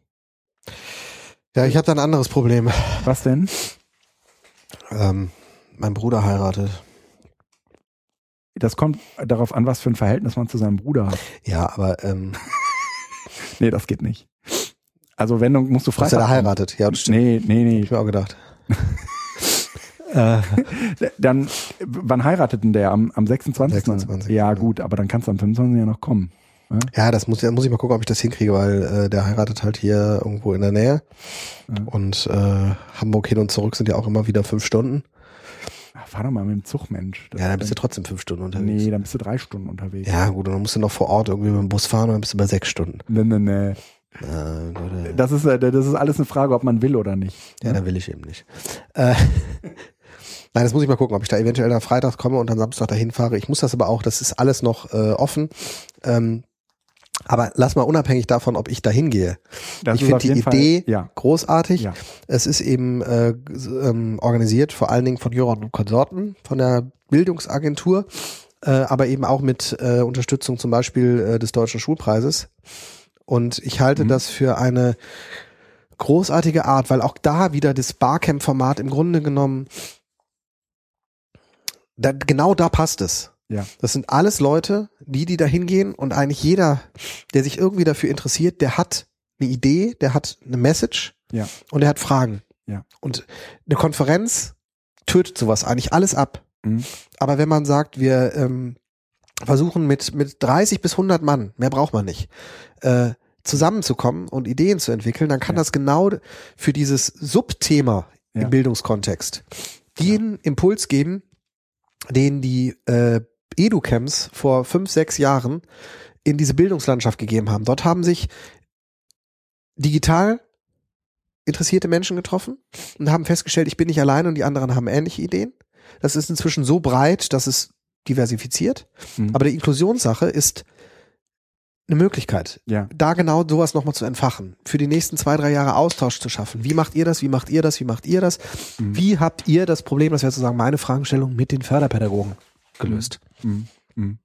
Ja, ich habe da ein anderes Problem. Was denn? Ähm, mein Bruder heiratet. Das kommt darauf an, was für ein Verhältnis man zu seinem Bruder hat. Ja, aber ähm, nee, das geht nicht. Also wenn du musst du Freitag. Dass er da heiratet, ja, das stimmt. Nee, nee, nee. Ich mir auch gedacht. Äh. dann, wann heiratet denn der? Am, am 26. 26. Ja, gut, aber dann kannst du am 25. ja noch kommen. Ja, ja das muss, muss ich mal gucken, ob ich das hinkriege, weil äh, der heiratet halt hier irgendwo in der Nähe. Ja. Und äh, Hamburg hin und zurück sind ja auch immer wieder fünf Stunden. Ach, fahr doch mal mit dem Zug, Mensch. Das ja, dann bist du trotzdem fünf Stunden unterwegs. Nee, dann bist du drei Stunden unterwegs. Ja, gut, und dann musst du noch vor Ort irgendwie mit dem Bus fahren und dann bist du bei sechs Stunden. Nee, nee, nee. Äh, das ist, äh, das ist alles eine Frage, ob man will oder nicht. Ja, da will ich eben nicht. Äh, Nein, das muss ich mal gucken, ob ich da eventuell am Freitag komme und dann Samstag dahin fahre. Ich muss das aber auch, das ist alles noch äh, offen. Ähm, aber lass mal unabhängig davon, ob ich da hingehe. ich finde die Idee Fall, ja. großartig. Ja. Es ist eben äh, ähm, organisiert vor allen Dingen von Juron und Konsorten, von der Bildungsagentur, äh, aber eben auch mit äh, Unterstützung zum Beispiel äh, des Deutschen Schulpreises. Und ich halte mhm. das für eine großartige Art, weil auch da wieder das Barcamp-Format im Grunde genommen, da, genau da passt es. Ja. Das sind alles Leute, die, die da hingehen und eigentlich jeder, der sich irgendwie dafür interessiert, der hat eine Idee, der hat eine Message ja. und der hat Fragen. Ja. Und eine Konferenz tötet sowas eigentlich alles ab. Mhm. Aber wenn man sagt, wir ähm, versuchen mit, mit 30 bis 100 Mann, mehr braucht man nicht, äh, zusammenzukommen und Ideen zu entwickeln, dann kann ja. das genau für dieses Subthema ja. im Bildungskontext den. Impuls geben, den die äh, Educamps vor fünf, sechs Jahren in diese Bildungslandschaft gegeben haben. Dort haben sich digital interessierte Menschen getroffen und haben festgestellt, ich bin nicht allein und die anderen haben ähnliche Ideen. Das ist inzwischen so breit, dass es diversifiziert. Mhm. Aber die Inklusionssache ist eine Möglichkeit, ja. da genau sowas nochmal zu entfachen, für die nächsten zwei, drei Jahre Austausch zu schaffen. Wie macht ihr das? Wie macht ihr das? Wie macht ihr das? Mhm. Wie habt ihr das Problem, das wäre sozusagen meine Fragestellung, mit den Förderpädagogen gelöst? Mhm. mhm.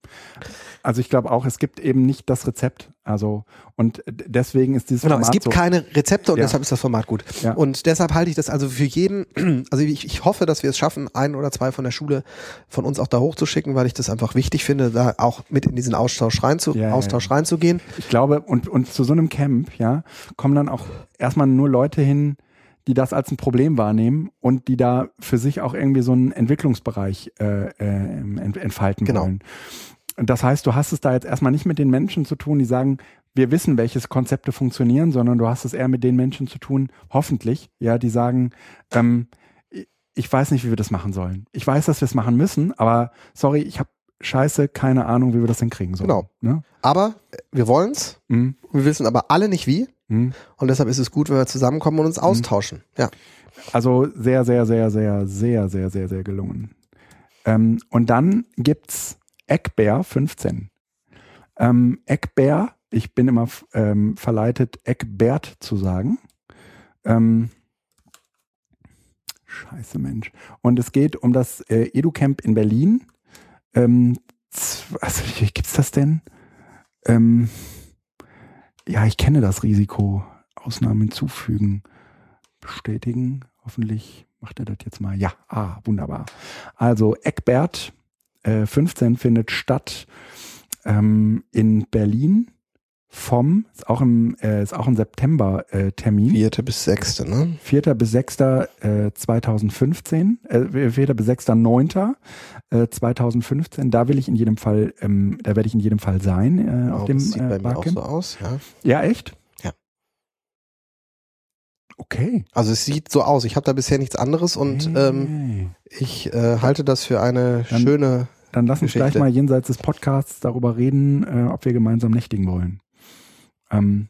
Also ich glaube auch, es gibt eben nicht das Rezept. Also und deswegen ist dieses genau, Format es gibt so keine Rezepte und ja. deshalb ist das Format gut. Ja. Und deshalb halte ich das also für jeden. Also ich, ich hoffe, dass wir es schaffen, ein oder zwei von der Schule von uns auch da hochzuschicken, weil ich das einfach wichtig finde, da auch mit in diesen Austausch rein zu, ja, Austausch reinzugehen. Ich glaube und und zu so einem Camp, ja, kommen dann auch erstmal nur Leute hin, die das als ein Problem wahrnehmen und die da für sich auch irgendwie so einen Entwicklungsbereich äh, äh, entfalten genau. wollen. Das heißt, du hast es da jetzt erstmal nicht mit den Menschen zu tun, die sagen, wir wissen, welche Konzepte funktionieren, sondern du hast es eher mit den Menschen zu tun, hoffentlich, ja, die sagen, ähm, ich weiß nicht, wie wir das machen sollen. Ich weiß, dass wir es machen müssen, aber sorry, ich habe scheiße keine Ahnung, wie wir das denn kriegen sollen. Genau. Ne? Aber wir wollen's. Mhm. Wir wissen aber alle nicht wie. Mhm. Und deshalb ist es gut, wenn wir zusammenkommen und uns mhm. austauschen. Mhm. Ja. Also sehr, sehr, sehr, sehr, sehr, sehr, sehr, sehr gelungen. Ähm, und dann gibt's Eckbär 15. Ähm, Eckbär, ich bin immer ähm, verleitet, Eckbert zu sagen. Ähm, scheiße Mensch. Und es geht um das äh, EduCamp in Berlin. Ähm, also, wie gibt's das denn? Ähm, ja, ich kenne das Risiko. Ausnahmen hinzufügen. Bestätigen. Hoffentlich macht er das jetzt mal. Ja, ah, wunderbar. Also Eckbert 15 äh, findet statt ähm, in Berlin vom, ist auch im, äh, ist auch ein September-Termin. Äh, 4. bis 6. ne? 4. bis 6. Äh, 2015, äh, 4. bis 6. 9. Äh, 2015. Da will ich in jedem Fall, ähm, da werde ich in jedem Fall sein. Äh, oh, auf dem, das sieht bei äh, mir auch so aus, ja. Ja, echt? Ja. Okay. Also es sieht so aus. Ich habe da bisher nichts anderes und hey. ähm, ich äh, halte das für eine Dann schöne dann lass uns Geschichte. gleich mal jenseits des Podcasts darüber reden, äh, ob wir gemeinsam nächtigen wollen. Ähm,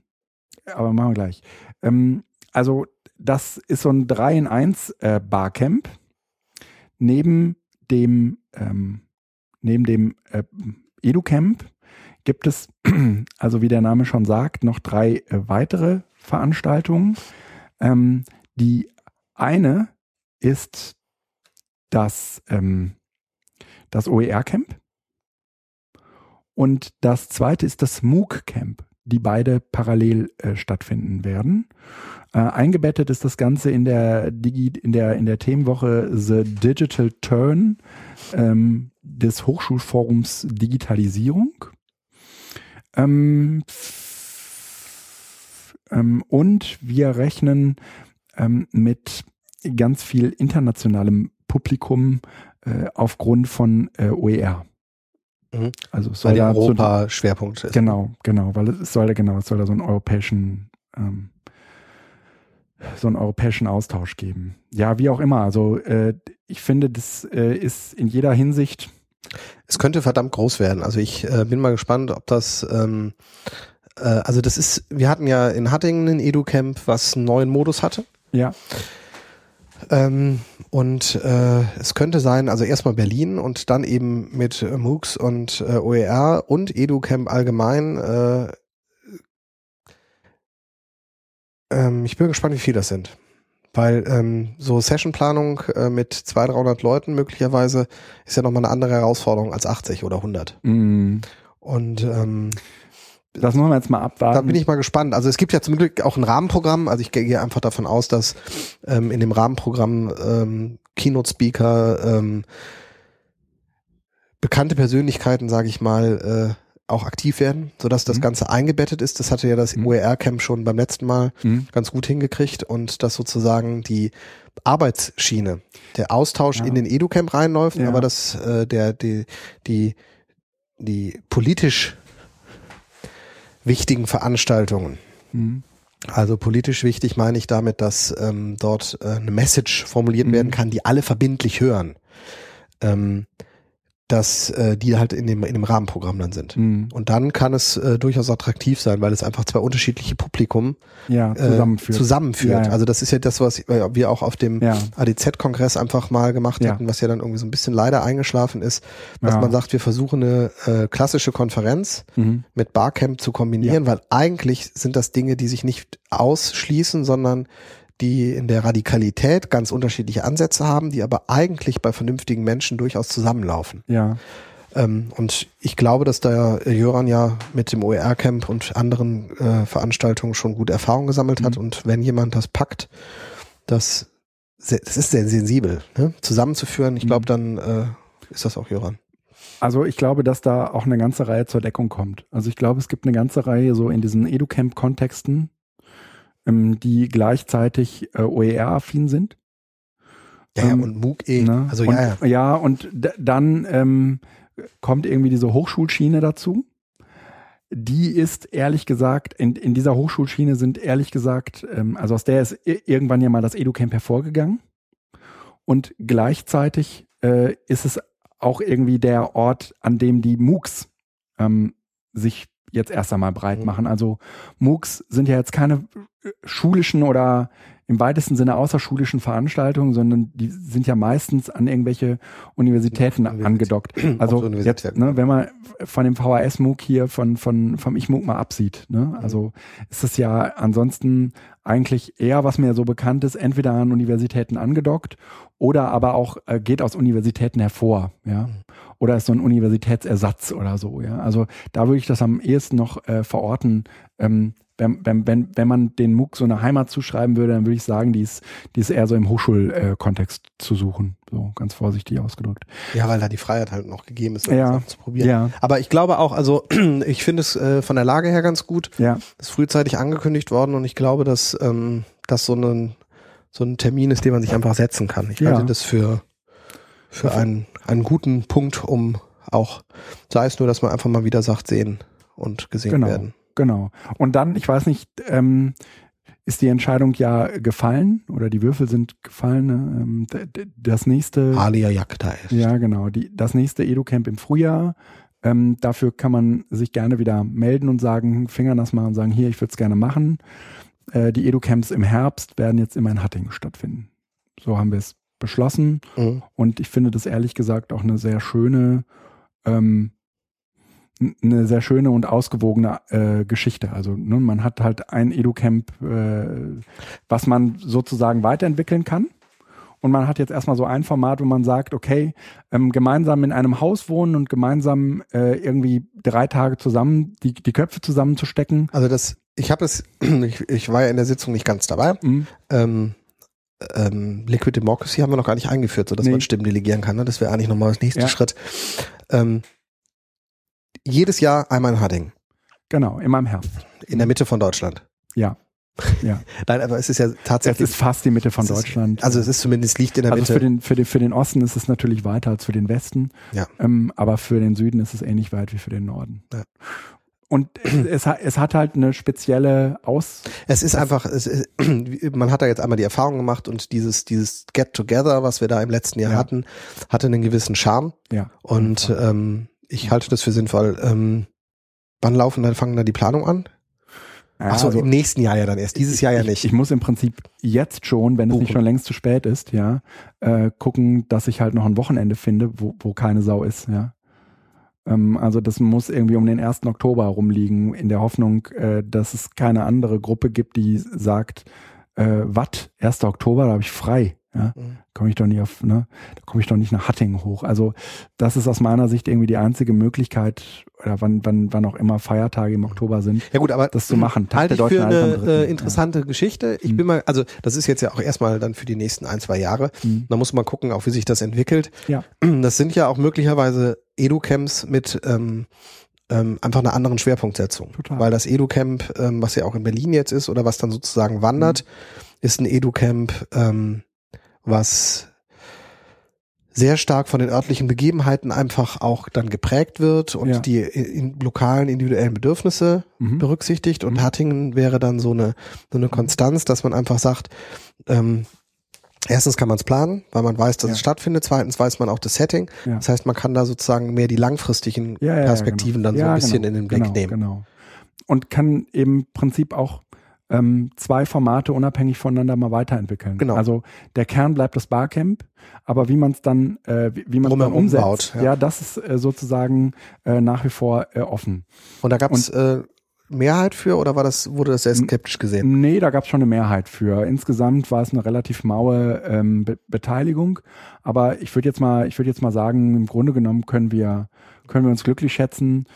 aber machen wir gleich. Ähm, also, das ist so ein 3 in 1 äh, Barcamp. Neben dem, ähm, neben dem äh, EduCamp gibt es, also wie der Name schon sagt, noch drei äh, weitere Veranstaltungen. Ähm, die eine ist das ähm, das OER-Camp. Und das zweite ist das MOOC-Camp, die beide parallel äh, stattfinden werden. Äh, eingebettet ist das Ganze in der, Digi in der, in der Themenwoche The Digital Turn ähm, des Hochschulforums Digitalisierung. Ähm, ähm, und wir rechnen ähm, mit ganz viel internationalem Publikum äh, aufgrund von äh, OER. Mhm. Also es soll weil der Europa so, Schwerpunkt ist. Genau, genau, weil es soll da genau, es soll da so einen europäischen ähm, so einen europäischen Austausch geben. Ja, wie auch immer. Also äh, ich finde, das äh, ist in jeder Hinsicht. Es könnte verdammt groß werden. Also ich äh, bin mal gespannt, ob das ähm, äh, also das ist, wir hatten ja in Hattingen ein EduCamp, was einen neuen Modus hatte. Ja. Ähm, und äh, es könnte sein, also erstmal Berlin und dann eben mit äh, MOOCs und äh, OER und EduCamp allgemein. Äh, ähm, ich bin gespannt, wie viel das sind. Weil ähm, so Sessionplanung äh, mit 200, 300 Leuten möglicherweise ist ja nochmal eine andere Herausforderung als 80 oder 100. Mm. Und ähm, das müssen wir jetzt mal abwarten. Da bin ich mal gespannt. Also es gibt ja zum Glück auch ein Rahmenprogramm. Also ich gehe einfach davon aus, dass ähm, in dem Rahmenprogramm ähm, Keynote-Speaker, ähm, bekannte Persönlichkeiten, sage ich mal, äh, auch aktiv werden, sodass das mhm. Ganze eingebettet ist. Das hatte ja das mhm. OER-Camp schon beim letzten Mal mhm. ganz gut hingekriegt und dass sozusagen die Arbeitsschiene, der Austausch ja. in den Edu-Camp reinläuft, ja. aber dass äh, der, die, die die politisch wichtigen Veranstaltungen. Mhm. Also politisch wichtig meine ich damit, dass ähm, dort äh, eine Message formuliert mhm. werden kann, die alle verbindlich hören. Ähm, dass äh, die halt in dem, in dem Rahmenprogramm dann sind. Mhm. Und dann kann es äh, durchaus attraktiv sein, weil es einfach zwei unterschiedliche Publikum ja, zusammenführt. Äh, zusammenführt. Ja, ja. Also das ist ja das, was wir auch auf dem. ADZ-Kongress einfach mal gemacht hatten, was ja dann irgendwie so ein bisschen leider eingeschlafen ist, dass man sagt, wir versuchen eine äh, klassische Konferenz mhm. mit Barcamp zu kombinieren, weil eigentlich sind das Dinge, die sich nicht ausschließen, sondern die in der Radikalität ganz unterschiedliche Ansätze haben, die aber eigentlich bei vernünftigen Menschen durchaus zusammenlaufen. Ja. Ähm, und ich glaube, dass da Jöran ja mit dem OER-Camp und anderen äh, Veranstaltungen schon gute Erfahrungen gesammelt mhm. hat. Und wenn jemand das packt, das, das ist sehr sensibel, ne? zusammenzuführen, ich glaube, mhm. dann äh, ist das auch Jöran. Also ich glaube, dass da auch eine ganze Reihe zur Deckung kommt. Also ich glaube, es gibt eine ganze Reihe so in diesen EduCamp-Kontexten, ähm, die gleichzeitig äh, OER-affin sind. Ja, ähm, und MOOC eh. Ne? Also und, ja, ja. Ja, und dann ähm, kommt irgendwie diese Hochschulschiene dazu. Die ist ehrlich gesagt, in, in dieser Hochschulschiene sind ehrlich gesagt, ähm, also aus der ist irgendwann ja mal das EduCamp hervorgegangen. Und gleichzeitig äh, ist es auch irgendwie der Ort, an dem die MOOCs ähm, sich jetzt erst einmal breit mhm. machen. Also MOOCs sind ja jetzt keine äh, schulischen oder im weitesten Sinne außerschulischen Veranstaltungen, sondern die sind ja meistens an irgendwelche Universitäten Universität. angedockt. Also jetzt, ne, wenn man von dem VHS MOOC hier von, von, vom Ich MOOC mal absieht, ne, mhm. also ist es ja ansonsten eigentlich eher, was mir so bekannt ist, entweder an Universitäten angedockt oder aber auch äh, geht aus Universitäten hervor, ja. Oder ist so ein Universitätsersatz oder so, ja. Also da würde ich das am ehesten noch äh, verorten. Ähm, wenn, wenn, wenn, wenn man den MOOC so eine Heimat zuschreiben würde, dann würde ich sagen, die ist, die ist eher so im Hochschulkontext äh, zu suchen. So ganz vorsichtig ausgedrückt. Ja, weil da die Freiheit halt noch gegeben ist, ja. das zu probieren. Ja. Aber ich glaube auch, also ich finde es äh, von der Lage her ganz gut. Ja. ist frühzeitig angekündigt worden und ich glaube, dass ähm, das so ein, so ein Termin ist, den man sich einfach setzen kann. Ich halte das für, für einen einen guten Punkt, um auch, sei es nur, dass man einfach mal wieder sagt, sehen und gesehen genau, werden. Genau. Und dann, ich weiß nicht, ähm, ist die Entscheidung ja gefallen oder die Würfel sind gefallen. Ne? Ähm, das nächste. Alia Jagda ist. Ja, genau. Die, das nächste Edu-Camp im Frühjahr. Ähm, dafür kann man sich gerne wieder melden und sagen, Fingern das mal und sagen, hier, ich würde es gerne machen. Äh, die Edu-Camps im Herbst werden jetzt immer in Hattingen stattfinden. So haben wir es beschlossen. Mhm. Und ich finde das ehrlich gesagt auch eine sehr schöne, ähm, eine sehr schöne und ausgewogene äh, Geschichte. Also ne, man hat halt ein EduCamp, äh, was man sozusagen weiterentwickeln kann. Und man hat jetzt erstmal so ein Format, wo man sagt, okay, ähm, gemeinsam in einem Haus wohnen und gemeinsam äh, irgendwie drei Tage zusammen, die, die Köpfe zusammenzustecken. Also das, ich habe es, ich, ich war ja in der Sitzung nicht ganz dabei. Mhm. Ähm, ähm, Liquid Democracy haben wir noch gar nicht eingeführt, sodass nee. man Stimmen delegieren kann. Ne? Das wäre eigentlich nochmal das nächste ja. Schritt. Ähm, jedes Jahr einmal in Hadding. Genau, immer im Herbst. In der Mitte von Deutschland. Ja. Ja. Nein, aber es ist ja tatsächlich. Es ist fast die Mitte von Deutschland. Ist, also es ist zumindest liegt in der also Mitte. Für den, für, den, für den Osten ist es natürlich weiter als für den Westen. Ja. Ähm, aber für den Süden ist es ähnlich weit wie für den Norden. Ja. Und es, es hat halt eine spezielle Aus. Es ist einfach, es ist, man hat da jetzt einmal die Erfahrung gemacht und dieses, dieses Get Together, was wir da im letzten Jahr ja. hatten, hatte einen gewissen Charme. Ja. Und ähm, ich halte das für sinnvoll. Ähm, wann laufen dann, fangen da die Planung an? Ja, Ach so, also, im nächsten Jahr ja dann erst, dieses Jahr ja nicht. Ich, ich muss im Prinzip jetzt schon, wenn Buchen. es nicht schon längst zu spät ist, ja, äh, gucken, dass ich halt noch ein Wochenende finde, wo, wo keine Sau ist, ja. Ähm, also das muss irgendwie um den 1. Oktober rumliegen, in der Hoffnung, äh, dass es keine andere Gruppe gibt, die sagt, äh, was, 1. Oktober, da habe ich frei. Ja, mhm. komme ich doch nicht auf, ne, da komme ich doch nicht nach Hattingen hoch. Also das ist aus meiner Sicht irgendwie die einzige Möglichkeit, oder wann, wann, wann auch immer Feiertage im Oktober sind, ja gut, aber das zu machen. Tag halte ich für eine äh, interessante ja. Geschichte. Ich mhm. bin mal, also das ist jetzt ja auch erstmal dann für die nächsten ein, zwei Jahre. Mhm. Da muss man gucken, auch wie sich das entwickelt. Ja. Das sind ja auch möglicherweise Edu-Camps mit ähm, ähm, einfach einer anderen Schwerpunktsetzung. Total. Weil das Edu-Camp, ähm, was ja auch in Berlin jetzt ist oder was dann sozusagen wandert, mhm. ist ein Edu-Camp, ähm, was sehr stark von den örtlichen Begebenheiten einfach auch dann geprägt wird und Ja. die in, lokalen individuellen Bedürfnisse Mhm. berücksichtigt. Und Mhm. Hattingen wäre dann so eine, so eine Konstanz, dass man einfach sagt, ähm, erstens kann man es planen, weil man weiß, dass Ja. es stattfindet. Zweitens weiß man auch das Setting. Ja. Das heißt, man kann da sozusagen mehr die langfristigen Perspektiven genau. dann so ein bisschen genau, in den Blick genau, nehmen. Genau. Und kann im Prinzip auch ähm, zwei Formate unabhängig voneinander mal weiterentwickeln. Genau. Also der Kern bleibt das Barcamp, aber wie man es dann, äh, wie, man es dann umsetzt, baut, ja. ja. das ist äh, sozusagen äh, nach wie vor äh, offen. Und da gab es äh, Mehrheit für oder war das, wurde das sehr skeptisch gesehen? Nee, da gab es schon eine Mehrheit für. Insgesamt war es eine relativ maue ähm, Be Beteiligung, aber ich würde jetzt mal, ich würde jetzt mal sagen, im Grunde genommen können wir, können wir uns glücklich schätzen,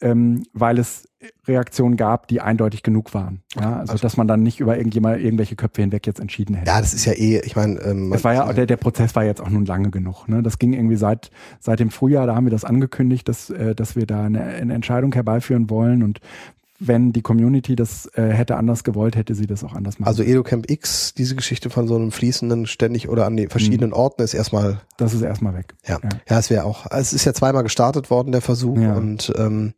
ähm, weil es Reaktionen gab, die eindeutig genug waren. Ja, also, Also- dass man dann nicht über irgendjemand, irgendwelche Köpfe hinweg jetzt entschieden hätte. Ja, das ist ja eh, ich meine, ähm, Das war ja, der, der Prozess war jetzt auch nun lange genug. Ne? Das ging irgendwie seit, seit dem Frühjahr, da haben wir das angekündigt, dass, äh, dass wir da eine, eine Entscheidung herbeiführen wollen und wenn die Community das äh, hätte anders gewollt, hätte sie das auch anders machen. also EduCamp X, diese Geschichte von so einem fließenden ständig oder an den verschiedenen Orten ist erstmal, das ist erstmal weg. ja, Ja. ja, es wäre auch, es ist ja zweimal gestartet worden, der Versuch Ja. und ähm,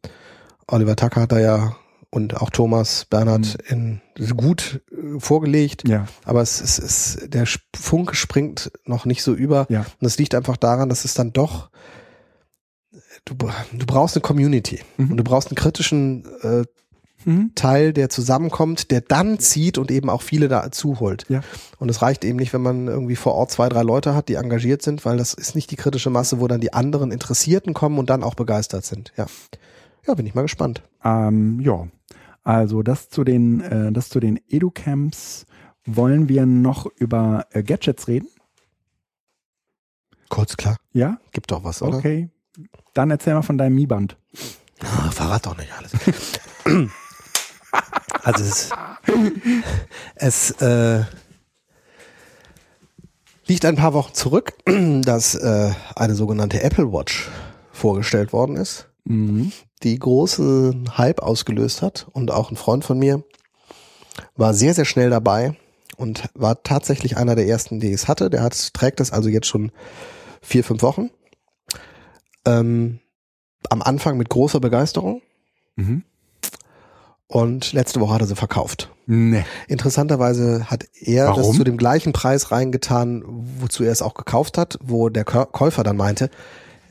Oliver Tucker hat da ja und auch Thomas Bernhard in gut äh, vorgelegt, Ja, aber es ist, es, der Funke springt noch nicht so über ja, und das liegt einfach daran, dass es dann doch du, du brauchst eine Community Mhm. und du brauchst einen kritischen äh, mhm. Teil, der zusammenkommt, der dann zieht und eben auch viele dazu holt. Ja. Und es reicht eben nicht, wenn man irgendwie vor Ort zwei, drei Leute hat, die engagiert sind, weil das ist nicht die kritische Masse, wo dann die anderen Interessierten kommen und dann auch begeistert sind. Ja. Ja, bin ich mal gespannt. Ähm, ja, also das zu den, äh, das zu den Educamps. Wollen wir noch über äh, Gadgets reden? Kurz, klar. Ja, Gibt doch was, oder? okay. Dann erzähl mal von deinem Mi-Band. Ah, verrat doch nicht alles. also es, es äh, liegt ein paar Wochen zurück, dass äh, eine sogenannte Apple Watch vorgestellt worden ist. Mhm. die großen Hype ausgelöst hat und auch ein Freund von mir war sehr, sehr schnell dabei und war tatsächlich einer der ersten, die es hatte. Der hat, trägt es also jetzt schon vier, fünf Wochen. Ähm, am Anfang mit großer Begeisterung Mhm. Und letzte Woche hat er sie verkauft. Nee. Interessanterweise hat er das Warum? zu dem gleichen Preis reingetan, wozu er es auch gekauft hat, wo der Kä- Käufer dann meinte,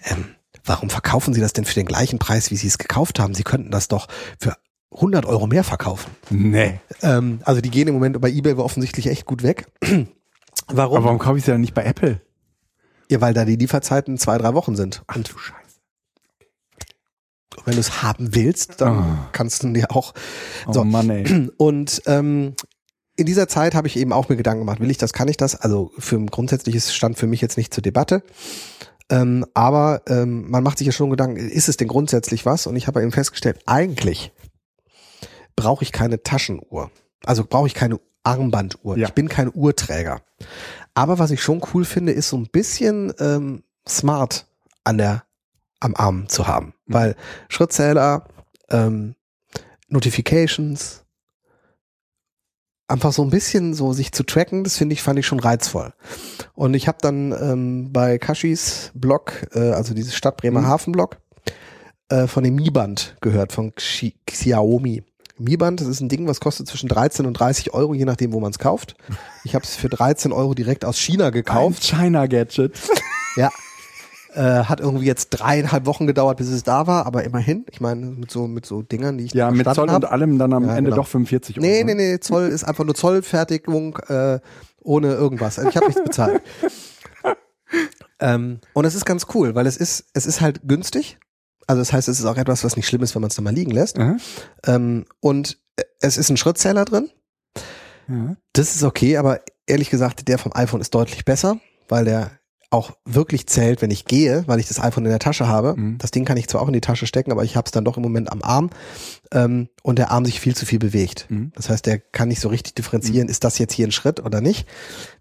ähm, warum verkaufen Sie das denn für den gleichen Preis, wie Sie es gekauft haben? Sie könnten das doch für 100 Euro mehr verkaufen. Nee. Ähm, also die gehen im Moment bei eBay offensichtlich echt gut weg. warum? Aber warum kaufe ich sie dann nicht bei Apple? Ja, weil da die Lieferzeiten zwei, drei Wochen sind. Ach du Scheiße. Wenn du es haben willst, dann Ah. kannst du dir auch Oh So. Mann, ey. Und ähm, in dieser Zeit habe ich eben auch mir Gedanken gemacht, will ich das, kann ich das? Also für ein grundsätzliches stand für mich jetzt nicht zur Debatte. Ähm, aber ähm, man macht sich ja schon Gedanken, ist es denn grundsätzlich was? Und ich habe eben festgestellt, eigentlich brauche ich keine Taschenuhr. Also brauche ich keine Armbanduhr. Ja. Ich bin kein Uhrträger. Aber was ich schon cool finde, ist so ein bisschen ähm, smart an der am Arm zu haben. Mhm. Weil Schrittzähler, ähm, Notifications, einfach so ein bisschen so sich zu tracken, das finde ich, fand ich schon reizvoll. Und ich habe dann ähm, bei Kashis Blog, äh, also dieses Stadt Bremerhaven Blog, äh, von dem Mi-Band gehört, von Xi Xiaomi. Mi-Band, das ist ein Ding, was kostet zwischen 13 und 30 Euro, je nachdem, wo man es kauft. Ich habe es für 13 Euro direkt aus China gekauft. Ein China-Gadget. Ja. Äh, hat irgendwie jetzt dreieinhalb Wochen gedauert, bis es da war, aber immerhin. Ich meine, mit so, mit so Dingern, die ich Ja, mit Zoll und hab. allem dann am Ja, Ende genau. doch 45 Euro. Nee, nee, nee, Zoll ist einfach nur Zollfertigung äh, ohne irgendwas. Also ich habe nichts bezahlt. ähm, und es ist ganz cool, weil es ist, es ist halt günstig. Also das heißt, es ist auch etwas, was nicht schlimm ist, wenn man es dann mal liegen lässt. Ähm, und es ist ein Schrittzähler drin. Ja. Das ist okay, aber ehrlich gesagt, der vom iPhone ist deutlich besser, weil der auch wirklich zählt, wenn ich gehe, weil ich das iPhone in der Tasche habe. Mhm. Das Ding kann ich zwar auch in die Tasche stecken, aber ich habe es dann doch im Moment am Arm ähm, und der Arm sich viel zu viel bewegt. Mhm. Das heißt, der kann nicht so richtig differenzieren, ist das jetzt hier ein Schritt oder nicht,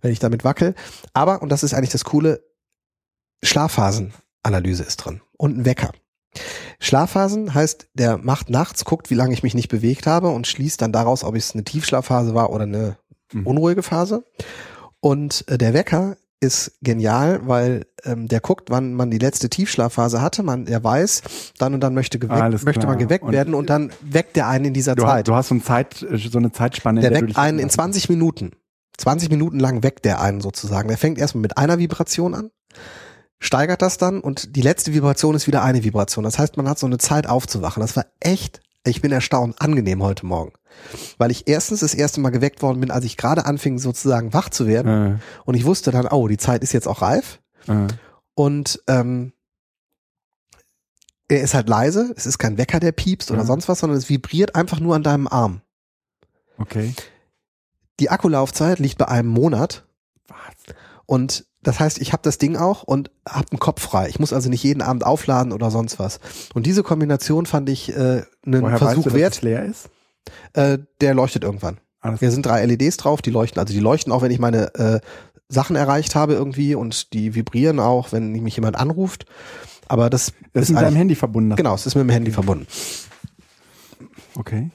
wenn ich damit wackel. Aber, und das ist eigentlich das Coole, Schlafphasenanalyse ist drin und ein Wecker. Schlafphasen heißt, der macht nachts, guckt, wie lange ich mich nicht bewegt habe und schließt dann daraus, ob es eine Tiefschlafphase war oder eine Mhm. unruhige Phase. Und äh, der Wecker ist genial, weil ähm, der guckt, wann man die letzte Tiefschlafphase hatte. Man, er weiß, dann und dann möchte, geweckt, möchte man geweckt und werden und dann weckt er einen in dieser du Zeit. Hast, du hast so, ein Zeit, so eine Zeitspanne. Der, der weckt einen in 20 Minuten. 20 Minuten lang weckt der einen sozusagen. Der fängt erstmal mit einer Vibration an, steigert das dann und die letzte Vibration ist wieder eine Vibration. Das heißt, man hat so eine Zeit aufzuwachen. Das war echt, ich bin erstaunt, angenehm heute Morgen. Weil ich erstens das erste Mal geweckt worden bin, als ich gerade anfing sozusagen wach zu werden. Äh. Und ich wusste dann, oh, die Zeit ist jetzt auch reif. Äh. Und ähm, er ist halt leise. Es ist kein Wecker, der piepst oder äh. sonst was, sondern es vibriert einfach nur an deinem Arm. Okay. Die Akkulaufzeit liegt bei einem Monat. Was? Und das heißt, ich habe das Ding auch und habe einen Kopf frei. Ich muss also nicht jeden Abend aufladen oder sonst was. Und diese Kombination fand ich äh, einen Woher Versuch weißt du, wert. Dass es leer ist? Äh, der leuchtet irgendwann. Alles Hier sind drei LEDs drauf, die leuchten. Also die leuchten auch, wenn ich meine äh, Sachen erreicht habe irgendwie und die vibrieren auch, wenn mich jemand anruft. Aber das, das ist mit deinem Handy verbunden. Genau, es ist mit dem Handy verbunden. Okay.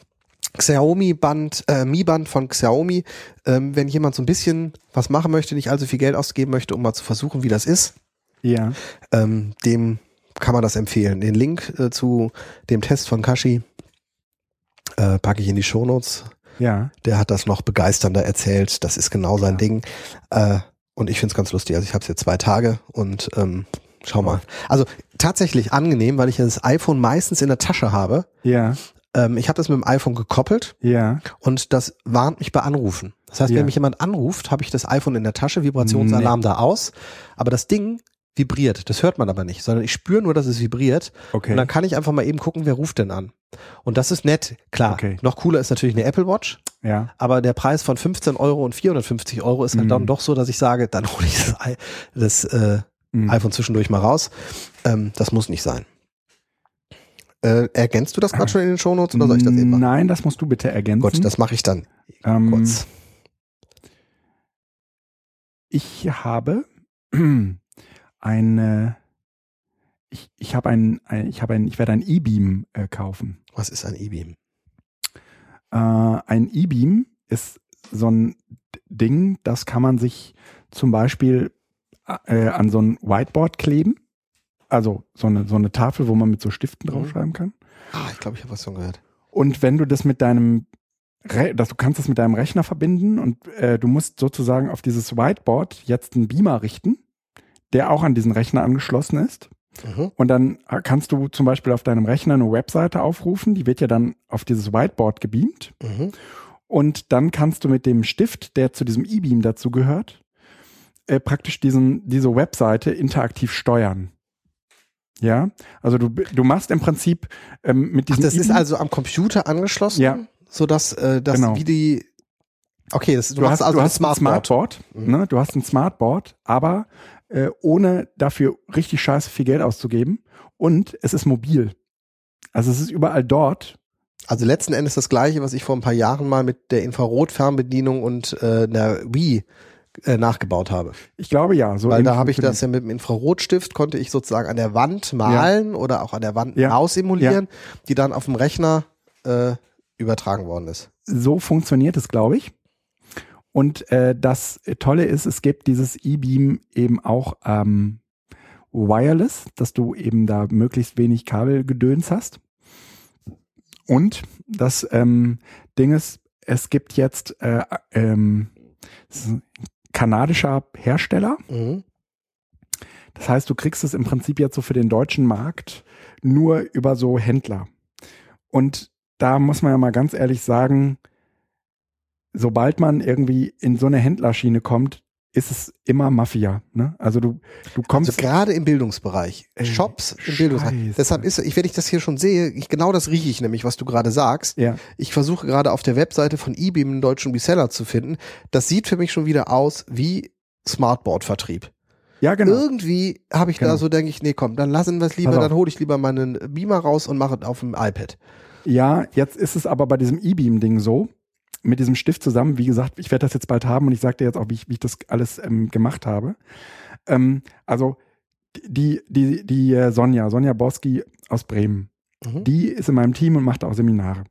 Xiaomi Band, äh, Mi Band von Xiaomi. Ähm, wenn jemand so ein bisschen was machen möchte, nicht allzu viel Geld ausgeben möchte, um mal zu versuchen, wie das ist, ja. ähm, dem kann man das empfehlen. Den Link äh, zu dem Test von Kashi äh, packe ich in die Shownotes. Ja. Der hat das noch begeisternder erzählt. Das ist genau sein ja. Ding. Äh, und ich finde es ganz lustig. Also ich habe es jetzt zwei Tage und ähm, schau mal. Also tatsächlich angenehm, weil ich das iPhone meistens in der Tasche habe. Ja. Ähm, ich habe das mit dem iPhone gekoppelt. Ja. Und das warnt mich bei Anrufen. Das heißt, ja. wenn mich jemand anruft, habe ich das iPhone in der Tasche, Vibrationsalarm nee. da aus. Aber das Ding vibriert. Das hört man aber nicht, sondern ich spüre nur, dass es vibriert. Okay. Und dann kann ich einfach mal eben gucken, wer ruft denn an. Und das ist nett. Klar, okay. noch cooler ist natürlich eine Apple Watch. Ja. Aber der Preis von 15 Euro und 450 Euro ist halt mhm. dann doch so, dass ich sage, dann hole ich das, das äh, mhm. iPhone zwischendurch mal raus. Ähm, das muss nicht sein. Äh, ergänzt du das gerade schon in den Shownotes oder soll ich das eben machen? Nein, das musst du bitte ergänzen. Gut, das mache ich dann ähm, kurz. Ich habe eine ich, ich habe ein, ein, ich habe ein, ich werde ein E-Beam äh, kaufen. Was ist ein E-Beam? Äh, ein E-Beam ist so ein Ding, das kann man sich zum Beispiel äh, an so ein Whiteboard kleben. Also so eine, so eine Tafel, wo man mit so Stiften mhm. draufschreiben kann. Ah, ich glaube, ich habe was schon gehört. Und wenn du das mit deinem Re dass du kannst das mit deinem Rechner verbinden und äh, du musst sozusagen auf dieses Whiteboard jetzt einen Beamer richten, der auch an diesen Rechner angeschlossen ist. Mhm. Und dann kannst du zum Beispiel auf deinem Rechner eine Webseite aufrufen, die wird ja dann auf dieses Whiteboard gebeamt. Mhm. Und dann kannst du mit dem Stift, der zu diesem E-Beam dazu gehört, äh, praktisch diesen, diese Webseite interaktiv steuern. Ja, also du, du machst im Prinzip ähm, mit diesem. Ach, das ist also am Computer angeschlossen, ja. so dass äh, das genau. wie die. Okay, das, du, du hast also du hast ein Smartboard. Mhm. ne? Du hast ein Smartboard, aber äh, ohne dafür richtig scheiße viel Geld auszugeben. Und es ist mobil. Also es ist überall dort. Also letzten Endes das gleiche, was ich vor ein paar Jahren mal mit der Infrarotfernbedienung und äh, der Wii äh, nachgebaut habe. Ich glaube ja. So Weil da habe ich das ja mit dem Infrarotstift, konnte ich sozusagen an der Wand malen ja. oder auch an der Wand ja. aussimulieren, ja. die dann auf dem Rechner äh, übertragen worden ist. So funktioniert es, glaube ich. Und äh, das Tolle ist, es gibt dieses E-Beam eben auch ähm, wireless, dass du eben da möglichst wenig Kabelgedöns hast. Und das ähm, Ding ist, es gibt jetzt äh, ähm, kanadischer Hersteller. Mhm. Das heißt, du kriegst es im Prinzip jetzt so für den deutschen Markt nur über so Händler. Und da muss man ja mal ganz ehrlich sagen, sobald man irgendwie in so eine Händlerschiene kommt, ist es immer Mafia. Ne? Also du, du kommst. Also gerade im Bildungsbereich. Ey, Shops im Bildungsbereich. Deshalb ist, ich, wenn ich das hier schon sehe, ich, genau das rieche ich nämlich, was du gerade sagst. Ja. Ich versuche gerade auf der Webseite von eBeam einen deutschen Reseller zu finden. Das sieht für mich schon wieder aus wie Smartboard-Vertrieb. Ja, genau. Irgendwie habe ich genau. da so, denke ich, nee, komm, dann lassen wir es lieber, dann hole ich lieber meinen Beamer raus und mache es auf dem iPad. Ja, jetzt ist es aber bei diesem E-Beam-Ding so, mit diesem Stift zusammen. Wie gesagt, ich werde das jetzt bald haben und ich sage dir jetzt auch, wie ich, wie ich das alles ähm, gemacht habe. Ähm, also die, die, die äh, Sonja, Sonja Borski aus Bremen, mhm. die ist in meinem Team und macht auch Seminare.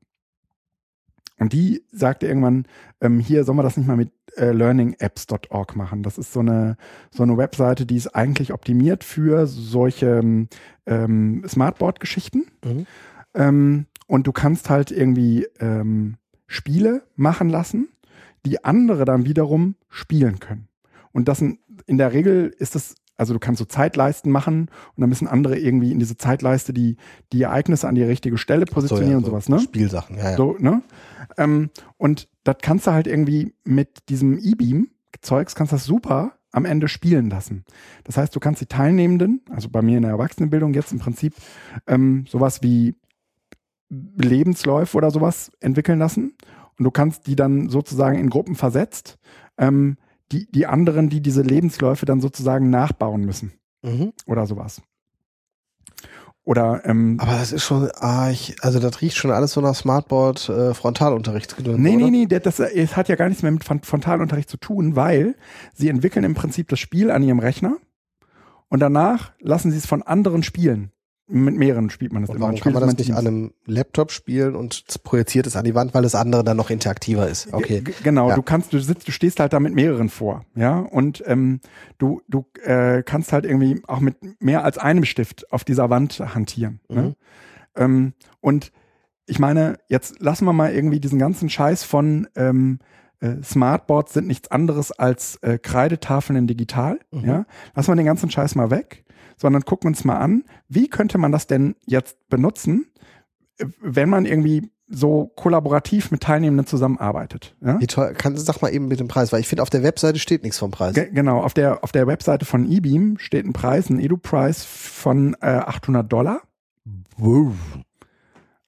Und die sagte irgendwann, ähm, hier, soll man das nicht mal mit äh, learningapps.org machen. Das ist so eine, so eine Webseite, die ist eigentlich optimiert für solche ähm, Smartboard-Geschichten. Mhm. Ähm, und du kannst halt irgendwie ähm, Spiele machen lassen, die andere dann wiederum spielen können. Und das in, in der Regel ist es also du kannst so Zeitleisten machen und dann müssen andere irgendwie in diese Zeitleiste die, die Ereignisse an die richtige Stelle positionieren so, ja, und sowas, ne? Spielsachen, ja, ja. So, ne? Ähm, und das kannst du halt irgendwie mit diesem E-Beam-Zeugs, kannst das super am Ende spielen lassen. Das heißt, du kannst die Teilnehmenden, also bei mir in der Erwachsenenbildung jetzt im Prinzip ähm, sowas wie Lebensläufe oder sowas entwickeln lassen. Und du kannst die dann sozusagen in Gruppen versetzt ähm, die, die anderen, die diese Lebensläufe dann sozusagen nachbauen müssen. Mhm. Oder sowas. Oder, ähm, Aber das ist schon, ah, ich, also das riecht schon alles so nach Smartboard äh, Frontalunterricht. Nee, nee, nee, das, das hat ja gar nichts mehr mit Frontalunterricht zu tun, weil sie entwickeln im Prinzip das Spiel an ihrem Rechner und danach lassen sie es von anderen spielen. Mit mehreren spielt man das und immer. Warum kann man das nicht an einem Laptop spielen und projiziert es an die Wand, weil das andere dann noch interaktiver ist? Okay. G genau, ja. du kannst, du sitzt, du stehst halt da mit mehreren vor, ja, und ähm, du, du äh, kannst halt irgendwie auch mit mehr als einem Stift auf dieser Wand hantieren. Ne? Mhm. Ne? Ähm, und ich meine, jetzt lassen wir mal irgendwie diesen ganzen Scheiß von ähm, äh, Smartboards sind nichts anderes als äh, Kreidetafeln in digital. Mhm. Ja, lassen wir den ganzen Scheiß mal weg sondern gucken uns mal an, wie könnte man das denn jetzt benutzen, wenn man irgendwie so kollaborativ mit Teilnehmenden zusammenarbeitet. Ja? Wie toll, kannst du sag mal eben mit dem Preis, weil ich finde, auf der Webseite steht nichts vom Preis. Ge genau, auf der, auf der Webseite von eBeam steht ein Preis, ein Edu-Preis von äh, 800 Dollar. Wow.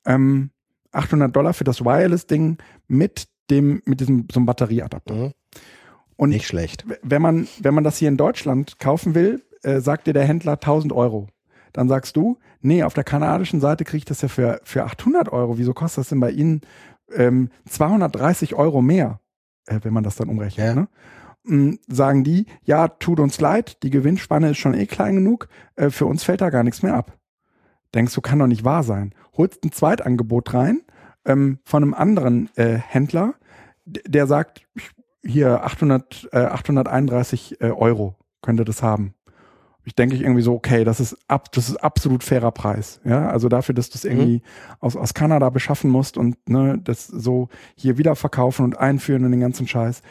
Ähm, 800 Dollar für das Wireless-Ding mit dem, mit diesem, so einem Batterieadapter. Mhm. Und Nicht schlecht. Wenn man, wenn man das hier in Deutschland kaufen will, äh, sagt dir der Händler 1000 Euro. Dann sagst du, nee, auf der kanadischen Seite kriege ich das ja für, für 800 Euro. Wieso kostet das denn bei Ihnen ähm, 230 Euro mehr, äh, wenn man das dann umrechnet? Ja. Ne? Mm, sagen die, ja, tut uns leid, die Gewinnspanne ist schon eh klein genug, äh, für uns fällt da gar nichts mehr ab. Denkst du, kann doch nicht wahr sein. Holst ein Zweitangebot rein ähm, von einem anderen äh, Händler, der sagt, hier 800, äh, 831 äh, Euro könnte das haben ich denke ich irgendwie so, okay, das ist ab, das ist absolut fairer Preis. Ja, also dafür, dass du es irgendwie mhm. aus, aus Kanada beschaffen musst und ne, das so hier wieder verkaufen und einführen und den ganzen Scheiß.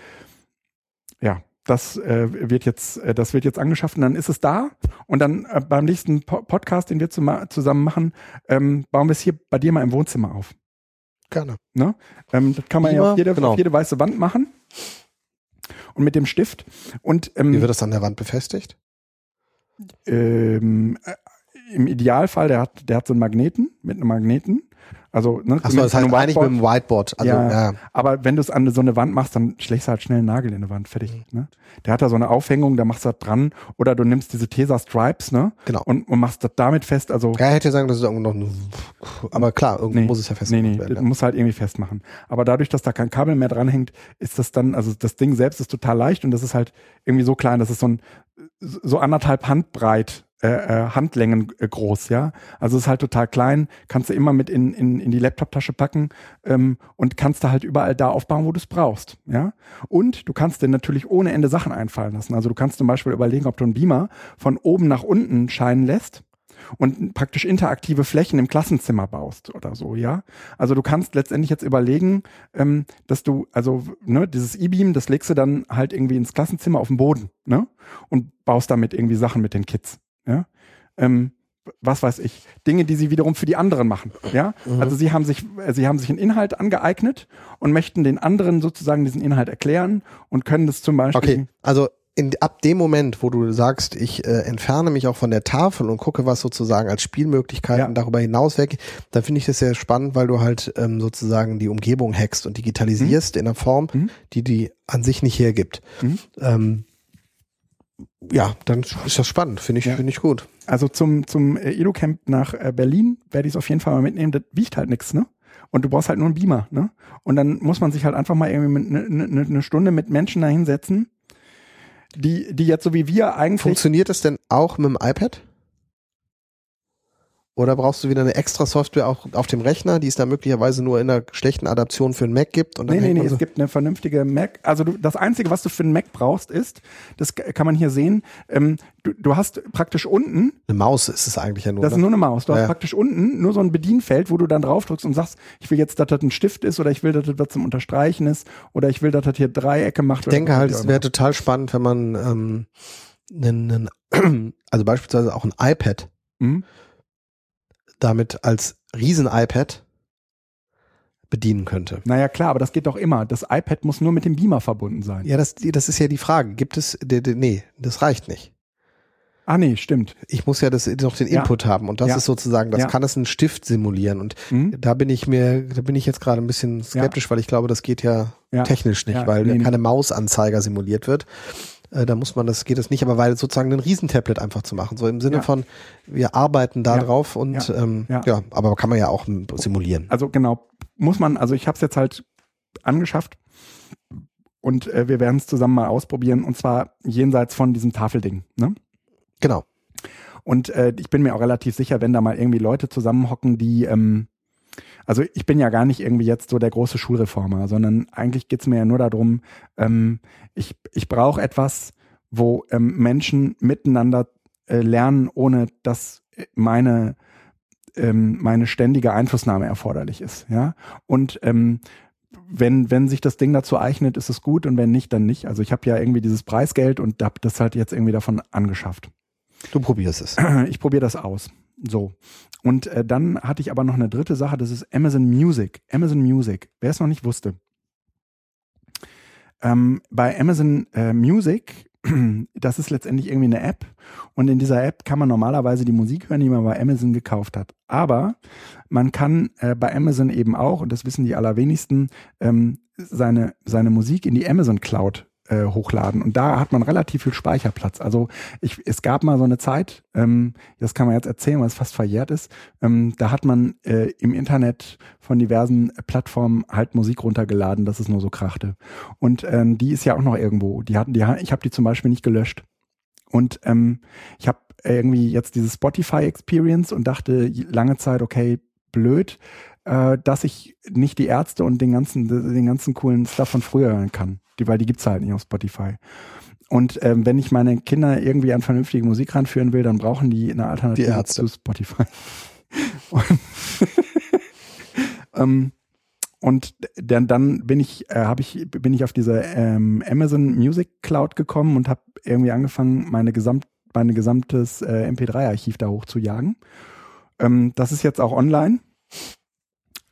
Ja, das äh, wird jetzt, äh, das wird jetzt angeschafft und dann ist es da und dann äh, beim nächsten po Podcast, den wir zu zusammen machen, ähm, bauen wir es hier bei dir mal im Wohnzimmer auf. Gerne. Ne? Ähm, das kann man ja, ja auf jede, genau. auf jede weiße Wand machen und mit dem Stift. Und ähm, wie wird das an der Wand befestigt? Ähm, äh, im Idealfall, der hat, der hat so einen Magneten mit einem Magneten. Also, ne, Achso, das heißt eigentlich mit einem Whiteboard. Also, ja, ja. Aber wenn du es an so eine Wand machst, dann schlägst du halt schnell einen Nagel in eine Wand. Fertig. Mhm. Ne? Der hat da so eine Aufhängung, da machst du das dran. Oder du nimmst diese Tesa Stripes, ne? Genau. Und, und machst das damit fest. Also. Ja, hätte sagen, das ist irgendwo noch. Aber klar, irgendwo nee, muss es ja festmachen. Nee, nee, werden. Nee, muss halt irgendwie festmachen. Aber dadurch, dass da kein Kabel mehr dranhängt, ist das dann, also das Ding selbst ist total leicht und das ist halt irgendwie so klein, das ist so ein, so anderthalb Handbreit äh, äh, Handlängen äh, groß, ja. Also ist halt total klein, kannst du immer mit in, in, in die Laptoptasche packen ähm, und kannst du halt überall da aufbauen, wo du es brauchst, ja. Und du kannst dir natürlich ohne Ende Sachen einfallen lassen. Also du kannst zum Beispiel überlegen, ob du einen Beamer von oben nach unten scheinen lässt und praktisch interaktive Flächen im Klassenzimmer baust oder so, ja. Also du kannst letztendlich jetzt überlegen, ähm, dass du, also, ne, dieses E-Beam, das legst du dann halt irgendwie ins Klassenzimmer auf den Boden, ne? Und baust damit irgendwie Sachen mit den Kids. Ja? Ähm, was weiß ich, Dinge, die sie wiederum für die anderen machen. Ja, mhm. also sie haben sich, äh, sie haben sich einen Inhalt angeeignet und möchten den anderen sozusagen diesen Inhalt erklären und können das zum Beispiel. Okay, also in, ab dem Moment, wo du sagst, ich äh, entferne mich auch von der Tafel und gucke, was sozusagen als Spielmöglichkeiten ja. darüber hinaus weg, dann finde ich das sehr spannend, weil du halt ähm, sozusagen die Umgebung hackst und digitalisierst mhm. in einer Form, mhm. die die an sich nicht hergibt. Mhm. Ähm, ja, dann ist das spannend, finde ich, ja. finde ich gut. Also zum, zum äh, Edu-Camp nach äh, Berlin werde ich es auf jeden Fall mal mitnehmen. Das wiegt halt nichts, ne? Und du brauchst halt nur einen Beamer, ne? Und dann muss man sich halt einfach mal irgendwie eine ne, ne Stunde mit Menschen da hinsetzen, die, die jetzt so wie wir eigentlich. Funktioniert das denn auch mit dem iPad? Oder brauchst du wieder eine extra Software auch auf dem Rechner, die es da möglicherweise nur in einer schlechten Adaption für einen Mac gibt? Und nee, nee, nee, so es gibt eine vernünftige Mac. Also du, das Einzige, was du für einen Mac brauchst, ist, das kann man hier sehen, ähm, du, du hast praktisch unten. Eine Maus ist es eigentlich ja nur. Das ist ne? nur eine Maus. Du ja. hast praktisch unten nur so ein Bedienfeld, wo du dann drauf drückst und sagst, ich will jetzt, dass das ein Stift ist oder ich will, dass das was zum Unterstreichen ist oder ich will, dass das hier Dreiecke macht. Ich denke halt, es wäre total spannend, wenn man ähm, einen, einen, also beispielsweise auch ein iPad mhm damit als Riesen-iPad bedienen könnte. Naja, klar, aber das geht doch immer. Das iPad muss nur mit dem Beamer verbunden sein. Ja, das, das ist ja die Frage. Gibt es, nee, das reicht nicht. Ah nee, stimmt. Ich muss ja das noch den Input ja. haben und das ja. ist sozusagen, das ja. kann es ein Stift simulieren und mhm. da bin ich mir, da bin ich jetzt gerade ein bisschen skeptisch, weil ich glaube, das geht ja, technisch nicht, weil nee, keine Mausanzeiger simuliert wird. Äh, da muss man das, geht das nicht, aber weil sozusagen ein Riesentablet einfach zu machen. So im Sinne ja. von, wir arbeiten da ja. drauf und ja. Ähm, ja. ja, aber kann man ja auch simulieren. Also genau, muss man, also ich habe es jetzt halt angeschafft und äh, wir werden es zusammen mal ausprobieren und zwar jenseits von diesem Tafelding. Ne? Genau. Und äh, ich bin mir auch relativ sicher, wenn da mal irgendwie Leute zusammenhocken, die ähm, also ich bin ja gar nicht irgendwie jetzt so der große Schulreformer, sondern eigentlich geht's mir ja nur darum, ähm, ich, ich brauche etwas, wo ähm, Menschen miteinander äh, lernen, ohne dass meine, ähm, meine ständige Einflussnahme erforderlich ist. Ja. Und ähm, wenn, wenn sich das Ding dazu eignet, ist es gut und wenn nicht, dann nicht. Also ich habe ja irgendwie dieses Preisgeld und habe das halt jetzt irgendwie davon angeschafft. Du probierst es. Ich probiere das aus. So. Und äh, dann hatte ich aber noch eine dritte Sache, das ist Amazon Music. Amazon Music, wer es noch nicht wusste. Ähm, bei Amazon äh, Music, das ist letztendlich irgendwie eine App und in dieser App kann man normalerweise die Musik hören, die man bei Amazon gekauft hat. Aber man kann äh, bei Amazon eben auch, und das wissen die allerwenigsten, ähm, seine, seine Musik in die Amazon Cloud äh, hochladen. Und da hat man relativ viel Speicherplatz. Also ich, es gab mal so eine Zeit, ähm, das kann man jetzt erzählen, weil es fast verjährt ist, ähm, da hat man äh, im Internet von diversen Plattformen halt Musik runtergeladen, dass es nur so krachte. Und ähm, die ist ja auch noch irgendwo. Die hatten, die, ich habe die zum Beispiel nicht gelöscht. Und ähm, ich habe irgendwie jetzt diese Spotify Experience und dachte lange Zeit, okay, blöd, äh, dass ich nicht die Ärzte und den ganzen, den ganzen coolen Stuff von früher hören kann die, weil die gibt's halt nicht auf Spotify. Und ähm, wenn ich meine Kinder irgendwie an vernünftige Musik ranführen will, dann brauchen die eine Alternative die zu Spotify. und, ähm, und dann, dann bin ich, äh, habe ich, bin ich auf diese ähm, Amazon Music Cloud gekommen und habe irgendwie angefangen, meine gesamt, meine gesamtes äh, MP3-Archiv da hochzujagen. Ähm, das ist jetzt auch online.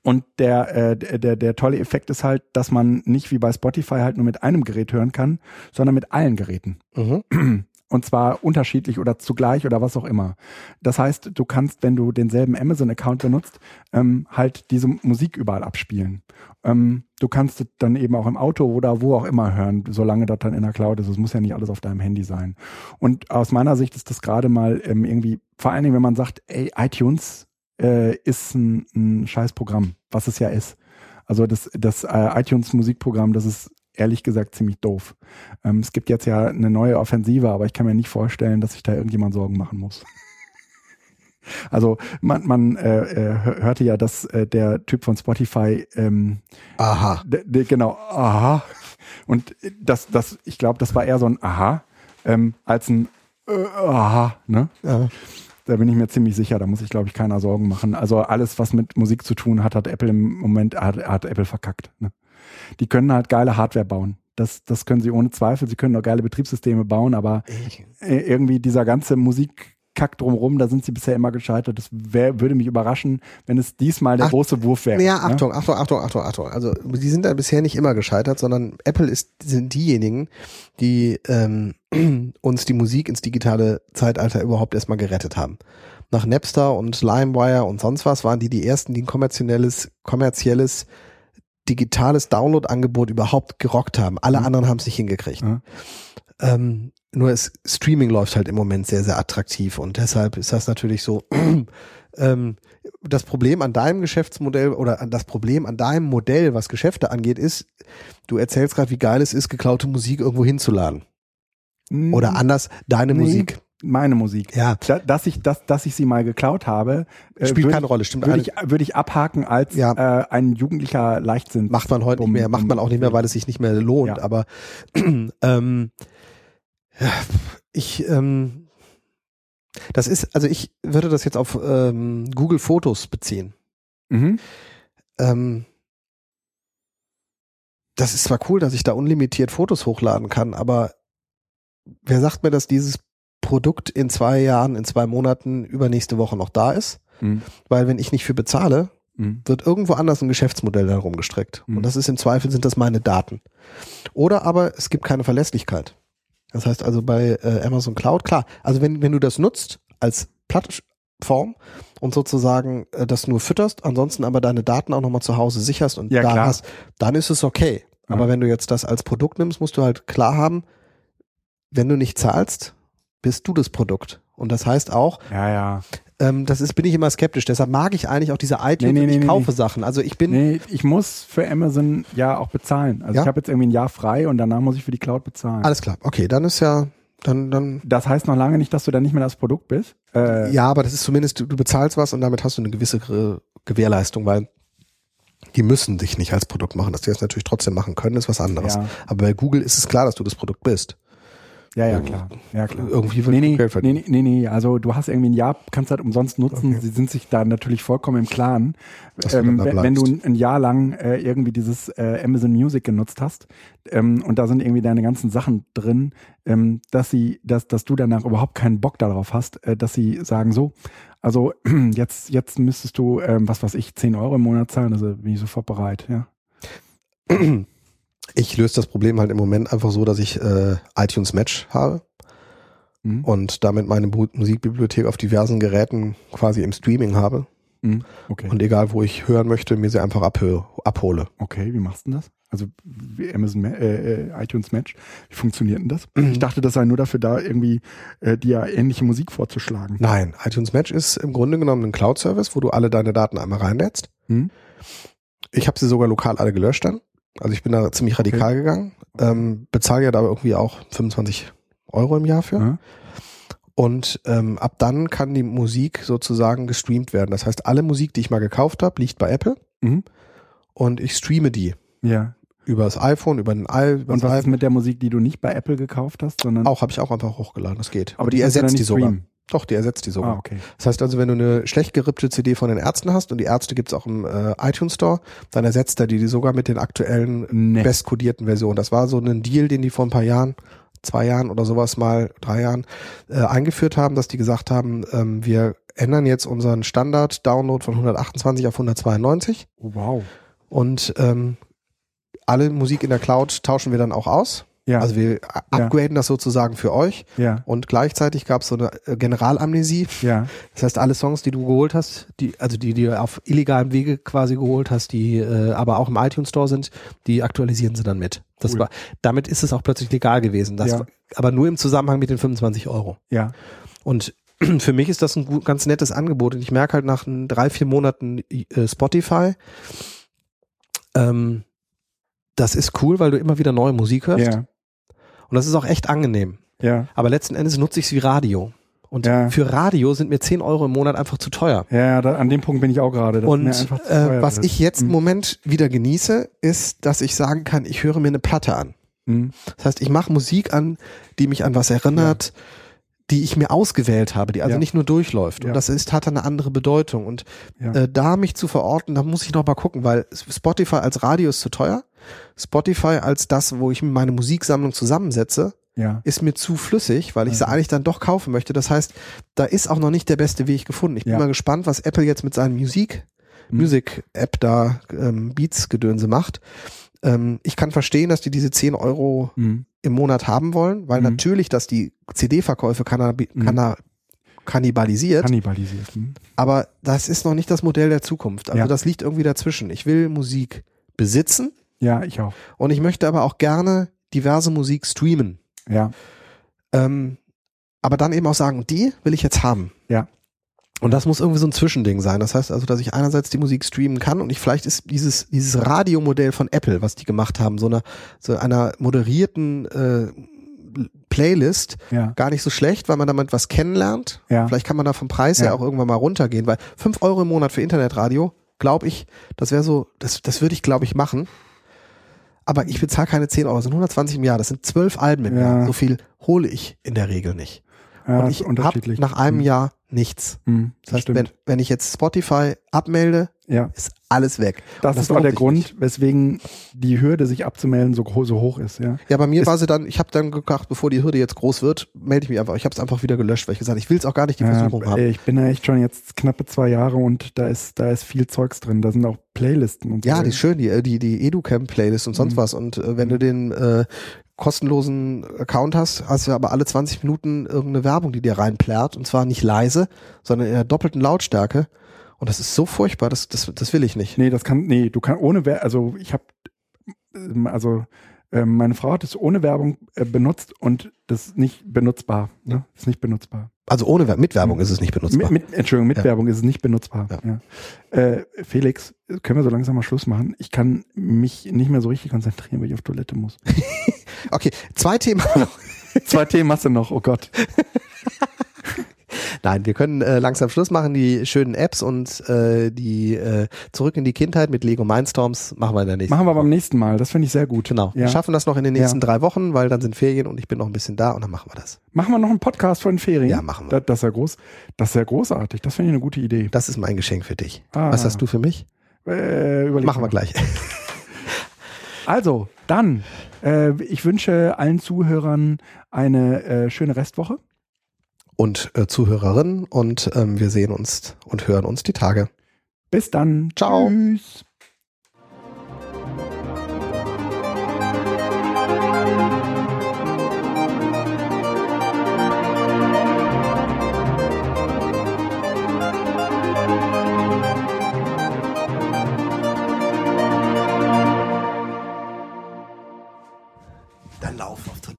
Und der, äh, der, der tolle Effekt ist halt, dass man nicht wie bei Spotify halt nur mit einem Gerät hören kann, sondern mit allen Geräten. Mhm. Und zwar unterschiedlich oder zugleich oder was auch immer. Das heißt, du kannst, wenn du denselben Amazon-Account benutzt, ähm, halt diese Musik überall abspielen. Ähm, du kannst dann eben auch im Auto oder wo auch immer hören, solange das dann in der Cloud ist. Es muss ja nicht alles auf deinem Handy sein. Und aus meiner Sicht ist das gerade mal ähm, irgendwie, vor allen Dingen, wenn man sagt, ey, iTunes äh, ist ein, ein scheiß Programm, was es ja ist. Also das, das äh, iTunes Musikprogramm, das ist ehrlich gesagt ziemlich doof. Ähm, es gibt jetzt ja eine neue Offensive, aber ich kann mir nicht vorstellen, dass sich da irgendjemand Sorgen machen muss. Also man, man äh, äh, hörte ja, dass äh, der Typ von Spotify ähm, Aha. genau, aha. Und das, das, ich glaube, das war eher so ein Aha, ähm, als ein äh, Aha, ne? Ja. Da bin ich mir ziemlich sicher. Da muss ich, glaube ich, keiner Sorgen machen. Also alles, was mit Musik zu tun hat, hat Apple im Moment, hat, hat Apple verkackt. Ne? Die können halt geile Hardware bauen. Das, das können sie ohne Zweifel. Sie können auch geile Betriebssysteme bauen, aber irgendwie dieser ganze Musik, Kack drumherum, da sind sie bisher immer gescheitert. Das wär, würde mich überraschen, wenn es diesmal der Ach, große Wurf wäre. Ja, ne? Achtung, Achtung, Achtung, Achtung, Achtung. Also die sind da bisher nicht immer gescheitert, sondern Apple ist, sind diejenigen, die ähm, uns die Musik ins digitale Zeitalter überhaupt erstmal gerettet haben. Nach Napster und LimeWire und sonst was waren die die ersten, die ein kommerzielles, kommerzielles digitales Download-Angebot überhaupt gerockt haben. Alle mhm. anderen haben es nicht hingekriegt. Mhm. Ähm, nur es, Streaming läuft halt im Moment sehr, sehr attraktiv und deshalb ist das natürlich so. ähm, das Problem an deinem Geschäftsmodell oder an das Problem an deinem Modell, was Geschäfte angeht, ist, du erzählst gerade, wie geil es ist, geklaute Musik irgendwo hinzuladen. Oder anders, deine nee. Musik. meine Musik. Ja. Da, dass ich, dass, dass ich sie mal geklaut habe, äh, Spielt würd keine Rolle, stimmt Würde ich, würde ich abhaken als Ja. äh, ein jugendlicher Leichtsinn. Macht man heute nicht mehr, macht man auch nicht mehr, weil es sich nicht mehr lohnt. Ja. Aber ähm, ich, ähm, das ist, also ich würde das jetzt auf ähm, Google Fotos beziehen. Mhm. Ähm, das ist zwar cool, dass ich da unlimitiert Fotos hochladen kann, aber wer sagt mir, dass dieses Produkt in zwei Jahren, in zwei Monaten, übernächste Woche noch da ist? Mhm. Weil wenn ich nicht für bezahle, Mhm. wird irgendwo anders ein Geschäftsmodell darum gestreckt. Mhm. Und das ist im Zweifel sind das meine Daten. Oder aber es gibt keine Verlässlichkeit. Das heißt also bei äh, Amazon Cloud, klar, also wenn, wenn du das nutzt als Plattform und sozusagen äh, das nur fütterst, ansonsten aber deine Daten auch nochmal zu Hause sicherst und Ja, da klar. hast, dann ist es okay. Aber Ja. wenn du jetzt das als Produkt nimmst, musst du halt klar haben, wenn du nicht zahlst, bist du das Produkt. Und das heißt auch, Ja, ja. Ähm, das ist, bin ich immer skeptisch. Deshalb mag ich eigentlich auch diese iTunes Nee, nee, und ich nee, kaufe nee. Sachen. Also ich bin, Nee, ich muss für Amazon ja auch bezahlen. Also Ja? ich habe jetzt irgendwie ein Jahr frei und danach muss ich für die Cloud bezahlen. alles klar. Okay, dann ist ja, dann, dann, Das heißt noch lange nicht, dass du dann nicht mehr das Produkt bist. Äh, ja, aber das ist zumindest, du, du bezahlst was und damit hast du eine gewisse Ge- Gewährleistung, weil die müssen dich nicht als Produkt machen. Dass die das natürlich trotzdem machen können, ist was anderes. Ja. Aber bei Google ist es klar, dass du das Produkt bist. Ja, ja, klar. Ja, klar. Irgendwie will Nee, nee, Geld nee, verdienen. nee, nee, nee, also du hast irgendwie ein Jahr, kannst halt umsonst nutzen. Okay. Sie sind sich da natürlich vollkommen im Klaren. Du Ähm, da wenn, du ein Jahr lang äh, irgendwie dieses äh, Amazon Music genutzt hast ähm, und da sind irgendwie deine ganzen Sachen drin, ähm, dass sie, dass, dass du danach überhaupt keinen Bock darauf hast, äh, dass sie sagen so, also jetzt, jetzt müsstest du, ähm, was weiß ich, 10 Euro im Monat zahlen, also bin ich sofort bereit, ja. Ich löse das Problem halt im Moment einfach so, dass ich äh, iTunes Match habe Mhm. und damit meine Musikbibliothek auf diversen Geräten quasi im Streaming habe. Mhm. Okay. Und egal, wo ich hören möchte, mir sie einfach abhole. Okay, wie machst du denn das? Also wie Amazon Ma äh, äh, iTunes Match, wie funktioniert denn das? Mhm. Ich dachte, das sei nur dafür da, irgendwie äh, dir ähnliche Musik vorzuschlagen. Nein, iTunes Match ist im Grunde genommen ein Cloud-Service, wo du alle deine Daten einmal reinlädst. Hm? Ich habe sie sogar lokal alle gelöscht dann. Also ich bin da ziemlich radikal gegangen. Ähm, bezahle ja da irgendwie auch 25 Euro im Jahr für. Ja. Und ähm, ab dann kann die Musik sozusagen gestreamt werden. Das heißt, alle Musik, die ich mal gekauft habe, liegt bei Apple Mhm. und ich streame die ja. über das iPhone, über den i, über Und was ist iPhone. mit der Musik, die du nicht bei Apple gekauft hast, sondern Auch habe ich auch einfach hochgeladen. Das geht. aber die ersetzt die sogar. streamen? Doch, die ersetzt die sogar. Ah, okay. Das heißt also, wenn du eine schlecht gerippte CD von den Ärzten hast und die Ärzte gibt's auch im äh, iTunes Store, dann ersetzt er die, die sogar mit den aktuellen Nee. bestkodierten Versionen. Das war so ein Deal, den die vor ein paar Jahren, zwei Jahren oder sowas mal, drei Jahren, äh, eingeführt haben, dass die gesagt haben, ähm, wir ändern jetzt unseren Standard-Download von 128 auf 192 Oh, wow. und ähm, alle Musik in der Cloud tauschen wir dann auch aus. Ja, Also wir upgraden das sozusagen für euch ja, und gleichzeitig gab's so eine äh, Generalamnesie. ja. Das heißt, alle Songs, die du geholt hast, die, also die, die du auf illegalem Wege quasi geholt hast, die äh, aber auch im iTunes Store sind, die aktualisieren sie dann mit. Das Cool. war, damit ist es auch plötzlich legal gewesen. Das Ja. war, aber nur im Zusammenhang mit den 25 Euro. Ja, Und für mich ist das ein gut, ganz nettes Angebot. Und ich merke halt nach drei, vier Monaten äh, Spotify, ähm, das ist cool, weil du immer wieder neue Musik hörst. ja, Und das ist auch echt angenehm. ja, Aber letzten Endes nutze ich es wie Radio. Und Ja. für Radio sind mir 10 Euro im Monat einfach zu teuer. ja, da, an dem Punkt bin ich auch gerade. Und äh, was ist. ich jetzt im Mhm. Moment wieder genieße, ist, dass ich sagen kann, ich höre mir eine Platte an. Mhm. Das heißt, ich mache Musik an, die mich an was erinnert, die ich mir ausgewählt habe, die also Ja. nicht nur durchläuft. Ja. Und das ist, hat eine andere Bedeutung. Und Ja. äh, da mich zu verorten, da muss ich noch mal gucken, weil Spotify als Radio ist zu teuer. Spotify als das, wo ich meine Musiksammlung zusammensetze, ja, ist mir zu flüssig, weil ich sie Also. eigentlich dann doch kaufen möchte. Das heißt, da ist auch noch nicht der beste Weg gefunden. Ich bin mal gespannt, was Apple jetzt mit seinem Musik, Mhm. Music-App da ähm, Beats-Gedönse macht. Ähm, ich kann verstehen, dass die diese 10 Euro Mhm. Im Monat haben wollen, weil Mhm. natürlich, dass die CD-Verkäufe Mhm. kanna kannibalisiert, kannibalisiert. Mhm. aber das ist noch nicht das Modell der Zukunft. Also Ja. das liegt irgendwie dazwischen. Ich will Musik besitzen Ja, ich auch. und ich möchte aber auch gerne diverse Musik streamen. Ja, Ähm, aber dann eben auch sagen, die will ich jetzt haben. Ja. Und das muss irgendwie so ein Zwischending sein. Das heißt also, dass ich einerseits die Musik streamen kann und ich vielleicht ist dieses, dieses Radiomodell von Apple, was die gemacht haben, so einer, so einer moderierten, äh, Playlist Ja. gar nicht so schlecht, weil man damit was kennenlernt. Ja. Vielleicht kann man da vom Preis Ja. her auch irgendwann mal runtergehen, weil fünf Euro im Monat für Internetradio, glaube ich, das wäre so, das, das würde ich, glaube ich, machen. Aber ich bezahle keine 10 Euro, das sind 120 im Jahr, das sind zwölf Alben im Ja. Jahr. So viel hole ich in der Regel nicht. Ja, Und ich habe unterschiedlich. nach einem Hm. Jahr nichts. Hm, Das heißt, stimmt. wenn, wenn ich jetzt Spotify abmelde, ja. ist alles weg. Das, Und ist auch der Grund, nicht. weswegen die Hürde, sich abzumelden, so, gro- so hoch ist. Ja. Ja, bei mir Ist- war sie dann, ich habe dann gedacht, bevor die Hürde jetzt groß wird, melde ich mich einfach. Ich habe es einfach wieder gelöscht, weil ich gesagt, ich will es auch gar nicht die Versuchung Ja, haben. ich bin ja echt schon jetzt knappe zwei Jahre und da ist, da ist viel Zeugs drin. Da sind auch Playlisten und so. Ja, die ist schön, die, äh, die, die EduCamp-Playlist und sonst Mhm. was. Und äh, wenn du den äh, kostenlosen Account hast, hast du aber alle 20 Minuten irgendeine Werbung, die dir reinplärt. Und zwar nicht leise, sondern in der doppelten Lautstärke. Und das ist so furchtbar, das, das, das will ich nicht. Nee, das kann, nee, du kannst ohne Werbung, also ich habe, also ähm, meine Frau hat es ohne Werbung äh, benutzt und das ist nicht benutzbar. Ne? Ist nicht benutzbar. Also ohne mit Werbung ist es nicht benutzbar. Mit, mit, Entschuldigung, mit Ja. Werbung ist es nicht benutzbar. Ja. Äh, Felix, können wir so langsam mal Schluss machen? Ich kann mich nicht mehr so richtig konzentrieren, weil ich auf Toilette muss. Okay, zwei Themen noch. Zwei Themen hast du noch, oh Gott. Nein, wir können äh, langsam Schluss machen. Die schönen Apps und äh, die äh, Zurück in die Kindheit mit Lego Mindstorms machen wir in der nächsten Machen wir beim nächsten Mal. Das finde ich sehr gut. Genau. Wir Ja. schaffen das noch in den nächsten Ja. drei Wochen, weil dann sind Ferien und ich bin noch ein bisschen da und dann machen wir das. Machen wir noch einen Podcast von den Ferien? Ja, machen wir. Das, das ist ja groß. Das ist ja großartig. Das finde ich eine gute Idee. Das ist mein Geschenk für dich. Ah. Was hast du für mich? Äh, Machen wir mal. gleich. Also, dann, äh, ich wünsche allen Zuhörern eine äh, schöne Restwoche. Und äh, Zuhörerinnen und ähm, wir sehen uns und hören uns die Tage. Bis dann. Ciao. Tschüss.